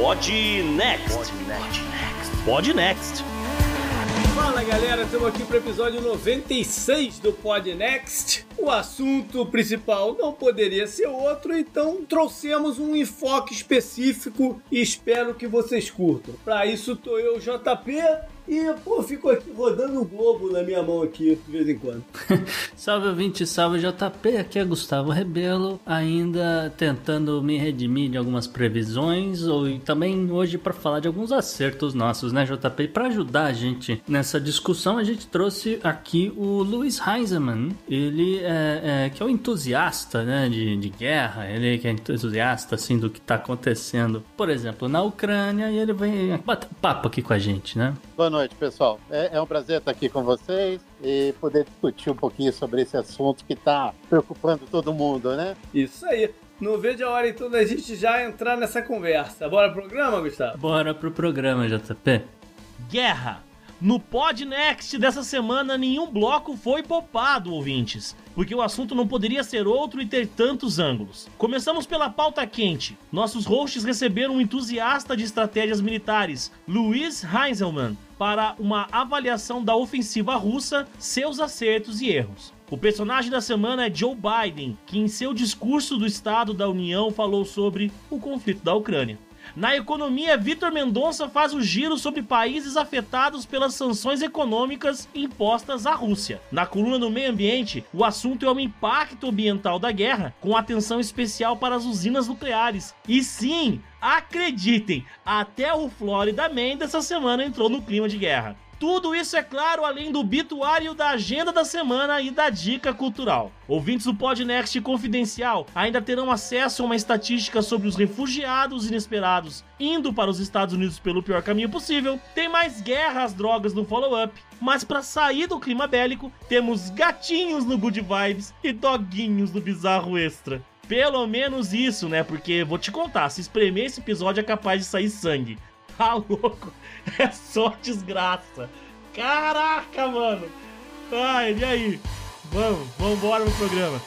Pod Next. Pod Next. Fala galera, estamos aqui para o episódio 96 do Pod Next. O assunto principal não poderia ser outro, então trouxemos um enfoque específico e espero que vocês curtam. Para isso, tô eu, JP, e, pô, fico aqui rodando o globo na minha mão aqui, de vez em quando. salve ouvinte, salve JP, aqui é Gustavo Rebelo, ainda tentando me redimir de algumas previsões, ou também hoje para falar de alguns acertos nossos, né, JP? Para ajudar a gente nessa discussão, a gente trouxe aqui o Luiz Heisemann, ele é, é que é um entusiasta, né, de, de guerra, ele que é entusiasta, assim, do que tá acontecendo, por exemplo, na Ucrânia, e ele vem bater papo aqui com a gente, né? Boa noite noite, pessoal. É, é, um prazer estar aqui com vocês e poder discutir um pouquinho sobre esse assunto que está preocupando todo mundo, né? Isso aí. Não vejo a hora então da gente já entrar nessa conversa. Bora pro programa, Gustavo? Bora pro programa, JP. Guerra. No Podnext dessa semana, nenhum bloco foi poupado, ouvintes porque o assunto não poderia ser outro e ter tantos ângulos. Começamos pela pauta quente. Nossos hosts receberam um entusiasta de estratégias militares, Luiz Heinzelmann, para uma avaliação da ofensiva russa, seus acertos e erros. O personagem da semana é Joe Biden, que em seu discurso do Estado da União falou sobre o conflito da Ucrânia. Na economia, Vitor Mendonça faz o giro sobre países afetados pelas sanções econômicas impostas à Rússia. Na coluna do meio ambiente, o assunto é o impacto ambiental da guerra, com atenção especial para as usinas nucleares. E sim, acreditem, até o Florida Man dessa semana entrou no clima de guerra. Tudo isso é claro, além do bituário da agenda da semana e da dica cultural. Ouvintes do Podnext Confidencial ainda terão acesso a uma estatística sobre os refugiados inesperados indo para os Estados Unidos pelo pior caminho possível. Tem mais guerra às drogas no follow-up. Mas para sair do clima bélico, temos gatinhos no Good Vibes e doguinhos no Bizarro Extra. Pelo menos isso, né? Porque vou te contar, se espremer esse episódio é capaz de sair sangue. Tá louco? É só desgraça. Caraca, mano. Ai, e aí? Vamos, vamos embora no programa.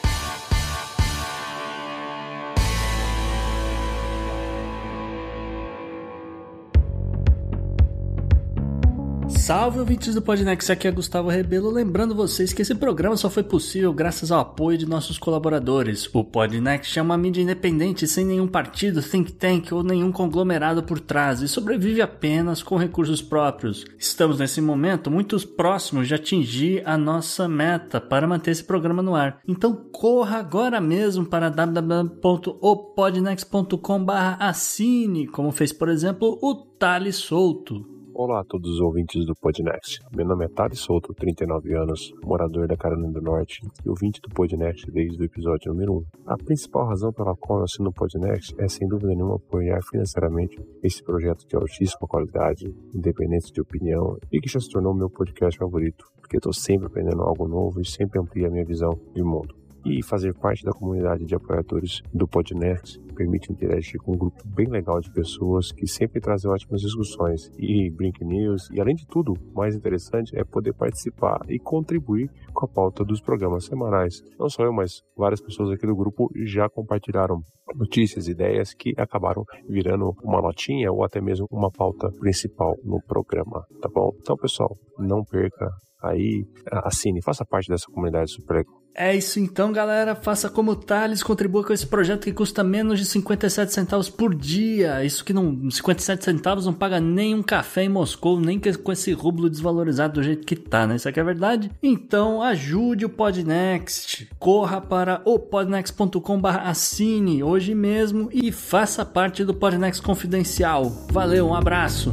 Salve ouvintes do Podnext, aqui é Gustavo Rebelo, lembrando vocês que esse programa só foi possível graças ao apoio de nossos colaboradores. O Podnext é uma mídia independente, sem nenhum partido, think tank ou nenhum conglomerado por trás e sobrevive apenas com recursos próprios. Estamos nesse momento muito próximos de atingir a nossa meta para manter esse programa no ar. Então corra agora mesmo para www.opodnext.com/assine, como fez por exemplo o Thales Souto. Olá a todos os ouvintes do Podnext. Meu nome é Thales Souto, 39 anos, morador da Carolina do Norte e ouvinte do Podnext desde o episódio número 1. A principal razão pela qual eu assino o Podnext é, sem dúvida nenhuma, apoiar financeiramente esse projeto de altíssima qualidade, independente de opinião e que já se tornou meu podcast favorito, porque estou sempre aprendendo algo novo e sempre amplia a minha visão de mundo e fazer parte da comunidade de apoiadores do Podnext permite interagir com um grupo bem legal de pessoas que sempre trazem ótimas discussões e Brink News. E além de tudo, mais interessante é poder participar e contribuir com a pauta dos programas semanais. Não só eu, mas várias pessoas aqui do grupo já compartilharam notícias, ideias que acabaram virando uma notinha ou até mesmo uma pauta principal no programa, tá bom? Então, pessoal, não perca aí, assine, faça parte dessa comunidade super. É isso então, galera. Faça como o Thales, contribua com esse projeto que custa menos de 57 centavos por dia. Isso que não. 57 centavos não paga nem um café em Moscou, nem com esse rublo desvalorizado do jeito que tá, né? Isso aqui é verdade? Então ajude o Podnext. Corra para o podnext.com/assine hoje mesmo e faça parte do Podnext Confidencial. Valeu, um abraço.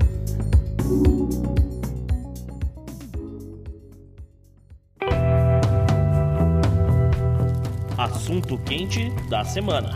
Assunto quente da semana.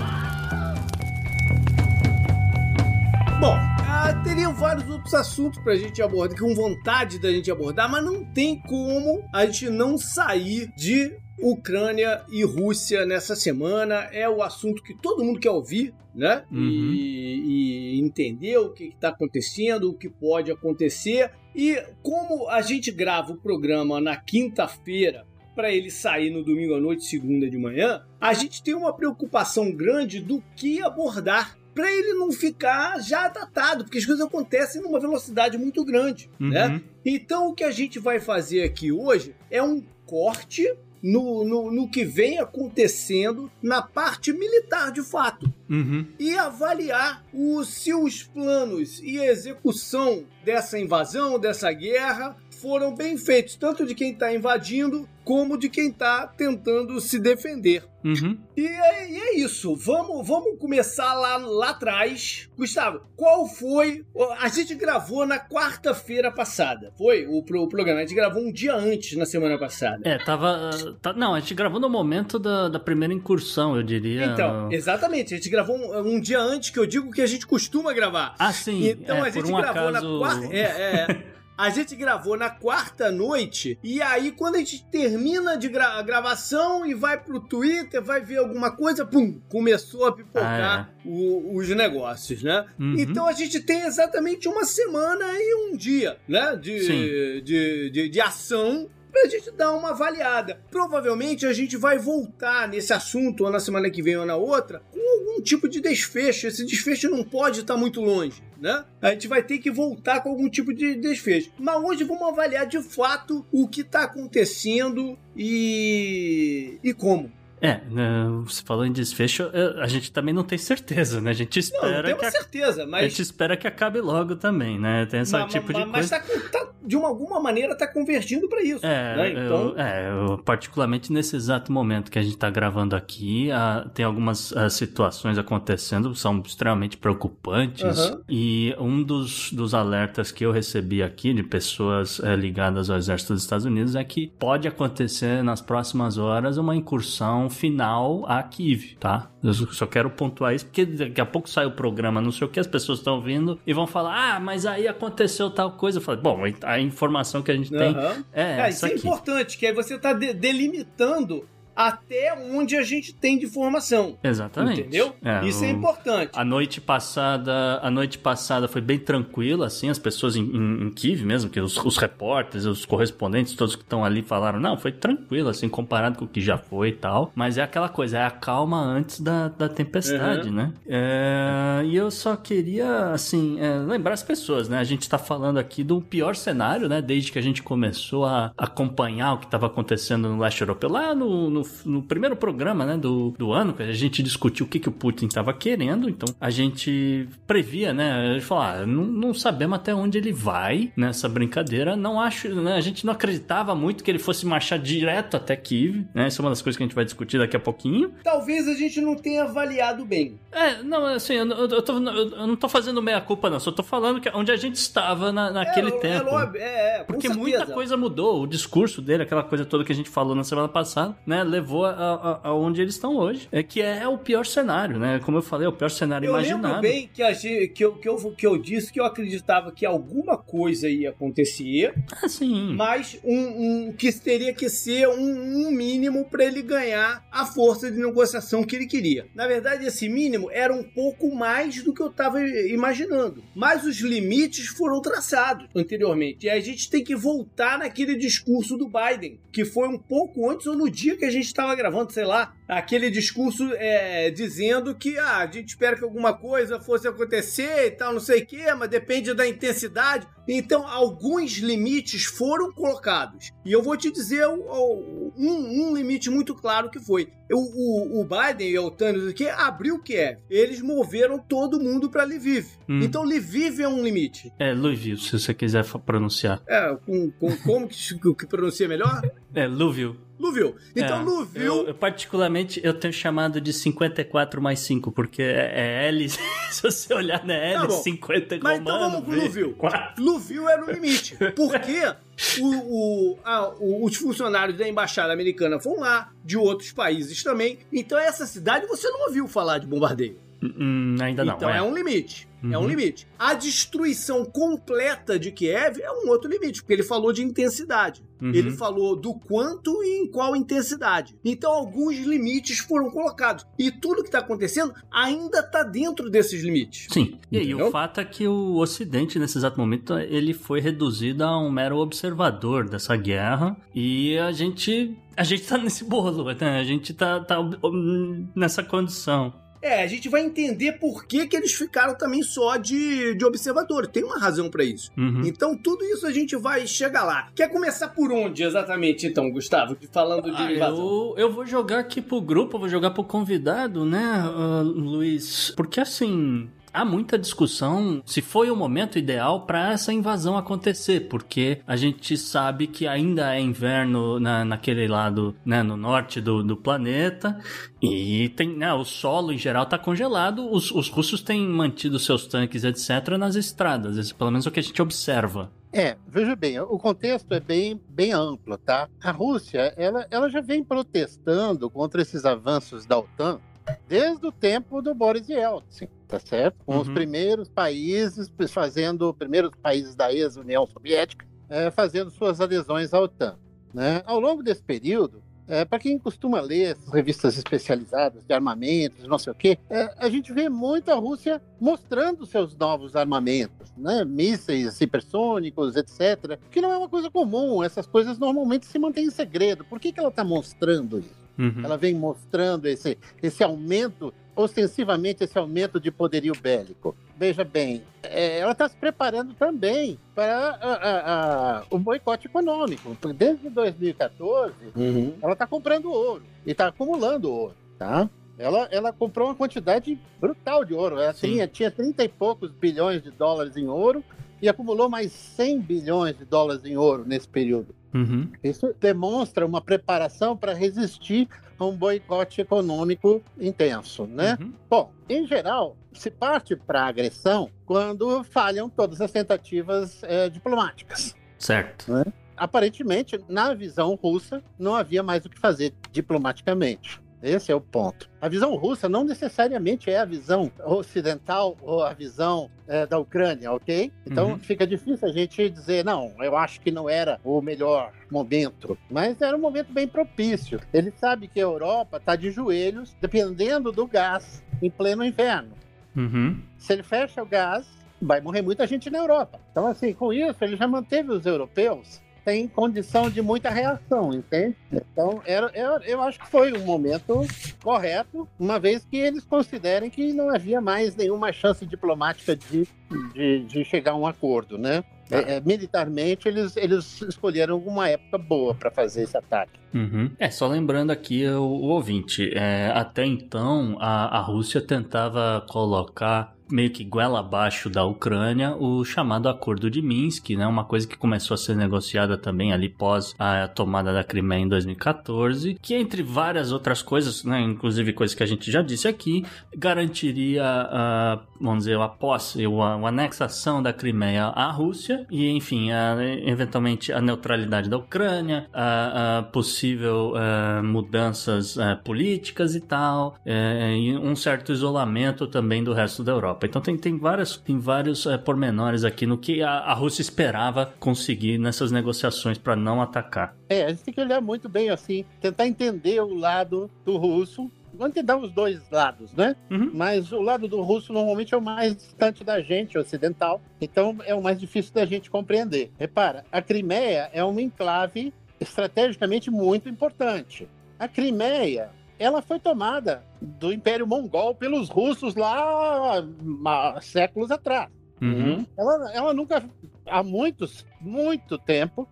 Bom, ah, teriam vários outros assuntos pra gente abordar, com vontade da gente abordar, mas não tem como a gente não sair de Ucrânia e Rússia nessa semana. É o assunto que todo mundo quer ouvir, né? Uhum. E, e, entender o que está acontecendo, o que pode acontecer. E como a gente grava o programa na quinta-feira, para ele sair no domingo à noite, segunda de manhã, a gente tem uma preocupação grande do que abordar para ele não ficar já datado, porque as coisas acontecem numa velocidade muito grande, né? Uhum. Então o que a gente vai fazer aqui hoje é um corte no, no, no que vem acontecendo na parte militar de fato Uhum. e avaliar se os planos e a execução dessa invasão, dessa guerra, foram bem feitos, tanto de quem está invadindo como de quem está tentando se defender. Uhum. E é, e é isso. Vamos, vamos começar lá, lá atrás. Gustavo, qual foi. A gente gravou na quarta-feira passada. Foi o, o programa. A gente gravou um dia antes, na semana passada. É, tava. tá- não, a gente gravou no momento da, da primeira incursão, eu diria. Então, exatamente. A gente gravou um, um dia antes, que eu digo que a gente costuma gravar. Ah, sim. Então é, a gente um gravou acaso... na quarta. É, é. A gente gravou na quarta noite, e aí quando a gente termina de gra- a gravação e vai pro Twitter, vai ver alguma coisa, pum, começou a pipocar o- os negócios, né? Uhum. Então a gente tem exatamente uma semana e um dia, né? De, Sim. de, de, de ação pra gente dar uma avaliada. Provavelmente a gente vai voltar nesse assunto ou na semana que vem ou na outra com algum tipo de desfecho. Esse desfecho não pode estar muito longe, né? A gente vai ter que voltar com algum tipo de desfecho. Mas hoje vamos avaliar de fato o que está acontecendo e e como. É, né, você falou em desfecho, é, a gente também não tem certeza, né? A gente Não, não espera temos que a... certeza, a mas gente espera que acabe logo também, né? Tem esse mas, tipo de mas, mas coisa. tá, tá- de uma, alguma maneira tá convergindo para isso. É, né? Então, eu, é, eu, particularmente nesse exato momento que a gente tá gravando aqui, ah, tem algumas ah, situações acontecendo, são extremamente preocupantes. Aham. E um dos, dos alertas que eu recebi aqui de pessoas eh, ligadas ao exército dos Estados Unidos é que pode acontecer nas próximas horas uma incursão final a Kiev, tá? Eu só quero pontuar isso porque daqui a pouco sai o programa, não sei o que, as pessoas estão vindo e vão falar, ah, mas aí aconteceu tal coisa. Eu falo, bom, a informação que a gente tem aham. é, É, isso é aqui. importante, que aí você tá de- delimitando até onde a gente tem de informação. Exatamente. Entendeu? É, Isso é o- importante. A noite passada, a noite passada foi bem tranquila, assim, as pessoas em, em, em Kiev mesmo, que os, os repórteres, os correspondentes, todos que estão ali falaram, não, foi tranquilo, assim, comparado com o que já foi e tal. Mas é aquela coisa, é a calma antes da, da tempestade, né? É, e eu só queria, assim, é, lembrar as pessoas, né? A gente tá falando aqui do pior cenário, né? Desde que a gente começou a acompanhar o que estava acontecendo no leste europeu, lá no, no, no primeiro programa, né, do, do ano, que a gente discutiu o que, que o Putin estava querendo, então a gente previa, né? A gente falou, ah, não, não sabemos até onde ele vai nessa brincadeira, não acho, né? A gente não acreditava muito que ele fosse marchar direto até Kiev, né? Essa é uma das coisas que a gente vai discutir daqui a pouquinho. Talvez a gente não tenha avaliado bem. É, não, assim, eu, eu, eu tô- eu- não tô fazendo meia culpa, não, só tô falando que onde a gente estava na, naquele é, tempo. É, óbvio, é, é, com Porque certeza. muita coisa mudou. O discurso dele, aquela coisa toda que a gente falou na semana passada, né? Levou a, a, aonde eles estão hoje. É que é o pior cenário, né? Como eu falei, é o pior cenário Eu imaginável. lembro bem que, a que, eu, que, eu, que eu disse que eu acreditava que alguma coisa ia acontecer, Ah, sim. mas um, um- que teria que ser um, um mínimo para ele ganhar a força de negociação que ele queria. Na verdade, esse mínimo era um pouco mais do que eu estava imaginando. Mas os limites foram traçados anteriormente. E a gente tem que voltar naquele discurso do Biden, que foi um pouco antes ou no dia que a gente estava gravando, sei lá, aquele discurso é, dizendo que ah, a gente espera que alguma coisa fosse acontecer e tal, não sei o quê, mas depende da intensidade. Então, alguns limites foram colocados. E eu vou te dizer o- o- um, um limite muito claro que foi. O, o, o Biden e o Tânia que abriu Kiev. Eles moveram todo mundo para Lviv. Hum. Então, Lviv é um limite. É, Louisville, se você quiser pronunciar. É, com, com- como que, que pronuncia melhor? É, Louisville. Luville. Então, é. Eu, eu, particularmente, eu tenho chamado de 54 mais 5, porque é, é L, se você olhar na L, Tá bom. 50 Mas então vamos pro quatro. Luville era o limite. Porque o, o- a- o- os funcionários da embaixada americana vão lá, de outros países também. Então, essa cidade você não ouviu falar de bombardeio. Hum, ainda não. então é. um limite. É um Uhum. limite. A destruição completa de Kiev é um outro limite, porque ele falou de intensidade. Uhum. Ele falou do quanto e em qual intensidade. Então, alguns limites foram colocados. E tudo que está acontecendo ainda está dentro desses limites. Sim. E aí, o fato é que o Ocidente, nesse exato momento, ele foi reduzido a um mero observador dessa guerra. E a gente. A gente tá nesse bolo, né? A gente tá, tá hum, nessa condição. É, a gente vai entender por que, que eles ficaram também só de, de observador. Tem uma razão para isso. Uhum. Então, tudo isso a gente vai chegar lá. Quer começar por onde exatamente, então, Gustavo? Falando de Ah, invasão. eu, eu vou jogar aqui pro grupo, vou jogar pro convidado, né, ah, Luiz? Porque assim. Há muita discussão se foi o momento ideal para essa invasão acontecer, porque a gente sabe que ainda é inverno na, naquele lado, né, no norte do, do planeta, e tem, né, o solo em geral tá congelado, os, os russos têm mantido seus tanques, etc., nas estradas, esse pelo menos é o que a gente observa. É, veja bem, o contexto é bem, bem amplo, tá? A Rússia, ela, ela já vem protestando contra esses avanços da OTAN desde o tempo do Boris Yeltsin, tá certo? Com os Uhum. primeiros países fazendo, primeiros países da ex-União Soviética, eh, fazendo suas adesões à OTAN, né? Ao longo desse período, para quem costuma ler essas revistas especializadas de armamentos, não sei o quê, eh, a gente vê muito a Rússia mostrando seus novos armamentos, né? mísseis hipersônicos, etc. Que não é uma coisa comum, essas coisas normalmente se mantêm em segredo. Por que, que ela está mostrando isso? Uhum. Ela vem mostrando esse, esse aumento, ostensivamente esse aumento de poderio bélico. Veja bem, é, ela está se preparando também para a- a- a- o boicote econômico. Desde 2014, Uhum. ela está comprando ouro e está acumulando ouro, tá? Ela, ela comprou uma quantidade brutal de ouro. Ela Sim. tinha, tinha 30 e poucos bilhões de dólares em ouro e acumulou mais 100 bilhões de dólares em ouro nesse período. Uhum. Isso demonstra uma preparação para resistir a um boicote econômico intenso, né? Uhum. Bom, em geral, se parte para a agressão quando falham todas as tentativas eh, diplomáticas. Certo. Aparentemente, na visão russa, não havia mais o que fazer diplomaticamente. Esse é o ponto. A visão russa não necessariamente é a visão ocidental ou a visão eh, da Ucrânia, ok? Então Uhum. fica difícil a gente dizer, não, eu acho que não era o melhor momento. Mas era um momento bem propício. Ele sabe que a Europa está de joelhos, dependendo do gás, em pleno inverno. Uhum. Se ele fecha o gás, vai morrer muita gente na Europa. Então, assim, com isso, ele já manteve os europeus em condição de muita reação, entende? Então, era, eu, eu acho que foi um momento correto, uma vez que eles considerem que não havia mais nenhuma chance diplomática de, de, de chegar a um acordo, né? É, é, militarmente, eles, eles escolheram uma época boa para fazer esse ataque. Uhum. É, só lembrando aqui o, o ouvinte, é, até então a, a Rússia tentava colocar meio que goela abaixo da Ucrânia o chamado Acordo de Minsk, né? Uma coisa que começou a ser negociada também ali pós a tomada da Crimeia em 2014, que entre várias outras coisas, né? Inclusive coisas que a gente já disse aqui, garantiria, a, vamos dizer, a posse, a, a anexação da Crimeia à Rússia e, enfim, a- eventualmente a neutralidade da Ucrânia, a, a possível eh, mudanças eh, políticas e tal, eh, e um certo isolamento também do resto da Europa. Então tem, tem, várias, tem vários eh, pormenores aqui no que a, a Rússia esperava conseguir nessas negociações para não atacar. É, a gente tem que olhar muito bem assim, tentar entender o lado do russo. Vamos tentar os dois lados, né? Uhum. Mas o lado do russo normalmente é o mais distante da gente, ocidental. Então é o mais difícil da gente compreender. Repara, a Crimeia é uma enclave estrategicamente muito importante. A Crimeia, ela foi tomada do Império Mongol pelos russos lá há séculos atrás. Uhum. Ela, ela nunca, há muitos, muito tempo,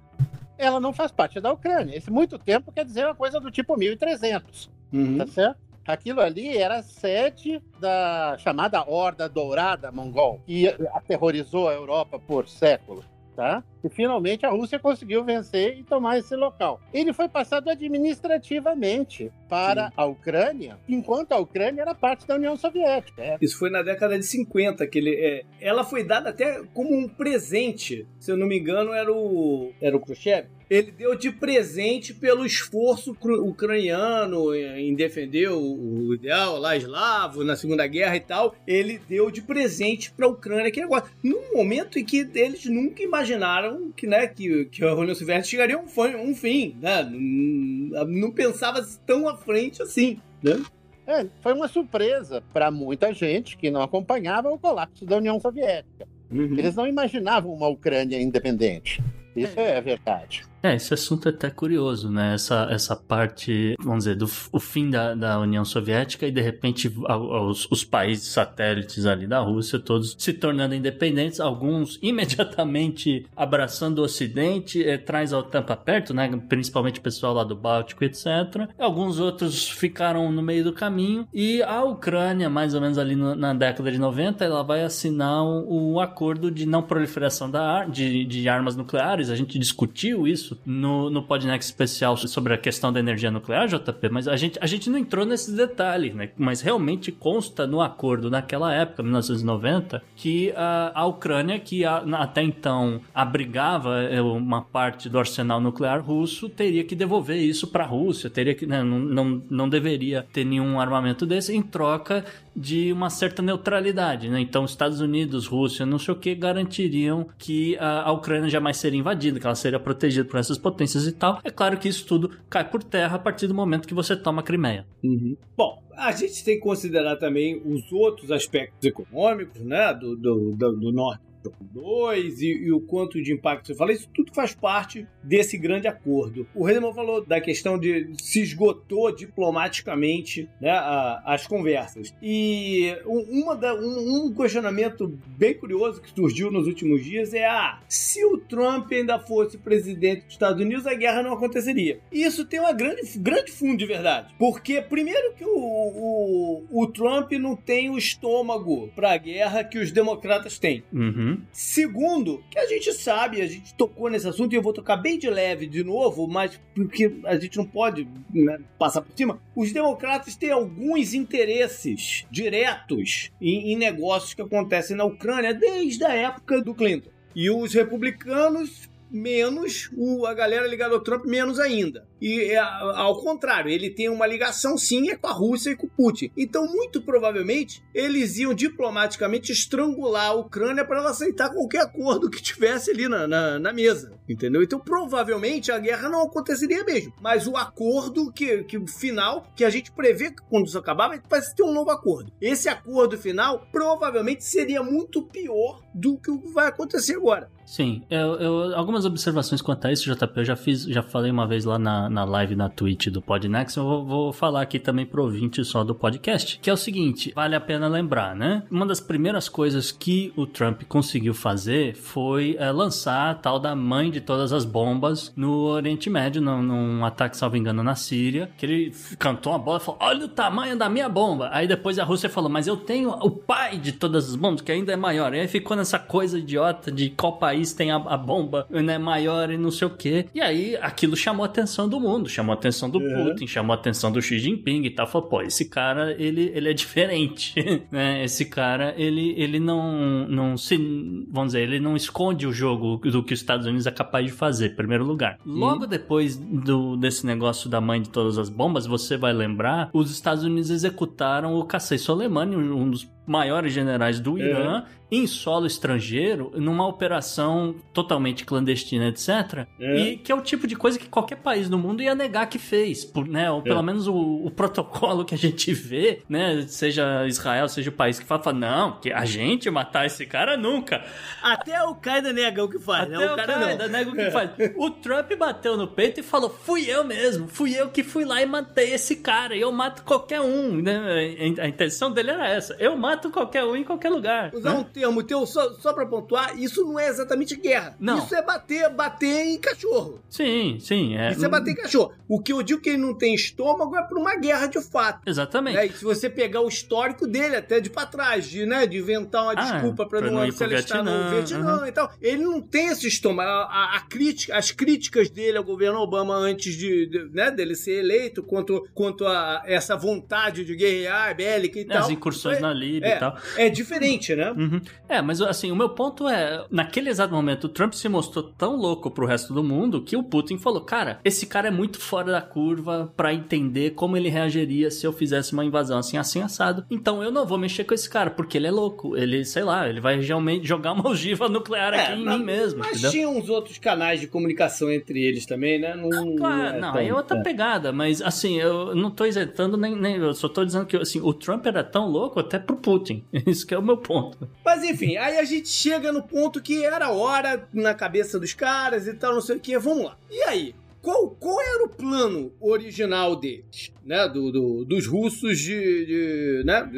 ela não faz parte da Ucrânia. Esse muito tempo quer dizer uma coisa do tipo 1300, Uhum. tá certo? Aquilo ali era sede da chamada Horda Dourada Mongol, que aterrorizou a Europa por séculos. Tá? E finalmente a Rússia conseguiu vencer e tomar esse local. Ele foi passado administrativamente para Sim. a Ucrânia, enquanto a Ucrânia era parte da União Soviética. É, Isso foi na década de 50, que ele, é, ela foi dada até como um presente. Se eu não me engano, era o, era o Khrushchev. Ele deu de presente pelo esforço ucraniano em defender o, o ideal lá eslavo na Segunda Guerra e tal. Ele deu de presente para a Ucrânia que agora, num momento em que eles nunca imaginaram que, né, que, que a União Soviética chegaria a um, fim- um fim, né? Não, não pensava tão à frente assim, né? É, foi uma surpresa para muita gente que não acompanhava o colapso da União Soviética. Uhum. Eles não imaginavam uma Ucrânia independente. Isso é, verdade. É, esse assunto é até curioso, né? Essa, essa parte, vamos dizer, do o fim da, da União Soviética e de repente os, os países satélites ali da Rússia todos se tornando independentes, alguns imediatamente abraçando o Ocidente, eh, traz a OTAN pra perto, né? Principalmente o pessoal lá do Báltico, etc. Alguns outros ficaram no meio do caminho e a Ucrânia, mais ou menos ali no, na década de 90, ela vai assinar o, o acordo de não proliferação da, de, de armas nucleares. A gente discutiu isso no, no Podnext especial sobre a questão da energia nuclear, JP, mas a gente, a gente não entrou nesses detalhes, né? Mas realmente consta no acordo naquela época, 1990, que a, a Ucrânia, que a, até então abrigava é, uma parte do arsenal nuclear russo, teria que devolver isso para a Rússia, teria que né, não, não, não deveria ter nenhum armamento desse em troca de uma certa neutralidade, né? Então, Estados Unidos, Rússia, não sei o que, garantiriam que a, Ucrânia jamais seria invadida, que ela seria protegida por essas potências e tal. É claro que isso tudo cai por terra a partir do momento que você toma a Crimeia. Uhum. Bom, a gente tem que considerar também os outros aspectos econômicos, né, do, do, do, do norte 2 e, e, o quanto de impacto você fala, isso tudo faz parte desse grande acordo. O Redeman falou da questão de se esgotou diplomaticamente né, a, as conversas. E uma da, um, um, questionamento bem curioso que surgiu nos últimos dias é: ah, se o Trump ainda fosse presidente dos Estados Unidos, a guerra não aconteceria. E isso tem uma grande, grande fundo de verdade. Porque, primeiro, que o, o, o Trump não tem o estômago para a guerra que os democratas têm. Uhum. Segundo, que a gente sabe, a gente tocou nesse assunto e eu vou tocar bem de leve de novo, mas porque a gente não pode né, passar por cima. Os democratas têm alguns interesses diretos em, em negócios que acontecem na Ucrânia desde a época do Clinton. E os republicanos menos, o, a galera ligada ao Trump menos ainda. E é, ao contrário, ele tem uma ligação sim é com a Rússia e com o Putin. Então, muito provavelmente, eles iam diplomaticamente estrangular a Ucrânia para ela aceitar qualquer acordo que tivesse ali na, na, na, mesa. Entendeu? Então, provavelmente, a guerra não aconteceria mesmo. Mas o acordo que, que final, que a gente prevê que quando isso acabar, vai, ter um novo acordo. Esse acordo final provavelmente seria muito pior do que o que vai acontecer agora. Sim, eu, eu, algumas observações quanto a isso, JP, eu já fiz, já falei uma vez lá na, na live na Twitch do Podnext, eu vou, vou falar aqui também pro ouvinte só do podcast, que é o seguinte, vale a pena lembrar, né? Uma das primeiras coisas que o Trump conseguiu fazer foi é, lançar a tal da mãe de todas as bombas no Oriente Médio, num, num ataque, salvo engano, na Síria, que ele cantou uma bola e falou, olha o tamanho da minha bomba. Aí depois a Rússia falou, mas eu tenho o pai de todas as bombas, que ainda é maior. E aí ficou nessa coisa idiota de qual país tem a, a bomba né, maior e não sei o que. E aí aquilo chamou a atenção do mundo, chamou a atenção do é. Putin, chamou a atenção do Xi Jinping e tal. Falou, pô, esse cara, ele, ele é diferente, né? Esse cara, ele, ele não, não se, vamos dizer, ele não esconde o jogo do que os Estados Unidos é capaz de fazer, em primeiro lugar. Logo depois do, desse negócio da mãe de todas as bombas, você vai lembrar, os Estados Unidos executaram o Qasem Soleimani, um dos maiores generais do é. Irã, em solo estrangeiro, numa operação totalmente clandestina, etc. É. E que é o tipo de coisa que qualquer país no mundo ia negar que fez, por, né? Ou pelo é. menos o, o, protocolo que a gente vê, né? Seja Israel, seja o país que fala, fala não, que a gente matar esse cara nunca. Até o Qaeda nega o que faz, Até né? O, o Qaeda nega o que faz. O Trump bateu no peito e falou, fui eu mesmo, fui eu que fui lá e matei esse cara, e eu mato qualquer um, né? A intenção dele era essa, eu mato qualquer um em qualquer lugar. Usar né? um termo teu, só, só pra pontuar, isso não é exatamente guerra. Não. Isso é bater, bater em cachorro. Sim, sim. É... Isso é bater em cachorro. O que eu digo que ele não tem estômago é pra uma guerra de fato. Exatamente. Né? E se você pegar o histórico dele, até de pra trás, de, né, de inventar uma ah, desculpa pra, pra não, não se alistar no Vietnã uhum. e tal, ele não tem esse estômago. A, a, a, crítica, as críticas dele ao governo Obama antes de, de né, dele ser eleito, quanto, quanto a essa vontade de guerrear, bélica e é, tal. As incursões é, na Líbia é, e tal. É diferente, né? Uhum. É, mas assim, o meu ponto é, naquele exato momento, o Trump se mostrou tão louco pro resto do mundo que o Putin falou, cara, esse cara é muito fora da curva para entender como ele reagiria se eu fizesse uma invasão assim, assim, assado. Então eu não vou mexer com esse cara, porque ele é louco. Ele, sei lá, ele vai realmente jogar uma ogiva nuclear é, aqui em mim mesmo. Mas entendeu? tinha uns outros canais de comunicação entre eles também, né? Não, ah, claro, não, é, é outra é. pegada, mas assim, eu não tô isentando nem, nem. Eu só tô dizendo que assim, o Trump era tão louco até pro Putin Putin. Isso que é o meu ponto. Mas enfim, aí a gente chega no ponto que era hora na cabeça dos caras e tal, não sei o que. Vamos lá. E aí? Qual, qual era o plano original deles, né? Do, do dos russos de, de, né?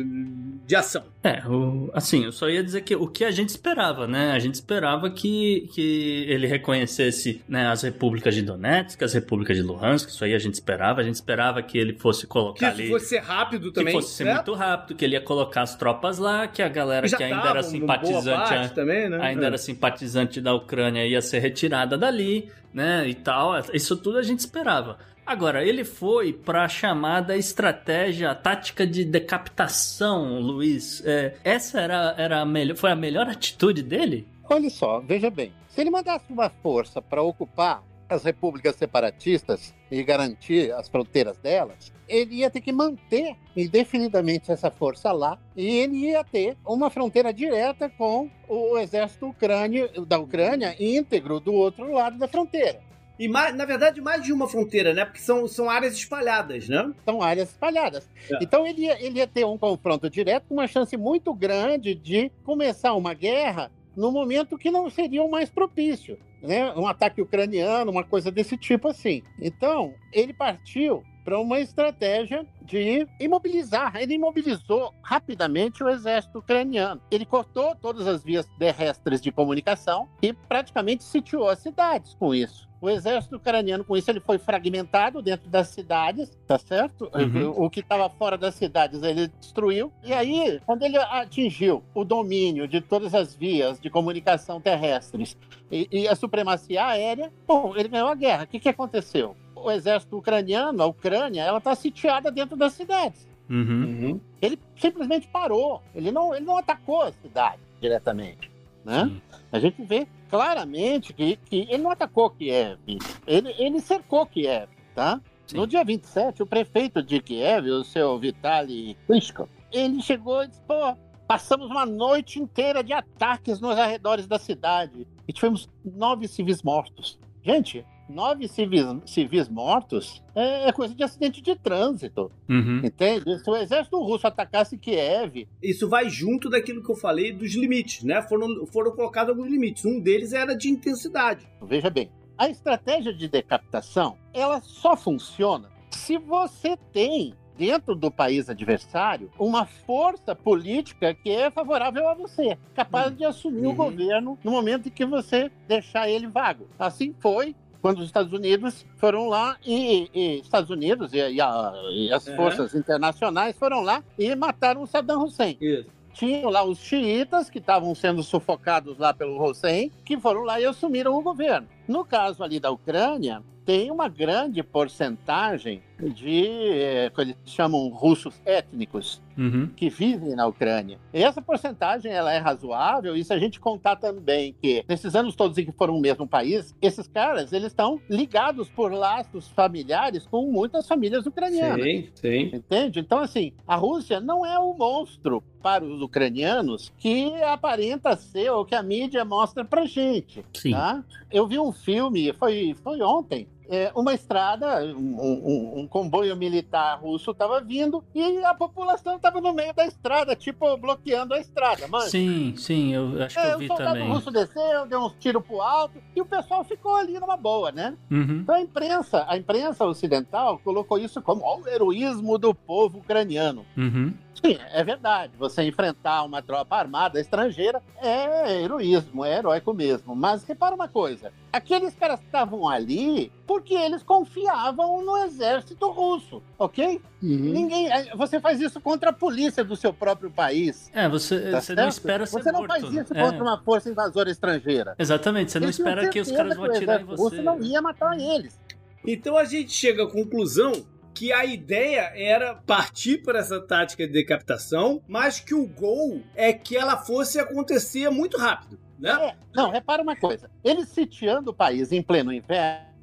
de ação? É, o, assim, eu só ia dizer que o que a gente esperava, né? A gente esperava que, que ele reconhecesse né, as repúblicas de Donetsk, as repúblicas de Luhansk, isso aí a gente esperava. A gente esperava que ele fosse colocar que ali. fosse ser rápido também. Que fosse ser né? muito rápido, que ele ia colocar as tropas lá, que a galera que ainda era simpatizante. boa parte também, né? ainda É. era simpatizante da Ucrânia ia ser retirada dali, né, e tal. Isso tudo a gente esperava. Agora, ele foi para a chamada estratégia a tática de decapitação, Luiz. É, essa era, era a melhor, foi a melhor atitude dele? Olha só, veja bem. Se ele mandasse uma força para ocupar as repúblicas separatistas e garantir as fronteiras delas, ele ia ter que manter indefinidamente essa força lá e ele ia ter uma fronteira direta com o exército ucrânio, da Ucrânia íntegro do outro lado da fronteira. E mais, na verdade, mais de uma fronteira, né? Porque são, são áreas espalhadas, né? São áreas espalhadas. É. Então ele ia, ele ia ter um confronto direto com uma chance muito grande de começar uma guerra no momento que não seria o mais propício, né? Um ataque ucraniano, uma coisa desse tipo assim. Então, ele partiu para uma estratégia de imobilizar. Ele imobilizou rapidamente o exército ucraniano. Ele cortou todas as vias terrestres de comunicação e praticamente sitiou as cidades com isso. O exército ucraniano, com isso, ele foi fragmentado dentro das cidades, tá certo? Uhum. O que estava fora das cidades ele destruiu. E aí, quando ele atingiu o domínio de todas as vias de comunicação terrestres e, e a supremacia aérea, bom, ele ganhou a guerra. O que, que aconteceu? O exército ucraniano, a Ucrânia, ela está sitiada dentro das cidades. Uhum. Ele simplesmente parou. Ele não, ele não atacou a cidade diretamente. Né? A gente vê claramente que, que ele não atacou Kiev. Ele, ele cercou Kiev, tá? Sim. No dia 27, o prefeito de Kiev, o seu Vitaly Klitschko, ele chegou e disse, pô, passamos uma noite inteira de ataques nos arredores da cidade e tivemos nove civis mortos. Gente, nove civis, civis mortos é, é coisa de acidente de trânsito, Uhum. entende? Se o exército russo atacasse Kiev, Isso vai junto daquilo que eu falei dos limites, né? Foram, foram colocados alguns limites. Um deles era de intensidade. Veja bem, a estratégia de decapitação, ela só funciona se você tem dentro do país adversário uma força política que é favorável a você, capaz de assumir o Uhum. governo no momento em que você deixar ele vago. Assim foi quando os Estados Unidos foram lá e, e Estados Unidos e, e a- e as É. forças internacionais foram lá e mataram o Saddam Hussein Isso. tinham lá os xiitas que estavam sendo sufocados lá pelo Hussein, que foram lá e assumiram o governo. No caso ali da Ucrânia, tem uma grande porcentagem de, eh, que eles chamam russos étnicos, Uhum. que vivem na Ucrânia. E essa porcentagem ela é razoável, e se a gente contar também que nesses anos todos em que foram o mesmo país, esses caras eles estão ligados por laços familiares com muitas famílias ucranianas. Sim, sim. Entende? Então, assim, a Rússia não é o monstro para os ucranianos que aparenta ser ou que a mídia mostra pra gente. Sim. Tá? Eu vi um filme, foi, foi ontem. É, uma estrada, um, um- um comboio militar russo estava vindo e a população estava no meio da estrada, tipo, bloqueando a estrada, mano. Sim, sim, eu acho que É, eu o vi soldado também. russo desceu, deu uns tiros pro alto e o pessoal ficou ali numa boa, né? Uhum. Então a imprensa, a imprensa ocidental colocou isso como ó, o heroísmo do povo ucraniano. Uhum. Sim, é verdade. Você enfrentar uma tropa armada estrangeira é heroísmo, é heróico mesmo. Mas repara uma coisa: aqueles caras que estavam ali porque eles confiavam no exército russo, ok? Ninguém. é, Você faz isso contra a polícia do seu próprio país. É, você, tá você não espera ser Você não morto. faz isso né? contra É, uma força invasora estrangeira. Exatamente, você não Eles espera que os caras vão o atirar em exército você. russo não ia matar eles. Então a gente chega à conclusão que a ideia era partir para essa tática de decapitação, mas que o gol é que ela fosse acontecer muito rápido, né? É, não, repara uma coisa. Ele sitiando o país em pleno inverno,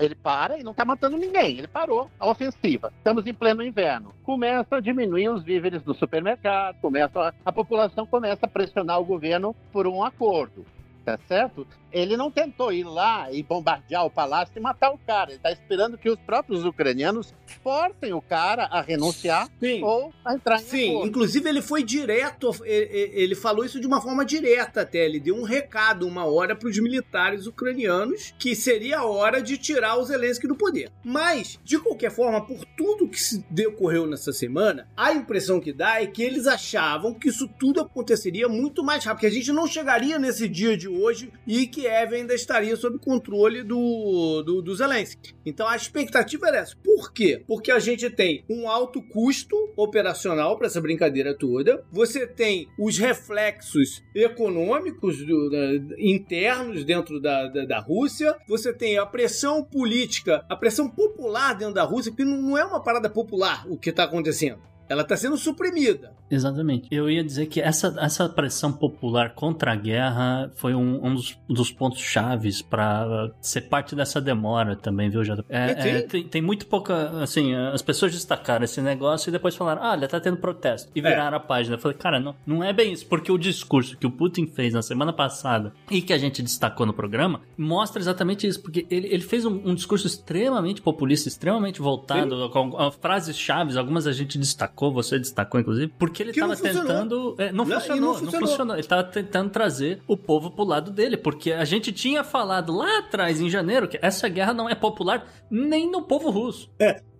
ele para e não está matando ninguém. Ele parou a ofensiva. Estamos em pleno inverno. Começa a diminuir os víveres do supermercado, começa a, a população começa a pressionar o governo por um acordo. Tá certo? Ele não tentou ir lá e bombardear o palácio e matar o cara. Ele está esperando que os próprios ucranianos forcem o cara a renunciar Sim. ou a entrar em Sim, acordo. inclusive ele foi direto, ele, falou isso de uma forma direta até. Ele deu um recado uma hora para os militares ucranianos que seria a hora de tirar o Zelensky do poder. Mas, de qualquer forma, por tudo que se decorreu nessa semana, a impressão que dá é que eles achavam que isso tudo aconteceria muito mais rápido, que a gente não chegaria nesse dia de hoje e Kiev ainda estaria sob controle do, do, do Zelensky. Então a expectativa era essa. Por quê? Porque a gente tem um alto custo operacional para essa brincadeira toda, você tem os reflexos econômicos do- da- internos dentro da, da, da Rússia, você tem a pressão política, a pressão popular dentro da Rússia, que não não é uma parada popular o que está acontecendo. Ela está sendo suprimida. Exatamente. Eu ia dizer que essa, essa pressão popular contra a guerra foi um, um dos, dos pontos chaves para ser parte dessa demora também, viu, JP? É, tem- é, tem, tem muito pouca. Assim, as pessoas destacaram esse negócio e depois falaram: ah, olha, tá tendo protesto. E viraram a página. Eu falei, cara, não, não é bem isso, porque o discurso que o Putin fez na semana passada e que a gente destacou no programa mostra exatamente isso, porque ele, ele fez um, um discurso extremamente populista, extremamente voltado com, com frases chaves, algumas a gente destacou, você destacou, inclusive, porque ele estava funcionou. tentando. é, não, Não, e funcionou, não não funcionou. funcionou. Ele estava tentando trazer o povo pro lado dele, porque a gente tinha falado lá atrás, em janeiro, que essa guerra não é popular nem no povo russo.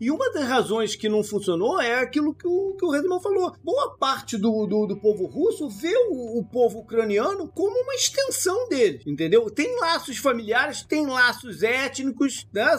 E uma das razões que não funcionou é aquilo que o, que o Redman falou. Boa parte do, do, do povo russo vê o, o povo ucraniano como uma extensão dele, entendeu? Tem laços familiares, tem laços étnicos, né?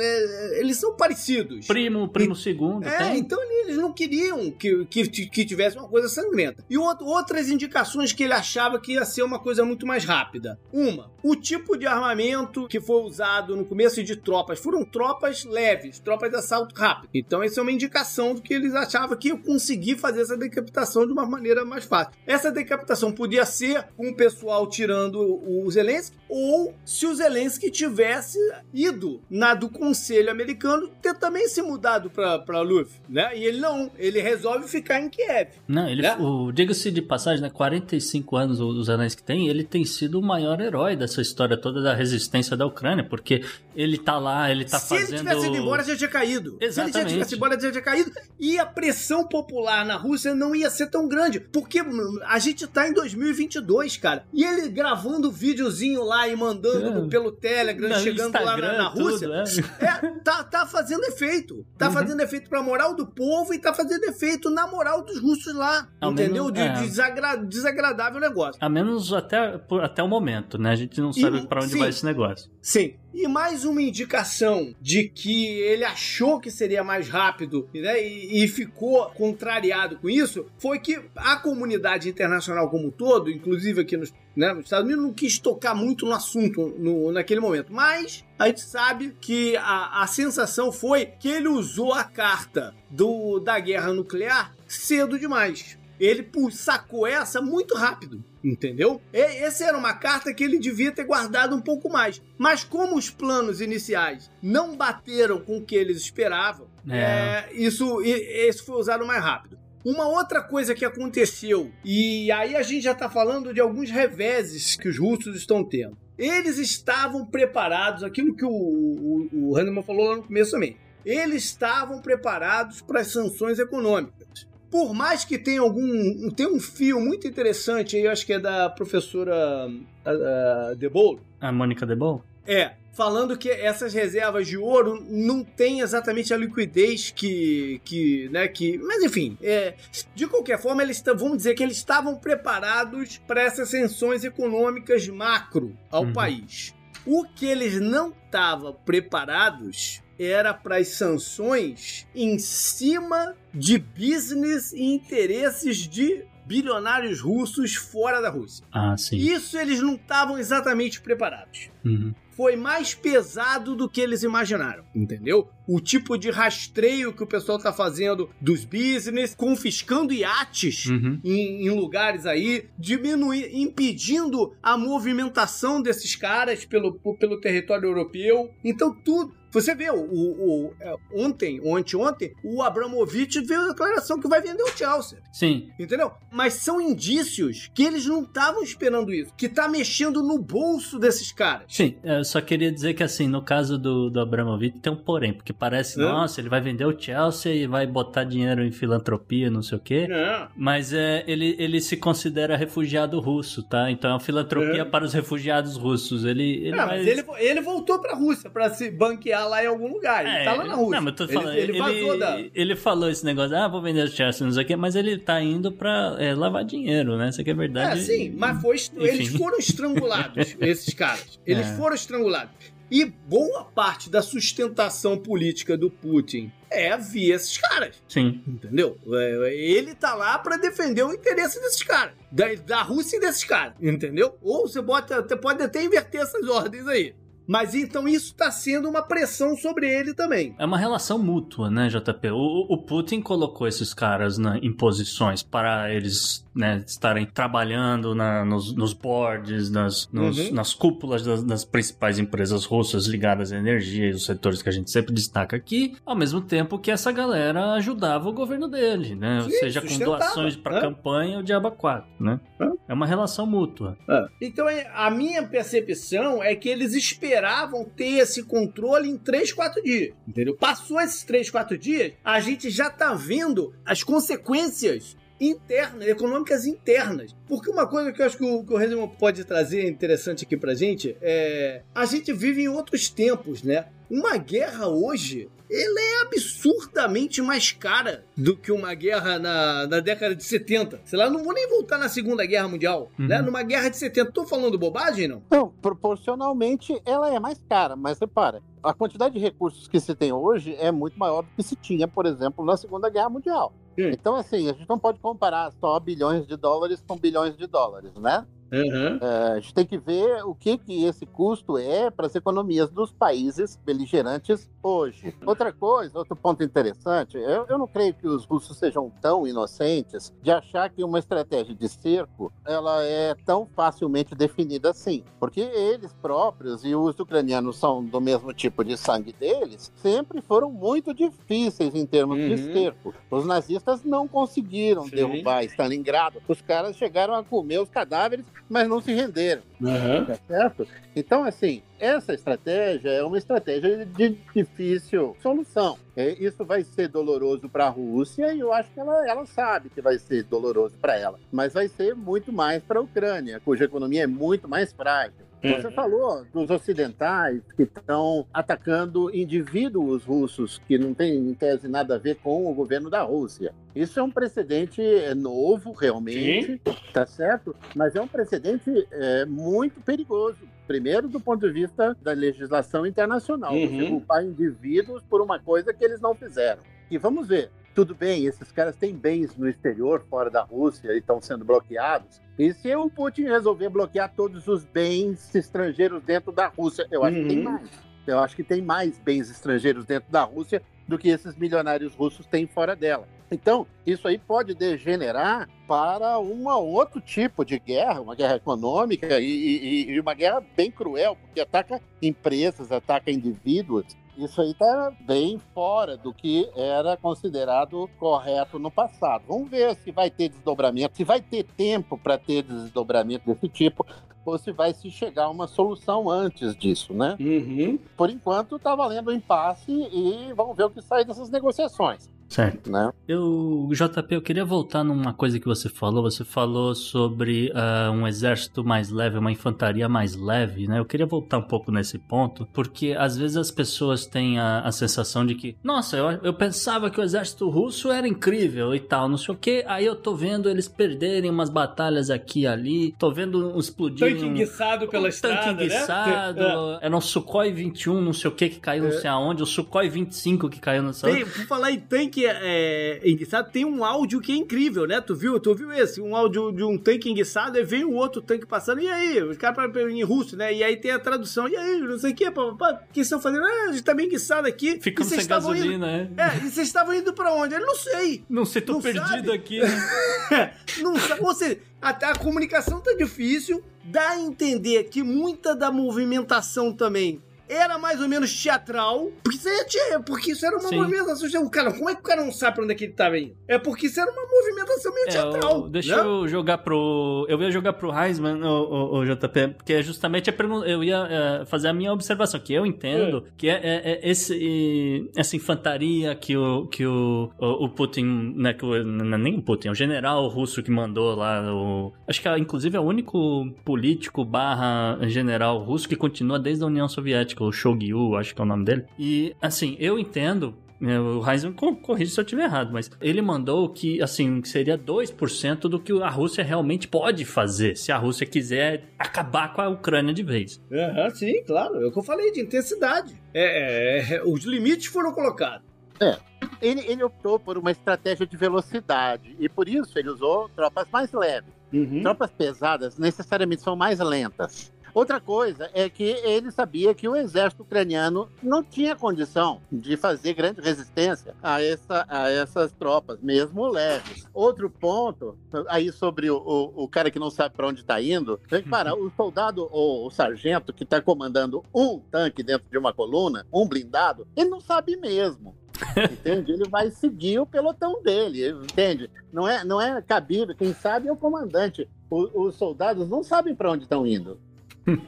É, eles são parecidos. Primo, primo segundo, É, tem. então eles não queriam que, que, que tivesse uma coisa sangrenta. E out- outras indicações que ele achava que ia ser uma coisa muito mais rápida. Uma, o tipo de armamento que foi usado no começo de tropas foram tropas leves, tropas de assalto rápido. Então, essa é uma indicação do que eles achavam que ia conseguir fazer essa decapitação de uma maneira mais fácil. Essa decapitação podia ser o pessoal tirando o Zelensky, ou se o Zelensky tivesse ido na do Conselho Americano, ter também se mudado para Luf, né? E ele não, ele resolve ficar em Kiev. Não, ele, Né? o, diga-se de passagem, né? 45 anos os anéis que tem, ele tem sido o maior herói dessa história toda da resistência da Ucrânia, porque ele tá lá, ele tá Se fazendo. ele tivesse ido embora, já tinha caído. Se ele já Exatamente. tivesse ido embora, já tinha caído. E a pressão popular na Rússia não ia ser tão grande. Porque hum, a gente tá em 2022, cara. E ele gravando videozinho lá e mandando É. pelo Telegram, chegando lá na, Instagram, na Rússia. tudo, é. É, tá, tá fazendo efeito. Tá Uhum. fazendo efeito pra moral do povo e tá fazendo efeito na moral dos russos lá. Ao entendeu? menos- de, é. de desagra- desagradável negócio. A menos até, por- até o momento, né? A gente não sabe pra onde sim. vai esse negócio. Sim. E mais uma indicação de que ele achou que seria mais rápido né, e, e ficou contrariado com isso foi que a comunidade internacional como um todo, inclusive aqui nos, né, nos Estados Unidos, não quis tocar muito no assunto no, naquele momento. Mas a gente sabe que a, a sensação foi que ele usou a carta do, da guerra nuclear cedo demais. Ele sacou essa muito rápido. Entendeu? E- Essa era uma carta que ele devia ter guardado um pouco mais. Mas como os planos iniciais não bateram com o que eles esperavam, É. é, isso, esse foi usado mais rápido. Uma outra coisa que aconteceu, e aí a gente já está falando de alguns reveses que os russos estão tendo. Eles estavam preparados, aquilo que o, o, o Hanneman falou lá no começo também. Eles estavam preparados para as sanções econômicas por mais que tenha algum. Tem um fio muito interessante aí, eu acho que é da professora uh, Debolo. A Mônica Debol? É, falando que essas reservas de ouro não têm exatamente a liquidez que. que, né, que mas enfim, é, de qualquer forma, eles vamos dizer que eles estavam preparados para essas sanções econômicas macro ao Uhum. país. O que eles não estavam preparados era para as sanções em cima de business e interesses de bilionários russos fora da Rússia. Ah, sim. Isso eles não estavam exatamente preparados Uhum. foi mais pesado do que eles imaginaram, entendeu? O tipo de rastreio que o pessoal tá fazendo dos business, confiscando iates Uhum. em, em lugares aí, diminuir, impedindo a movimentação desses caras pelo, pelo território europeu. Então tudo Você vê, o, o, o é, ontem, ou anteontem, o Abramovich veio a declaração que vai vender o Chelsea. Sim. Entendeu? Mas são indícios que eles não estavam esperando isso. Que tá mexendo no bolso desses caras. Sim, eu só queria dizer que assim, no caso do, do Abramovich tem um porém, porque parece, Hã? nossa, ele vai vender o Chelsea e vai botar dinheiro em filantropia, não sei o quê. Não. Mas é, ele, ele se considera refugiado russo, tá? Então é uma filantropia É. para os refugiados russos. Ele, ele Ah, vai... mas ele, ele voltou pra Rússia pra se banquear lá em algum lugar. Ele É, tá lá na Rússia. Não, mas tô Ele- falando, ele, ele, vazou da. ele falou esse negócio, ah, vou vender o Chelsea, não sei o quê, mas ele tá indo pra é, lavar dinheiro, né? Isso aqui é É, verdade. sim, mas foi, eles foram estrangulados, esses caras. Eles É. foram estrangulados. E boa parte da sustentação política do Putin é via esses caras. Sim. Entendeu? É, Ele tá lá pra defender o interesse desses caras. Da, da Rússia e desses caras. Entendeu? Ou você bota, você pode até inverter essas ordens aí. Mas então isso tá sendo uma pressão sobre ele também. É uma relação mútua, né, JP? O, o Putin colocou esses caras na, em posições para eles né, estarem trabalhando na- nos, nos boards, nas, nos- Uhum. nas cúpulas das, das principais empresas russas ligadas à energia e os setores que a gente sempre destaca aqui, ao mesmo tempo que essa galera ajudava o governo dele, né? Ou Sim, seja, com doações para né? campanha, o diabo 4, né? Hã? É uma relação mútua. Então é- a minha percepção é que eles esperavam ter esse controle em 3, 4 dias. Entendeu? Passou esses 3, 4 dias, a gente já tá vendo as consequências internas, econômicas internas. Porque uma coisa que eu acho que o, que o Resident pode trazer interessante aqui pra gente é. A gente vive em outros tempos, né? Uma guerra hoje. Ela é absurdamente mais cara do que uma guerra na, na década de 70. Sei lá, não vou nem voltar na Segunda Guerra Mundial. Uhum. Né? Numa guerra de 70. Tô falando bobagem, não? Não, proporcionalmente ela é mais cara, mas repara, a quantidade de recursos que se tem hoje é muito maior do que se tinha, por exemplo, na Segunda Guerra Mundial. Sim. Então, assim, a gente não pode comparar só bilhões de dólares com bilhões de dólares, né? Uhum. A gente tem que ver o que, que esse custo é para as economias dos países beligerantes hoje. Outra coisa, outro ponto interessante, eu, eu não creio que os russos sejam tão inocentes de achar que uma estratégia de cerco ela é tão facilmente definida assim, porque eles próprios e os ucranianos são do mesmo tipo de sangue deles, sempre foram muito difíceis em termos de Uhum. cerco. Os nazistas não conseguiram Sim. derrubar Stalingrado. Os caras chegaram a comer os cadáveres mas não se renderam, Uhum. tá certo? Então, assim, essa estratégia é uma estratégia de difícil solução. É, isso vai ser doloroso para a Rússia e eu acho que ela, ela sabe que vai ser doloroso para ela, mas vai ser muito mais para a Ucrânia, cuja economia é muito mais frágil. Você Uhum. falou dos ocidentais que estão atacando indivíduos russos que não tem, em tese, nada a ver com o governo da Rússia. Isso é um precedente é, novo, realmente, tá certo? Mas é um precedente é, muito perigoso. Primeiro, do ponto de vista da legislação internacional, Uhum. você culpar indivíduos por uma coisa que eles não fizeram. E vamos ver, tudo bem, esses caras têm bens no exterior, fora da Rússia, e estão sendo bloqueados. E se o Putin resolver bloquear todos os bens estrangeiros dentro da Rússia, eu acho que tem Uhum. mais. Eu acho que tem mais bens estrangeiros dentro da Rússia do que esses milionários russos têm fora dela. Então, isso aí pode degenerar para um outro tipo de guerra, uma guerra econômica e, e- e uma guerra bem cruel, porque ataca empresas, ataca indivíduos. Isso aí está bem fora do que era considerado correto no passado. Vamos ver se vai ter desdobramento, se vai ter tempo para ter desdobramento desse tipo, ou se vai se chegar a uma solução antes disso, né? Uhum. Por enquanto, está valendo o impasse e vamos ver o que sai dessas negociações, Certo. né? Eu, JP, eu queria voltar numa coisa que você falou. Você falou sobre ah, um exército mais leve, uma infantaria mais leve, né? Eu queria voltar um pouco nesse ponto, porque às vezes as pessoas têm a, a sensação de que, nossa, eu, eu pensava que o exército russo era incrível e tal, não sei o que. Aí eu tô vendo eles perderem umas batalhas aqui e ali, tô vendo explodir. Tanque enguiçado pela um estrada, tanque enguiçado, né? era um Sukhoi 21, não sei o que, que caiu não sei aonde, o Sukhoi 25 que caiu nessa Tem, por falar em tanque é, enguiçado, tem um áudio que é incrível, né? Tu viu? Tu viu esse? Um áudio de um tanque enguiçado, e vem o outro tanque passando, e aí? Os caras em russo, né? E aí tem a tradução, e aí? Não sei o que, papapá. O que estão fazendo? Ah, a gente tá bem enguiçado aqui. Ficamos sem estavam indo- gasolina, é. É, e vocês estavam indo pra onde? Ele não sei. Não sei, tô Não perdido sabe? aqui. né? não sabe. Ou seja, a, a comunicação tá difícil, dá a entender que muita da movimentação também era mais ou menos teatral, porque isso, é, porque isso era uma Sim. movimentação. Cara, como é que o cara não sabe pra onde é que ele tava indo? É porque isso era uma movimentação meio é, teatral. deixa né? eu jogar pro. Eu ia jogar pro Heisman, o, o, o JP, porque é justamente a pergunta. Eu ia é, fazer a minha observação, que eu entendo é. que é, é, esse, essa infantaria que o, que o, o, Putin, né, que o, nem o Putin, o general russo que mandou lá, o, acho que inclusive é o único político barra general russo que continua desde a União Soviética, o Shogyu, acho que é o nome dele. E, assim, eu entendo né, o Heisen corrige se eu estiver errado, mas ele mandou que, assim, seria 2% do que a Rússia realmente pode fazer, se a Rússia quiser acabar com a Ucrânia de vez. Uhum, sim, claro. É o que eu falei de intensidade. É, é, é, os limites foram colocados. É. Ele, ele, optou por uma estratégia de velocidade e por isso ele usou tropas mais leves. Uhum. Tropas pesadas necessariamente são mais lentas. Outra coisa é que ele sabia que o exército ucraniano não tinha condição de fazer grande resistência a, essa, a essas tropas, mesmo leves. Outro ponto, aí sobre o, o, o cara que não sabe para onde está indo, para o soldado ou o sargento que está comandando um tanque dentro de uma coluna, um blindado, ele não sabe mesmo. entende? Ele vai seguir o pelotão dele, entende? Não é, não é cabível. Quem sabe é o comandante. O, os soldados não sabem para onde estão indo.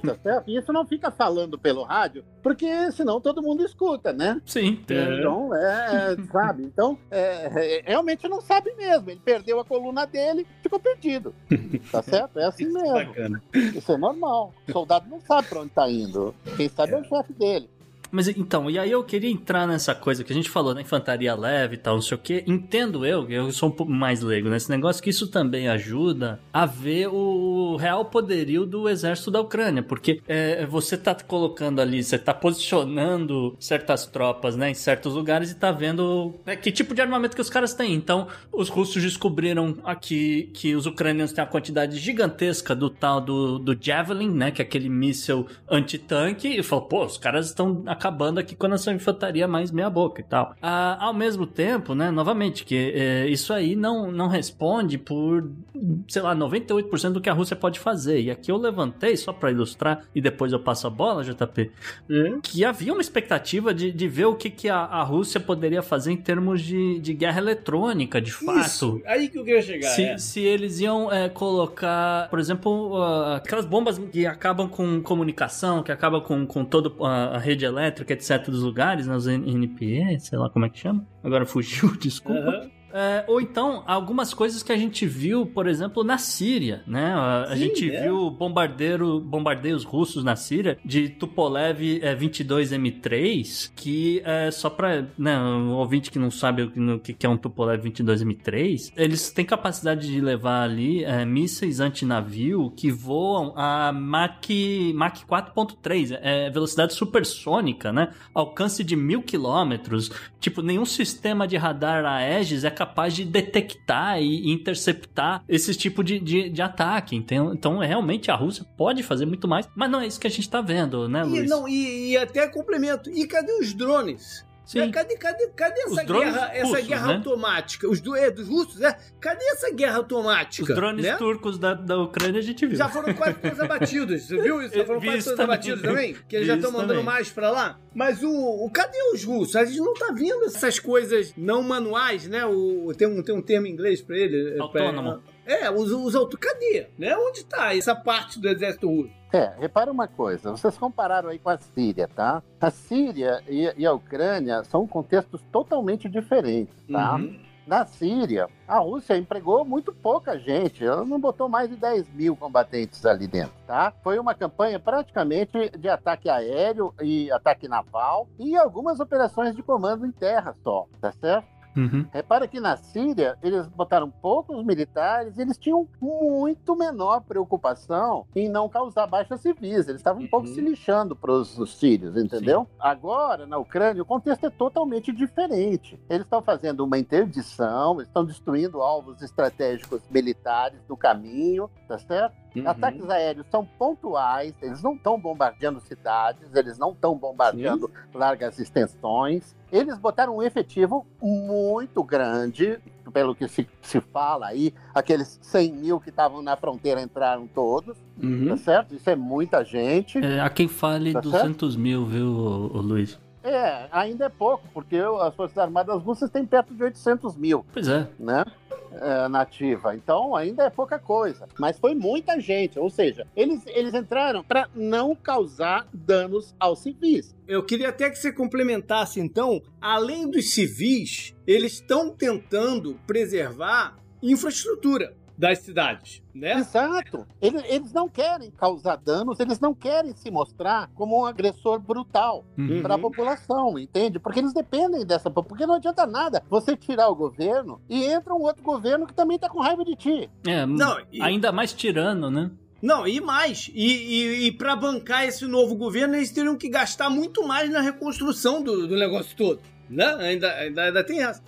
Tá certo? E isso não fica falando pelo rádio, porque senão todo mundo escuta, né? Sim. Então, é, sabe? Então, é, é, realmente não sabe mesmo. Ele perdeu a coluna dele, ficou perdido. Tá certo? É assim mesmo. Bacana. Isso é normal. O soldado não sabe para onde está indo. Quem sabe é, é o chefe dele. Mas então, e aí eu queria entrar nessa coisa que a gente falou, né? Infantaria leve e tal, não sei o quê. Entendo eu, eu sou um pouco mais leigo nesse negócio, que isso também ajuda a ver o real poderio do exército da Ucrânia. Porque é, você tá colocando ali, você tá posicionando certas tropas, né? Em certos lugares e tá vendo né, que tipo de armamento que os caras têm. Então, os russos descobriram aqui que os ucranianos têm uma quantidade gigantesca do tal do, do Javelin, né? Que é aquele míssil antitanque. E falou, pô, os caras estão acabando aqui com a nossa infantaria mais meia boca e tal. Ah, ao mesmo tempo, né, novamente, que é, isso aí não, não responde por, sei lá, 98% do que a Rússia pode fazer. E aqui eu levantei, só para ilustrar, e depois eu passo a bola, JP, hum? que havia uma expectativa de, de ver o que, que a, a Rússia poderia fazer em termos de, de guerra eletrônica, de fato. Isso, aí que eu queria chegar. Se, é. se eles iam é, colocar, por exemplo, uh, aquelas bombas que acabam com comunicação, que acabam com, com toda a rede elétrica, elétrica, etc., dos lugares, nas NPE, sei lá como é que chama. Agora fugiu, desculpa. Uhum. É, ou então, algumas coisas que a gente viu, por exemplo, na Síria, né? A, Sim, a gente é. viu bombardeiro, bombardeios russos na Síria de Tupolev é, 22M3, que é só para né, um ouvinte que não sabe o que é um Tupolev 22M3, eles têm capacidade de levar ali é, mísseis antinavio que voam a Mach, Mach 4.3, é velocidade supersônica, né? Alcance de mil quilômetros. Tipo, nenhum sistema de radar Aegis é capaz capaz de detectar e interceptar esse tipo de, de, de ataque. Então, então, realmente, a Rússia pode fazer muito mais, mas não é isso que a gente está vendo, né, Luiz? E, não, e, e até complemento. E cadê os drones? Sim. Cadê, cadê, cadê essa guerra, russos, essa guerra né? automática? Os do, é, dos russos, né? Cadê essa guerra automática? Os drones né? turcos da, da Ucrânia a gente viu. Já foram quase todos abatidos, você viu isso? Já foram quase todos abatidos também? Que eles já estão mandando também. mais pra lá? Mas o, o, cadê os russos? A gente não tá vendo essas coisas não manuais, né? O, tem, um, tem um termo em inglês pra ele. É, Autônomo. Pra, é, os, os autos. Cadê? Né? Onde tá essa parte do exército russo? É, repara uma coisa, vocês compararam aí com a Síria, tá? A Síria e, e a Ucrânia são contextos totalmente diferentes, tá? Uhum. Na Síria, a Rússia empregou muito pouca gente, ela não botou mais de 10 mil combatentes ali dentro, tá? Foi uma campanha praticamente de ataque aéreo e ataque naval e algumas operações de comando em terra só, tá certo? Uhum. Repara que na Síria eles botaram poucos militares, eles tinham muito menor preocupação em não causar baixas civis. Eles estavam um pouco uhum. se lixando para os sírios, entendeu? Sim. Agora, na Ucrânia, o contexto é totalmente diferente. Eles estão fazendo uma interdição, estão destruindo alvos estratégicos militares no caminho, tá certo? Uhum. Ataques aéreos são pontuais, eles não estão bombardeando cidades, eles não estão bombardeando Sim. largas extensões. Eles botaram um efetivo muito grande, pelo que se, se fala aí, aqueles 100 mil que estavam na fronteira entraram todos, Uhum. tá certo? Isso é muita gente. É, há quem fale Tá 200 mil, viu, Luiz? É, ainda é pouco, porque as Forças Armadas Russas têm perto de 800 mil, Pois é. né? É, nativa. Então ainda é pouca coisa. Mas foi muita gente. Ou seja, eles, eles entraram para não causar danos aos civis. Eu queria até que você complementasse, então, além dos civis, eles estão tentando preservar infraestrutura das cidades, né? Exato. Eles, eles não querem causar danos, eles não querem se mostrar como um agressor brutal Uhum. para a população, entende? Porque eles dependem dessa po- porque não adianta nada você tirar o governo e entra um outro governo que também tá com raiva de ti. É, Não, e- ainda mais tirano, né? Não, e mais. E, e, e para bancar esse novo governo, eles teriam que gastar muito mais na reconstrução do, do negócio todo. Né? Ainda, ainda, ainda tem essa.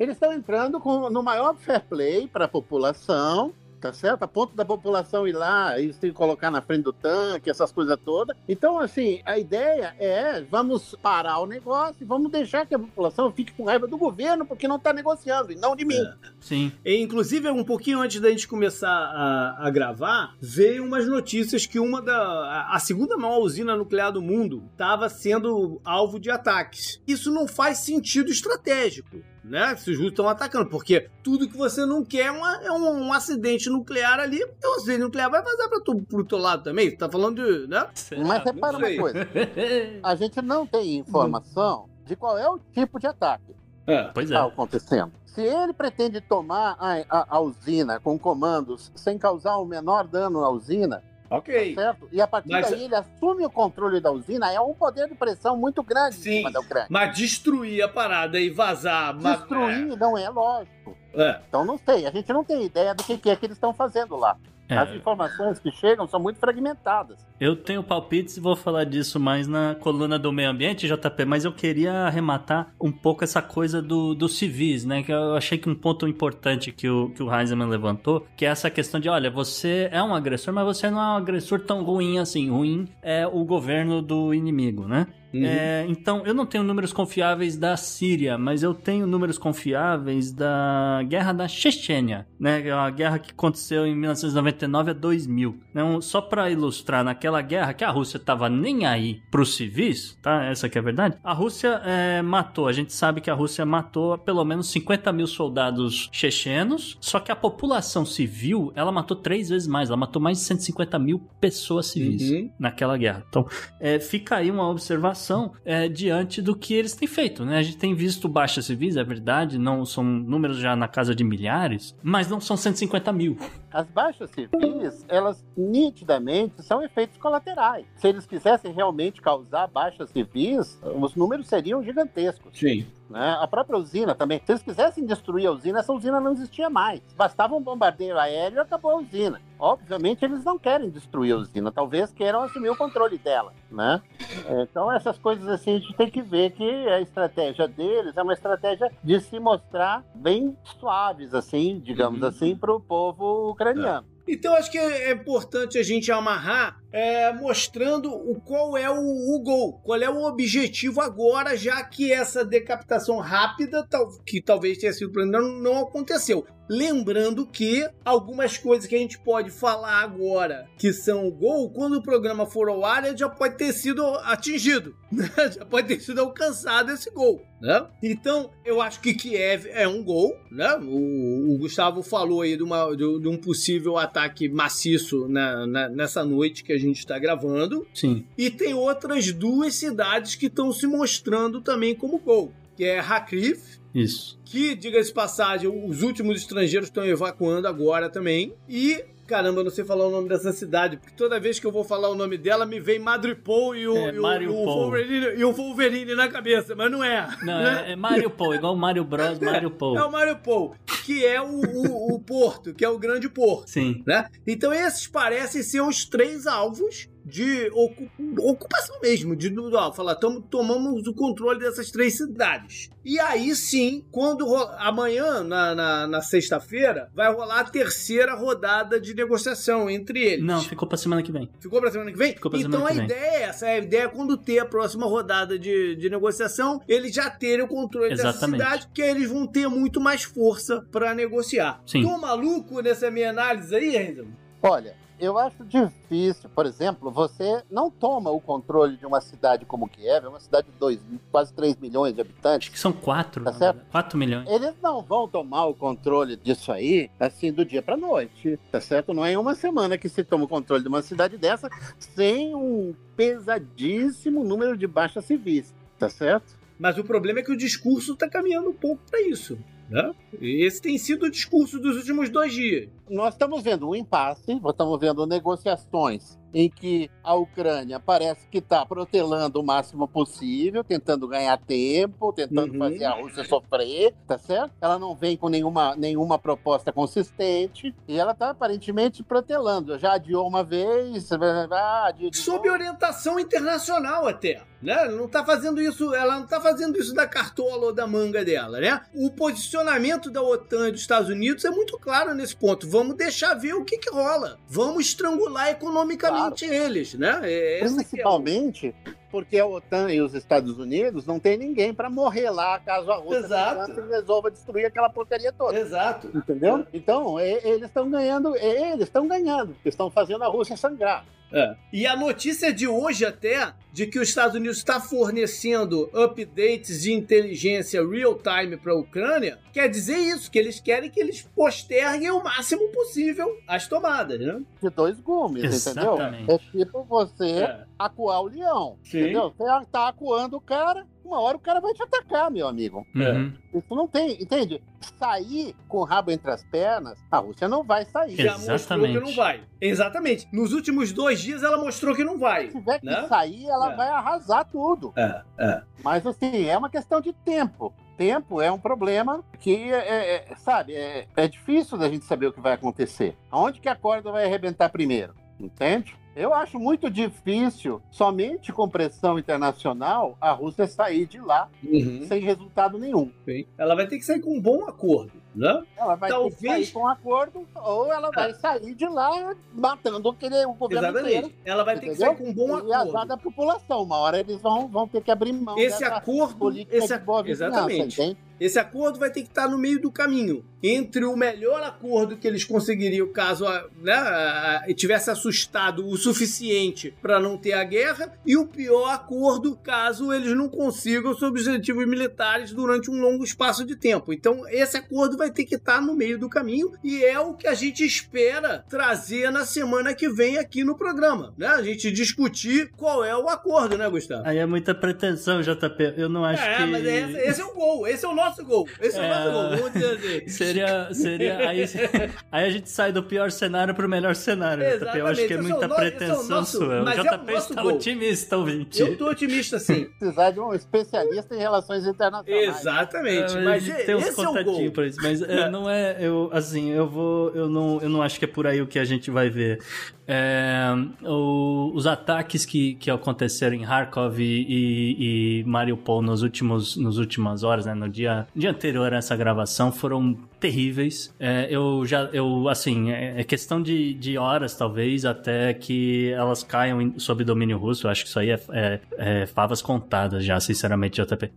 Eles estão entrando com, no maior fair play para a população, tá certo? A ponto da população ir lá e se colocar na frente do tanque, essas coisas todas. Então, assim, a ideia é vamos parar o negócio e vamos deixar que a população fique com raiva do governo porque não está negociando, e não de mim. Sim. E, inclusive, um pouquinho antes da gente começar a, a gravar, veio umas notícias que uma da. A, a segunda maior usina nuclear do mundo estava sendo alvo de ataques. Isso não faz sentido estratégico. Né? Se os russos estão atacando, porque tudo que você não quer é, uma- é um, um acidente nuclear ali, então o acidente nuclear vai vazar para o outro lado também. Você tá falando de. Né? Mas repara uma coisa: a gente não tem informação de qual é o tipo de ataque. É. Pois que é. está acontecendo. Se ele pretende tomar a, a- a usina com comandos sem causar o menor dano à usina, Ok. certo? E a partir Mas- daí ele assume o controle da usina, é um poder de pressão muito grande Sim. em cima da Ucrânia. Mas destruir a parada e vazar. Destruir não é lógico. É. Então não sei, a gente não tem ideia do que, que é que eles estão fazendo lá. É. As informações que chegam são muito fragmentadas. Eu tenho palpites e vou falar disso mais na coluna do meio ambiente, JP, mas eu queria arrematar um pouco essa coisa do, dos civis, né? Que eu achei que um ponto importante que o, que o Heisenman levantou, que é essa questão de, olha, você é um agressor, mas você não é um agressor tão ruim assim. Ruim é o governo do inimigo, né? Uhum. É, então, eu não tenho números confiáveis da Síria, mas eu tenho números confiáveis da guerra da Chechênia, né? É uma guerra que aconteceu em 1999 a 2000. Então, só para ilustrar, naquela guerra que a Rússia tava nem aí pros civis, tá? Essa que é a verdade. A Rússia é, matou, a gente sabe que a Rússia matou pelo menos 50 mil soldados chechenos, só que a população civil, ela matou três vezes mais, ela matou mais de 150 mil pessoas civis Uhum. naquela guerra. Então, é, fica aí uma observação é, diante do que eles têm feito, né? A gente tem visto baixas civis, é verdade, não são números já na casa de milhares, mas não são 150 mil. As baixas civis, elas nitidamente são efeitos colaterais. Se eles quisessem realmente causar baixas civis, os números seriam gigantescos. Sim. Né? A própria usina também. Se eles quisessem destruir a usina, essa usina não existia mais. Bastava um bombardeio aéreo e acabou a usina. Obviamente, eles não querem destruir a usina, talvez queiram assumir o controle dela, né? Então, essas coisas assim, a gente tem que ver que a estratégia deles é uma estratégia de se mostrar bem suaves, assim, digamos Uhum. assim, para o povo ucraniano. Então acho que é importante a gente amarrar é, mostrando o, qual é o, o gol, qual é o objetivo agora, já que essa decapitação rápida, tal- que talvez tenha sido planejada, não aconteceu. Lembrando que algumas coisas que a gente pode falar agora que são o gol, quando o programa for ao ar, ele já pode ter sido atingido, né? já pode ter sido alcançado esse gol. Né? Então, eu acho que Kiev é um gol, né? O, o Gustavo falou aí de, uma- de- de um possível ataque maciço na- na- nessa noite que a gente está gravando. Sim. E tem outras duas cidades que estão se mostrando também como gol, que é Hakriv, Isso. que, diga-se de passagem, os últimos estrangeiros estão evacuando agora também, e... Caramba, eu não sei falar o nome dessa cidade, porque toda vez que eu vou falar o nome dela, me vem Madripoor e o, É, e o, Mariupol. o Wolverine, e o Wolverine na cabeça, mas não é. Não, né? é, é Mario Paul, igual Mario Bros, Mario Paul. É o Mariupol, que é o, o, o porto, que é o grande porto. Sim. né? Então esses parecem ser os três alvos de ocu- ocupação mesmo, de ó, falar, tamo, tomamos o controle dessas três cidades. E aí sim, quando amanhã, na, na, na sexta-feira, vai rolar a terceira rodada de negociação entre eles. Não, ficou pra semana que vem. Ficou pra semana que vem? Ficou pra então semana a que vem. ideia é essa. A ideia é quando ter a próxima rodada de, de negociação, eles já terem o controle dessa Exatamente. cidade, que aí eles vão ter muito mais força pra negociar. Sim. Tô maluco nessa minha análise aí, Renzo? Olha, eu acho difícil, por exemplo, você não toma o controle de uma cidade como Kiev, é uma cidade de dois, quase 3 milhões de Acho habitantes. que são quatro, Tá na certo? verdade. Quatro milhões. Eles não vão tomar o controle disso aí assim do dia pra noite, tá certo? Não é em uma semana que se toma o controle de uma cidade dessa sem um pesadíssimo número de baixas civis, tá certo? Mas o problema é que o discurso tá caminhando um pouco pra isso. Né? Esse tem sido o discurso dos últimos dois dias. Nós estamos vendo um impasse, estamos vendo negociações em que a Ucrânia parece que está protelando o máximo possível, tentando ganhar tempo, tentando Uhum. fazer a Rússia sofrer, tá certo? Ela não vem com nenhuma, nenhuma proposta consistente e ela está aparentemente protelando. Já adiou uma vez, ah, adiou Sob orientação internacional até. Né? Ela não tá fazendo isso, ela não tá fazendo isso da cartola ou da manga dela, né? O posicionamento da OTAN e dos Estados Unidos é muito claro nesse ponto. Vamos deixar ver o que que rola. Vamos estrangular economicamente eles, né? É, essa que é o- Principalmente porque a OTAN e os Estados Unidos não tem ninguém para morrer lá caso a Rússia resolva destruir aquela porcaria toda. Exato. Entendeu? Então, eles estão ganhando, eles estão ganhando, estão fazendo a Rússia sangrar. É. E a notícia de hoje até, de que os Estados Unidos está fornecendo updates de inteligência real-time para a Ucrânia, quer dizer isso, que eles querem que eles posterguem o máximo possível as tomadas, né? De dois gumes, Exatamente. entendeu? É tipo você É. acuar o leão, Sim. entendeu? Você tá acuando o cara, uma hora o cara vai te atacar, meu amigo. Uhum. Isso não tem, entende? Sair com o rabo entre as pernas, a Rússia não vai sair. Já mostrou Exatamente. que não vai. Exatamente. Nos últimos dois dias ela mostrou que não vai. Se tiver que Né? sair, ela É. vai arrasar tudo. É, é. Mas assim, é uma questão de tempo. Tempo é um problema que, é, é, sabe, é, é difícil da gente saber o que vai acontecer. Aonde que a corda vai arrebentar primeiro? Entende? Eu acho muito difícil, somente com pressão internacional, a Rússia sair de lá Uhum. sem resultado nenhum. Ela vai ter que sair com um bom acordo, né? Ela vai ter Talvez- que sair com um acordo, ou ela vai sair de lá matando aquele, o governo inteiro. Exatamente. Ela vai ter que Entendeu? sair com um bom E azar acordo. da população. Uma hora eles vão, vão ter que abrir mão Esse acordo, política esse, de boa vizinhança, exatamente. entende? Esse acordo vai ter que estar no meio do caminho entre o melhor acordo que eles conseguiriam caso né, tivesse assustado o suficiente para não ter a guerra e o pior acordo caso eles não consigam seus objetivos militares durante um longo espaço de tempo. Então esse acordo vai ter que estar no meio do caminho e é o que a gente espera trazer na semana que vem aqui no programa, né? A gente discutir qual é o acordo, né, Gustavo? Aí é muita pretensão, JP. Eu não acho É, que. mas esse, esse é o gol, esse é o nosso gol, esse é, o É. nosso gol, vamos dizer assim. Seria. seria aí, aí a gente sai do pior cenário pro melhor cenário, JP. Eu acho que é Exatamente, é muita no- é pretensão nosso- sua. O mas é o JP nosso está gol. otimista, ouvinte. Eu tô otimista sim. Precisar de um especialista em relações internacionais. Exatamente, É, mas tem uns esse é o gol. contatinhos pra isso, mas é, não é, eu, assim, eu vou, eu não, eu não acho que é por aí o que a gente vai ver. É, o- os ataques que, que aconteceram em Kharkov e, e, e Mariupol nos últimos, nos últimas horas, né, no dia, dia anterior a essa gravação, foram terríveis. É, eu já, eu, assim, é, é questão de, de horas, talvez, até que elas caiam sob domínio russo. Eu acho que isso aí é, é, é favas contadas já, sinceramente, JP.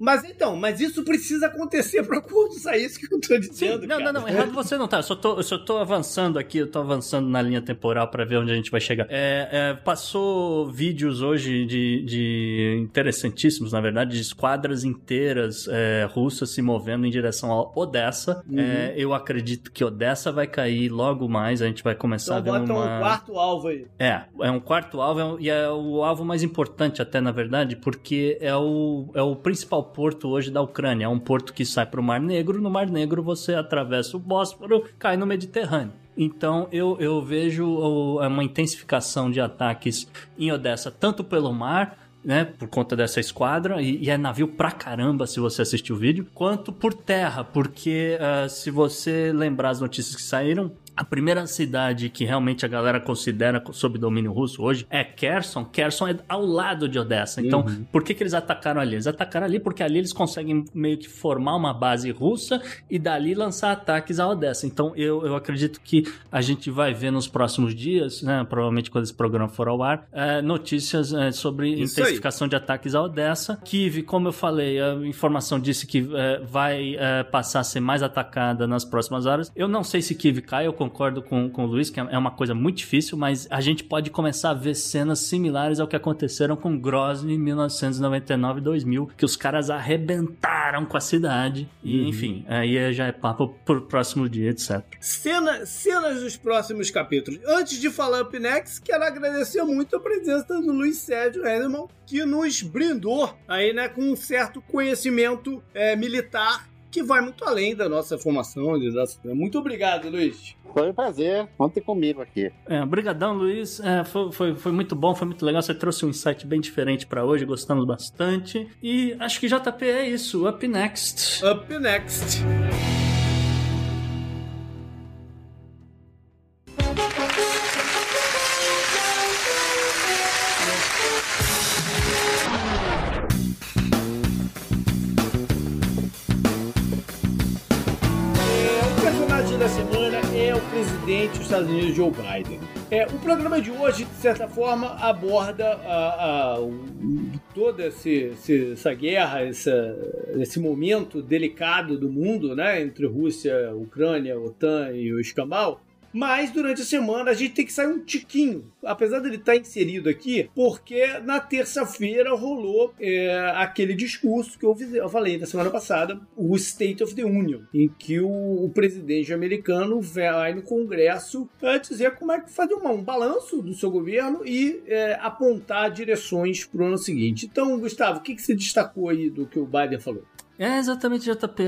Mas então, mas isso precisa acontecer para o acordo sair, isso que eu tô dizendo, Sim, não, cara. não, não, errado você não tá. Eu só tô, eu só tô avançando aqui, eu tô avançando na linha temporal pra ver onde a gente vai chegar. É, é, passou vídeos hoje de, de interessantíssimos, na verdade, de esquadras inteiras é, russas se movendo em direção a Odessa. Uhum. É, eu acredito que Odessa vai cair logo mais, a gente vai começar Então a ver uma... um quarto alvo aí. É, é um quarto alvo é e é o alvo mais importante até, na verdade, porque é o, é o principal porto hoje da Ucrânia. É um porto que sai para o Mar Negro. No Mar Negro você atravessa o Bósforo, cai no Mediterrâneo. Então eu, eu vejo o- uma intensificação de ataques em Odessa, tanto pelo mar, né, por conta dessa esquadra, e, e é navio pra caramba se você assistir o vídeo, quanto por terra, porque ah, se você lembrar as notícias que saíram, A primeira cidade que realmente a galera considera sob domínio russo hoje é Kherson. Kherson é ao lado de Odessa. Então, uhum. por que, que eles atacaram ali? Eles atacaram ali porque ali eles conseguem meio que formar uma base russa e dali lançar ataques a Odessa. Então, eu, eu acredito que a gente vai ver nos próximos dias, né, provavelmente quando esse programa for ao ar, é, notícias é, sobre Isso intensificação aí. de ataques a Odessa. Kiev, como eu falei, a informação disse que é, vai passar a ser mais atacada nas próximas horas. Eu não sei se Kiev cai, eu concordo com, com o Luiz, que é uma coisa muito difícil, mas a gente pode começar a ver cenas similares ao que aconteceram com Grozny em 1999 e 2000, que os caras arrebentaram com a cidade. E, uhum. enfim, aí já é papo pro próximo dia, etc. Cena, cenas dos próximos capítulos. Antes de falar Up Next, quero agradecer muito a presença do Luiz Sérgio Henneman, que nos brindou aí, né, com um certo conhecimento é, militar que vai muito além da nossa formação. Muito obrigado, Luiz. Foi um prazer, contem comigo aqui. É, obrigadão, Luiz. É, foi, foi, foi muito bom, foi muito legal. Você trouxe um insight bem diferente para hoje, gostamos bastante. E acho que JP é isso. Up next. Up next. Estados Unidos, Joe Biden. É, o programa de hoje, de certa forma, aborda a, a, toda esse, essa guerra, essa, esse momento delicado do mundo, né, entre Rússia, Ucrânia, OTAN e o escambau, mas durante a semana a gente tem que sair um tiquinho, apesar dele estar tá inserido aqui, porque na terça-feira rolou é, aquele discurso que eu, fiz, eu, falei na semana passada, o State of the Union, em que o, o presidente americano vai no Congresso para dizer como é que fazer um balanço do seu governo e é, apontar direções para o ano seguinte. Então, Gustavo, o que, que você destacou aí do que o Biden falou? É exatamente, JP.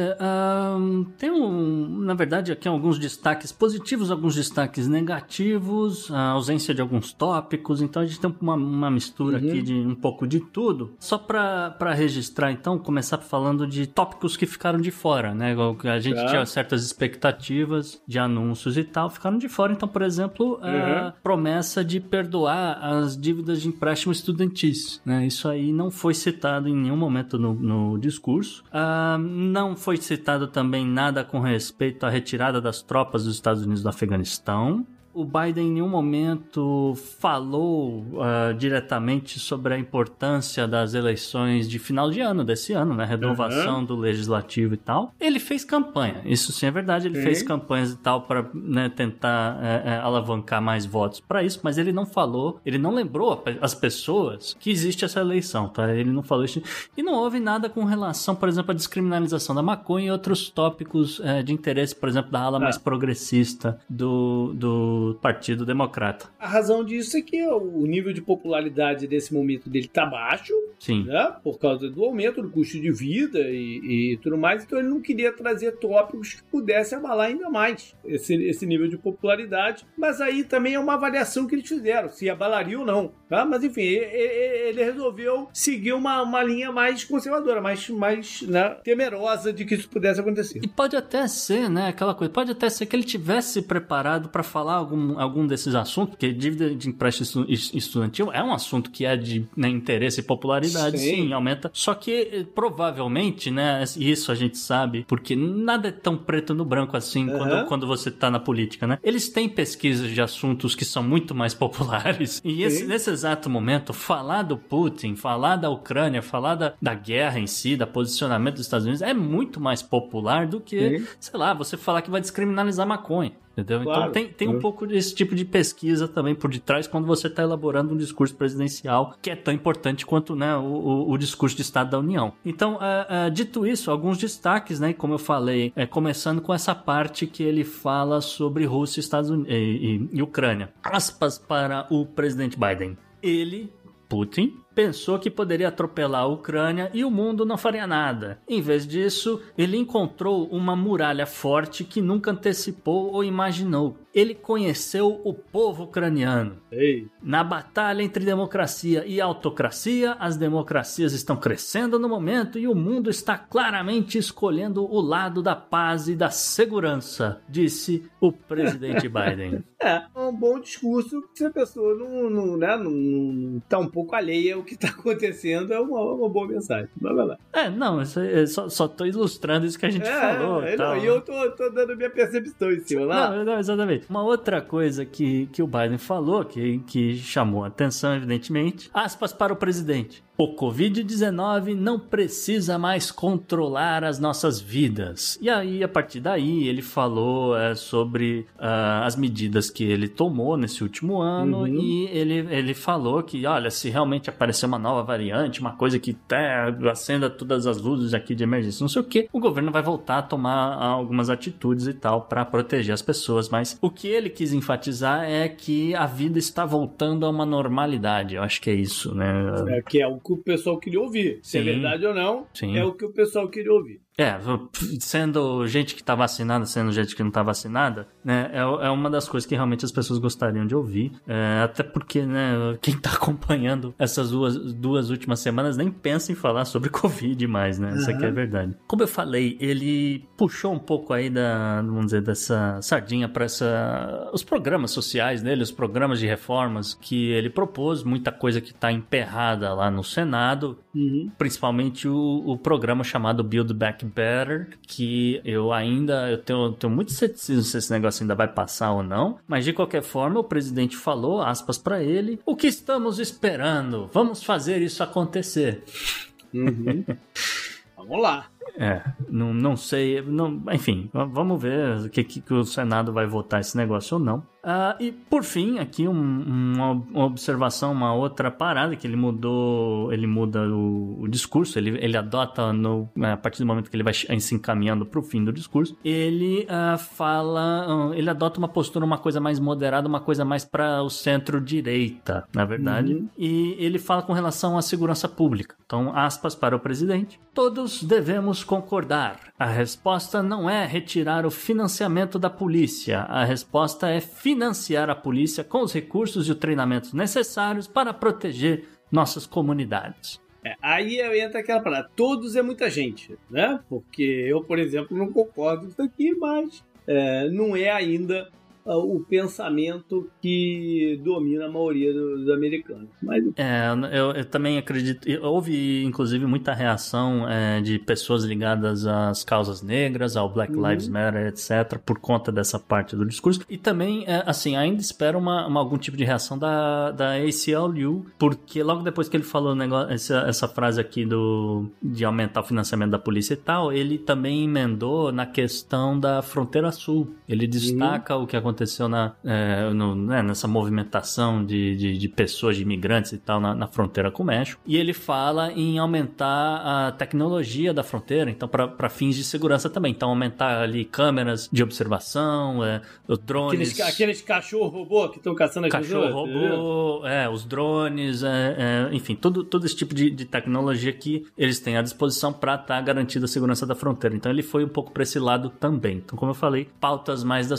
Tem um, na verdade, aqui alguns destaques positivos, alguns destaques negativos, a ausência de alguns tópicos, então a gente tem uma, uma mistura uhum. aqui de um pouco de tudo. Só para registrar, então, começar falando de tópicos que ficaram de fora, né? A gente tá. tinha certas expectativas de anúncios e tal, ficaram de fora. Então, por exemplo, uhum. a promessa de perdoar as dívidas de empréstimo estudantis, né? Isso aí não foi citado em nenhum momento no, no discurso. Uh, não foi citado também nada com respeito à retirada das tropas dos Estados Unidos do Afeganistão o Biden em nenhum momento falou uh, diretamente sobre a importância das eleições de final de ano, desse ano, né? Renovação uhum. do legislativo e tal. Ele fez campanha, isso sim é verdade, ele sim. fez campanhas e tal para né, tentar é, é, alavancar mais votos para isso, mas ele não falou, ele não lembrou as pessoas que existe essa eleição, tá? Ele não falou isso. E não houve nada com relação, por exemplo, à descriminalização da maconha e outros tópicos é, de interesse, por exemplo, da ala mais progressista do, do Partido Democrata. A razão disso é que o nível de popularidade desse momento dele tá baixo, Sim. Né? por causa do aumento do custo de vida e, e, tudo mais, então ele não queria trazer tópicos que pudessem abalar ainda mais esse, esse nível de popularidade. Mas aí também é uma avaliação que eles fizeram, se abalaria ou não. Tá? Mas enfim, ele, ele resolveu seguir uma, uma linha mais conservadora, mais, mais né, temerosa de que isso pudesse acontecer. E pode até ser, né, aquela coisa, pode até ser que ele tivesse preparado para falar algum, algum desses assuntos, porque dívida de empréstimo estudantil é um assunto que é de né, interesse e popularidade, sim. sim. aumenta. Só que eh, provavelmente, né, isso a gente sabe, porque nada é tão preto no branco assim uhum. quando, quando você tá na política, né? Eles têm pesquisas de assuntos que são muito mais populares. E esse, nesse exato momento, falar do Putin, falar da Ucrânia, falar da, da guerra em si, da posicionamento dos Estados Unidos, é muito mais popular do que, sim. sei lá, você falar que vai descriminalizar maconha. Entendeu? Então, claro. Então tem, tem um pouco desse tipo de pesquisa também por detrás quando você está elaborando um discurso presidencial que é tão importante quanto né, o, o, o discurso de Estado da União. Então, uh, uh, dito isso, alguns destaques, né? Como eu falei, é, começando com essa parte que ele fala sobre Rússia, Estados Unidos e, e, e Ucrânia. Aspas para o presidente Biden. Ele Putin pensou que poderia atropelar a Ucrânia e o mundo não faria nada. Em vez disso, ele encontrou uma muralha forte que nunca antecipou ou imaginou. Ele conheceu o povo ucraniano. Ei. Na batalha entre democracia e autocracia, as democracias estão crescendo no momento e o mundo está claramente escolhendo o lado da paz e da segurança, disse o presidente Biden. É, é um bom discurso se a pessoa não, não, né, não, não tá um pouco alheia ao que tá acontecendo, é uma, uma boa mensagem. Vai lá. É, não, só, só tô ilustrando isso que a gente É, falou. é, não, e eu tô, tô dando minha percepção em cima lá. Não, não, exatamente. Uma outra coisa que, que o Biden falou, que, que chamou a atenção, evidentemente, aspas para o presidente. O Covid-19 não precisa mais controlar as nossas vidas. E aí, a partir daí, ele falou é, sobre ah, as medidas que ele tomou nesse último ano Uhum. e ele, ele falou que, olha, se realmente aparecer uma nova variante, uma coisa que até acenda todas as luzes aqui de emergência, não sei o que, o governo vai voltar a tomar algumas atitudes e tal para proteger as pessoas. Mas o que ele quis enfatizar é que a vida está voltando a uma normalidade. Eu acho que é isso, né? É, que é o que o pessoal queria ouvir. Se é verdade ou não, Sim. é o que o pessoal queria ouvir. É, sendo gente que tá vacinada, sendo gente que não tá vacinada, né, é, é uma das coisas que realmente as pessoas gostariam de ouvir. É, até porque, né, quem tá acompanhando essas duas, duas últimas semanas nem pensa em falar sobre Covid mais, né? Isso aqui é verdade. Como eu falei, ele puxou um pouco aí da, vamos dizer, dessa sardinha para essa, os programas sociais dele, os programas de reformas que ele propôs, muita coisa que tá emperrada lá no Senado, Uhum. principalmente o, o programa chamado Build Back Better, que eu ainda eu tenho, eu tenho muito ceticismo se esse negócio ainda vai passar ou não, mas de qualquer forma o presidente falou, aspas pra ele, o que estamos esperando? Vamos fazer isso acontecer. Uhum. Vamos lá. É, não, não sei, não, enfim, vamos ver o que, que, o Senado vai votar esse negócio ou não. Ah, e por fim, aqui um- uma, uma observação, uma outra parada que ele mudou, ele muda o, o discurso, ele, ele adota no, a partir do momento que ele vai se encaminhando para o fim do discurso, ele ah, fala, ah, ele adota uma postura, uma coisa mais moderada, uma coisa mais para o centro-direita, na verdade, Uhum. e ele fala com relação à segurança pública. Então, aspas para o presidente: todos devemos concordar. A resposta não é retirar o financiamento da polícia, a resposta é financiar a polícia com os recursos e o treinamento necessários para proteger nossas comunidades. É, aí entra aquela parada. Todos é muita gente, né? Porque eu, por exemplo, não concordo com isso aqui, mas é, não é ainda o pensamento que domina a maioria dos americanos. Mas É, eu, eu também acredito. Houve, inclusive, muita reação é, de pessoas ligadas às causas negras, ao Black Uhum. Lives Matter, etc., por conta dessa parte do discurso. E também, é, assim, ainda espero uma, uma- algum tipo de reação da, da ACLU, porque logo depois que ele falou negócio, essa, essa frase aqui do, de aumentar o financiamento da polícia e tal, ele também emendou na questão da fronteira sul. Ele destaca o que aconteceu na, é, no- né, nessa movimentação de, de, de pessoas, de imigrantes e tal, na, na fronteira com o México. E ele fala em aumentar a tecnologia da fronteira, então, para fins de segurança também. Então, aumentar ali câmeras de observação, é, os drones. aqueles, aqueles cachorro robô que estão caçando as Cachorro robô, é, os drones, é, é, enfim, todo, todo esse tipo de, de tecnologia que eles têm à disposição para estar garantida a segurança da fronteira. Então ele foi um pouco para esse lado também. Então, como eu falei, pautas mais da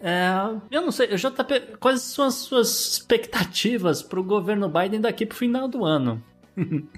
É, eu não sei, JP, quais são as suas expectativas para o governo Biden daqui para o final do ano?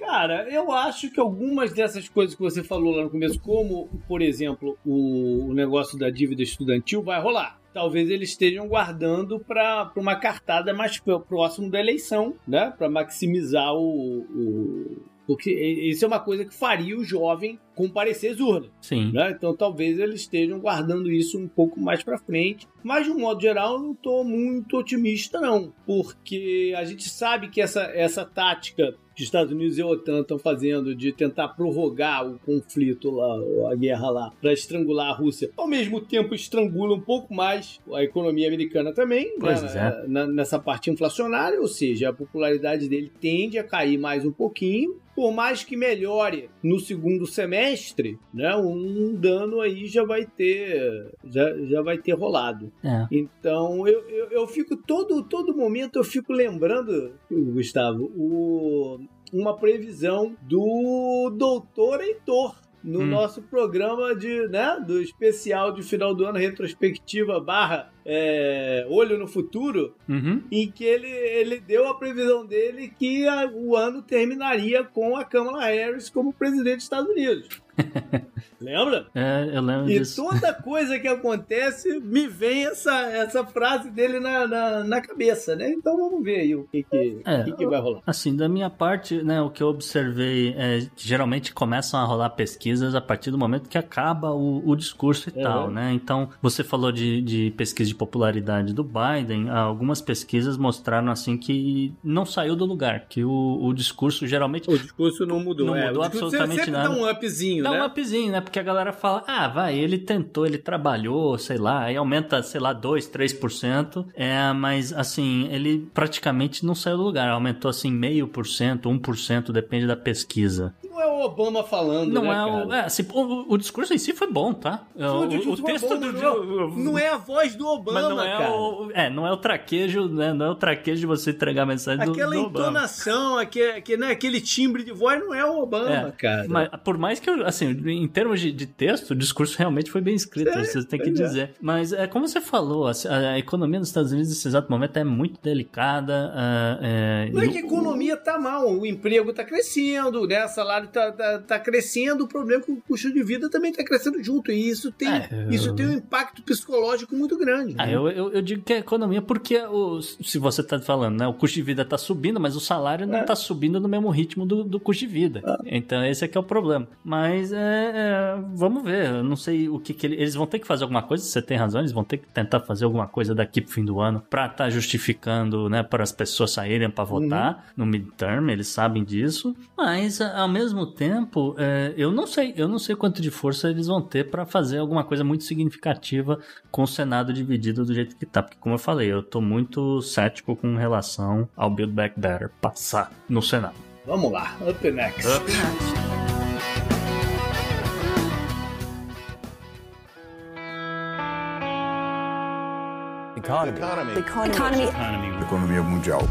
Cara, eu acho que algumas dessas coisas que você falou lá no começo, como, por exemplo, o, negócio da dívida estudantil, vai rolar. Talvez eles estejam guardando para uma cartada mais pró- próximo da eleição, né? Para maximizar o, o. Porque isso é uma coisa que faria o jovem comparecer às urnas. Sim. né? Então talvez eles estejam guardando isso um pouco mais para frente. Mas de um modo geral, eu não estou muito otimista não, porque a gente sabe que essa, essa tática que Estados Unidos e a OTAN estão fazendo de tentar prorrogar o conflito lá, a guerra lá, para estrangular a Rússia, ao mesmo tempo estrangula um pouco mais a economia americana também, Pois né? é. Nessa parte inflacionária, ou seja, a popularidade dele tende a cair mais um pouquinho por mais que melhore no segundo semestre, né, um dano aí já vai ter já, já vai ter rolado. É. Então eu, eu, eu fico todo todo momento eu fico lembrando, Gustavo, o, uma previsão do Doutor Heitor no Hum. nosso programa de, né, do especial de final do ano retrospectiva barra é, olho no futuro, Uhum. em que ele, ele deu a previsão dele que a- o ano terminaria com a Kamala Harris como presidente dos Estados Unidos. Lembra? É, eu lembro E disso. toda coisa que acontece, me vem essa, essa frase dele na, na, na cabeça, né? Então vamos ver aí o que, que, É, que, que vai rolar. Assim, da minha parte, né, o que eu observei é que geralmente começam a rolar pesquisas a partir do momento que acaba o, o discurso e Uhum. tal, né? Então, você falou de, de pesquisa de popularidade do Biden, algumas pesquisas mostraram, assim, que não saiu do lugar, que o, o discurso geralmente O discurso não mudou. Não é, mudou discurso absolutamente nada. dá um upzinho, Dá né? um upzinho, né? Porque a galera fala, ah, vai, ele tentou, ele trabalhou, sei lá, aí aumenta, sei lá, 2, 3%. É, mas assim, ele praticamente não saiu do lugar, aumentou assim meio por cento, 1%, depende da pesquisa. Não é o Obama falando, Não né, é o. É, assim, o, o discurso em si foi bom, tá? É, O O, texto do. não, não é a voz do Obama, mas não é cara. o. É, não é o traquejo, né? Não é o traquejo de você entregar a mensagem do, Aquela do Obama. entonação, aquele, aquele, né, aquele timbre de voz não é o Obama, É, cara. Mas, por mais que, eu, assim, em termos de, de texto, o discurso realmente foi bem escrito, É, você tem que é. dizer. Mas, é, como você falou, a, a economia dos Estados Unidos nesse exato momento é muito delicada. ah, é, Não é que a economia tá mal, o emprego tá crescendo, né? O salário tá, tá, tá crescendo, o problema é que o custo de vida também tá crescendo junto. E isso tem, É, eu- isso tem um impacto psicológico muito grande. Ah, né? eu, eu, eu digo que é economia porque, o, se você tá falando, né? O custo de vida tá subindo, mas o salário não É. tá subindo no mesmo ritmo do, do custo de vida. Então esse é que é o problema. Mas é, é, vamos ver. Eu não sei o que, que ele- eles vão ter que fazer alguma coisa. Você tem razão, eles vão ter que tentar fazer alguma coisa daqui pro fim do ano pra estar justificando, né? Para as pessoas saírem pra votar no midterm. Eles sabem disso. Mas ao mesmo tempo, é, eu não sei. Eu não sei quanto de força eles vão ter pra fazer alguma coisa muito significativa com o Senado dividido do jeito que tá. Porque, como eu falei, eu tô muito cético com relação ao Build Back Better passar no Senado. Vamos lá, up next. Economy. Economia mundial.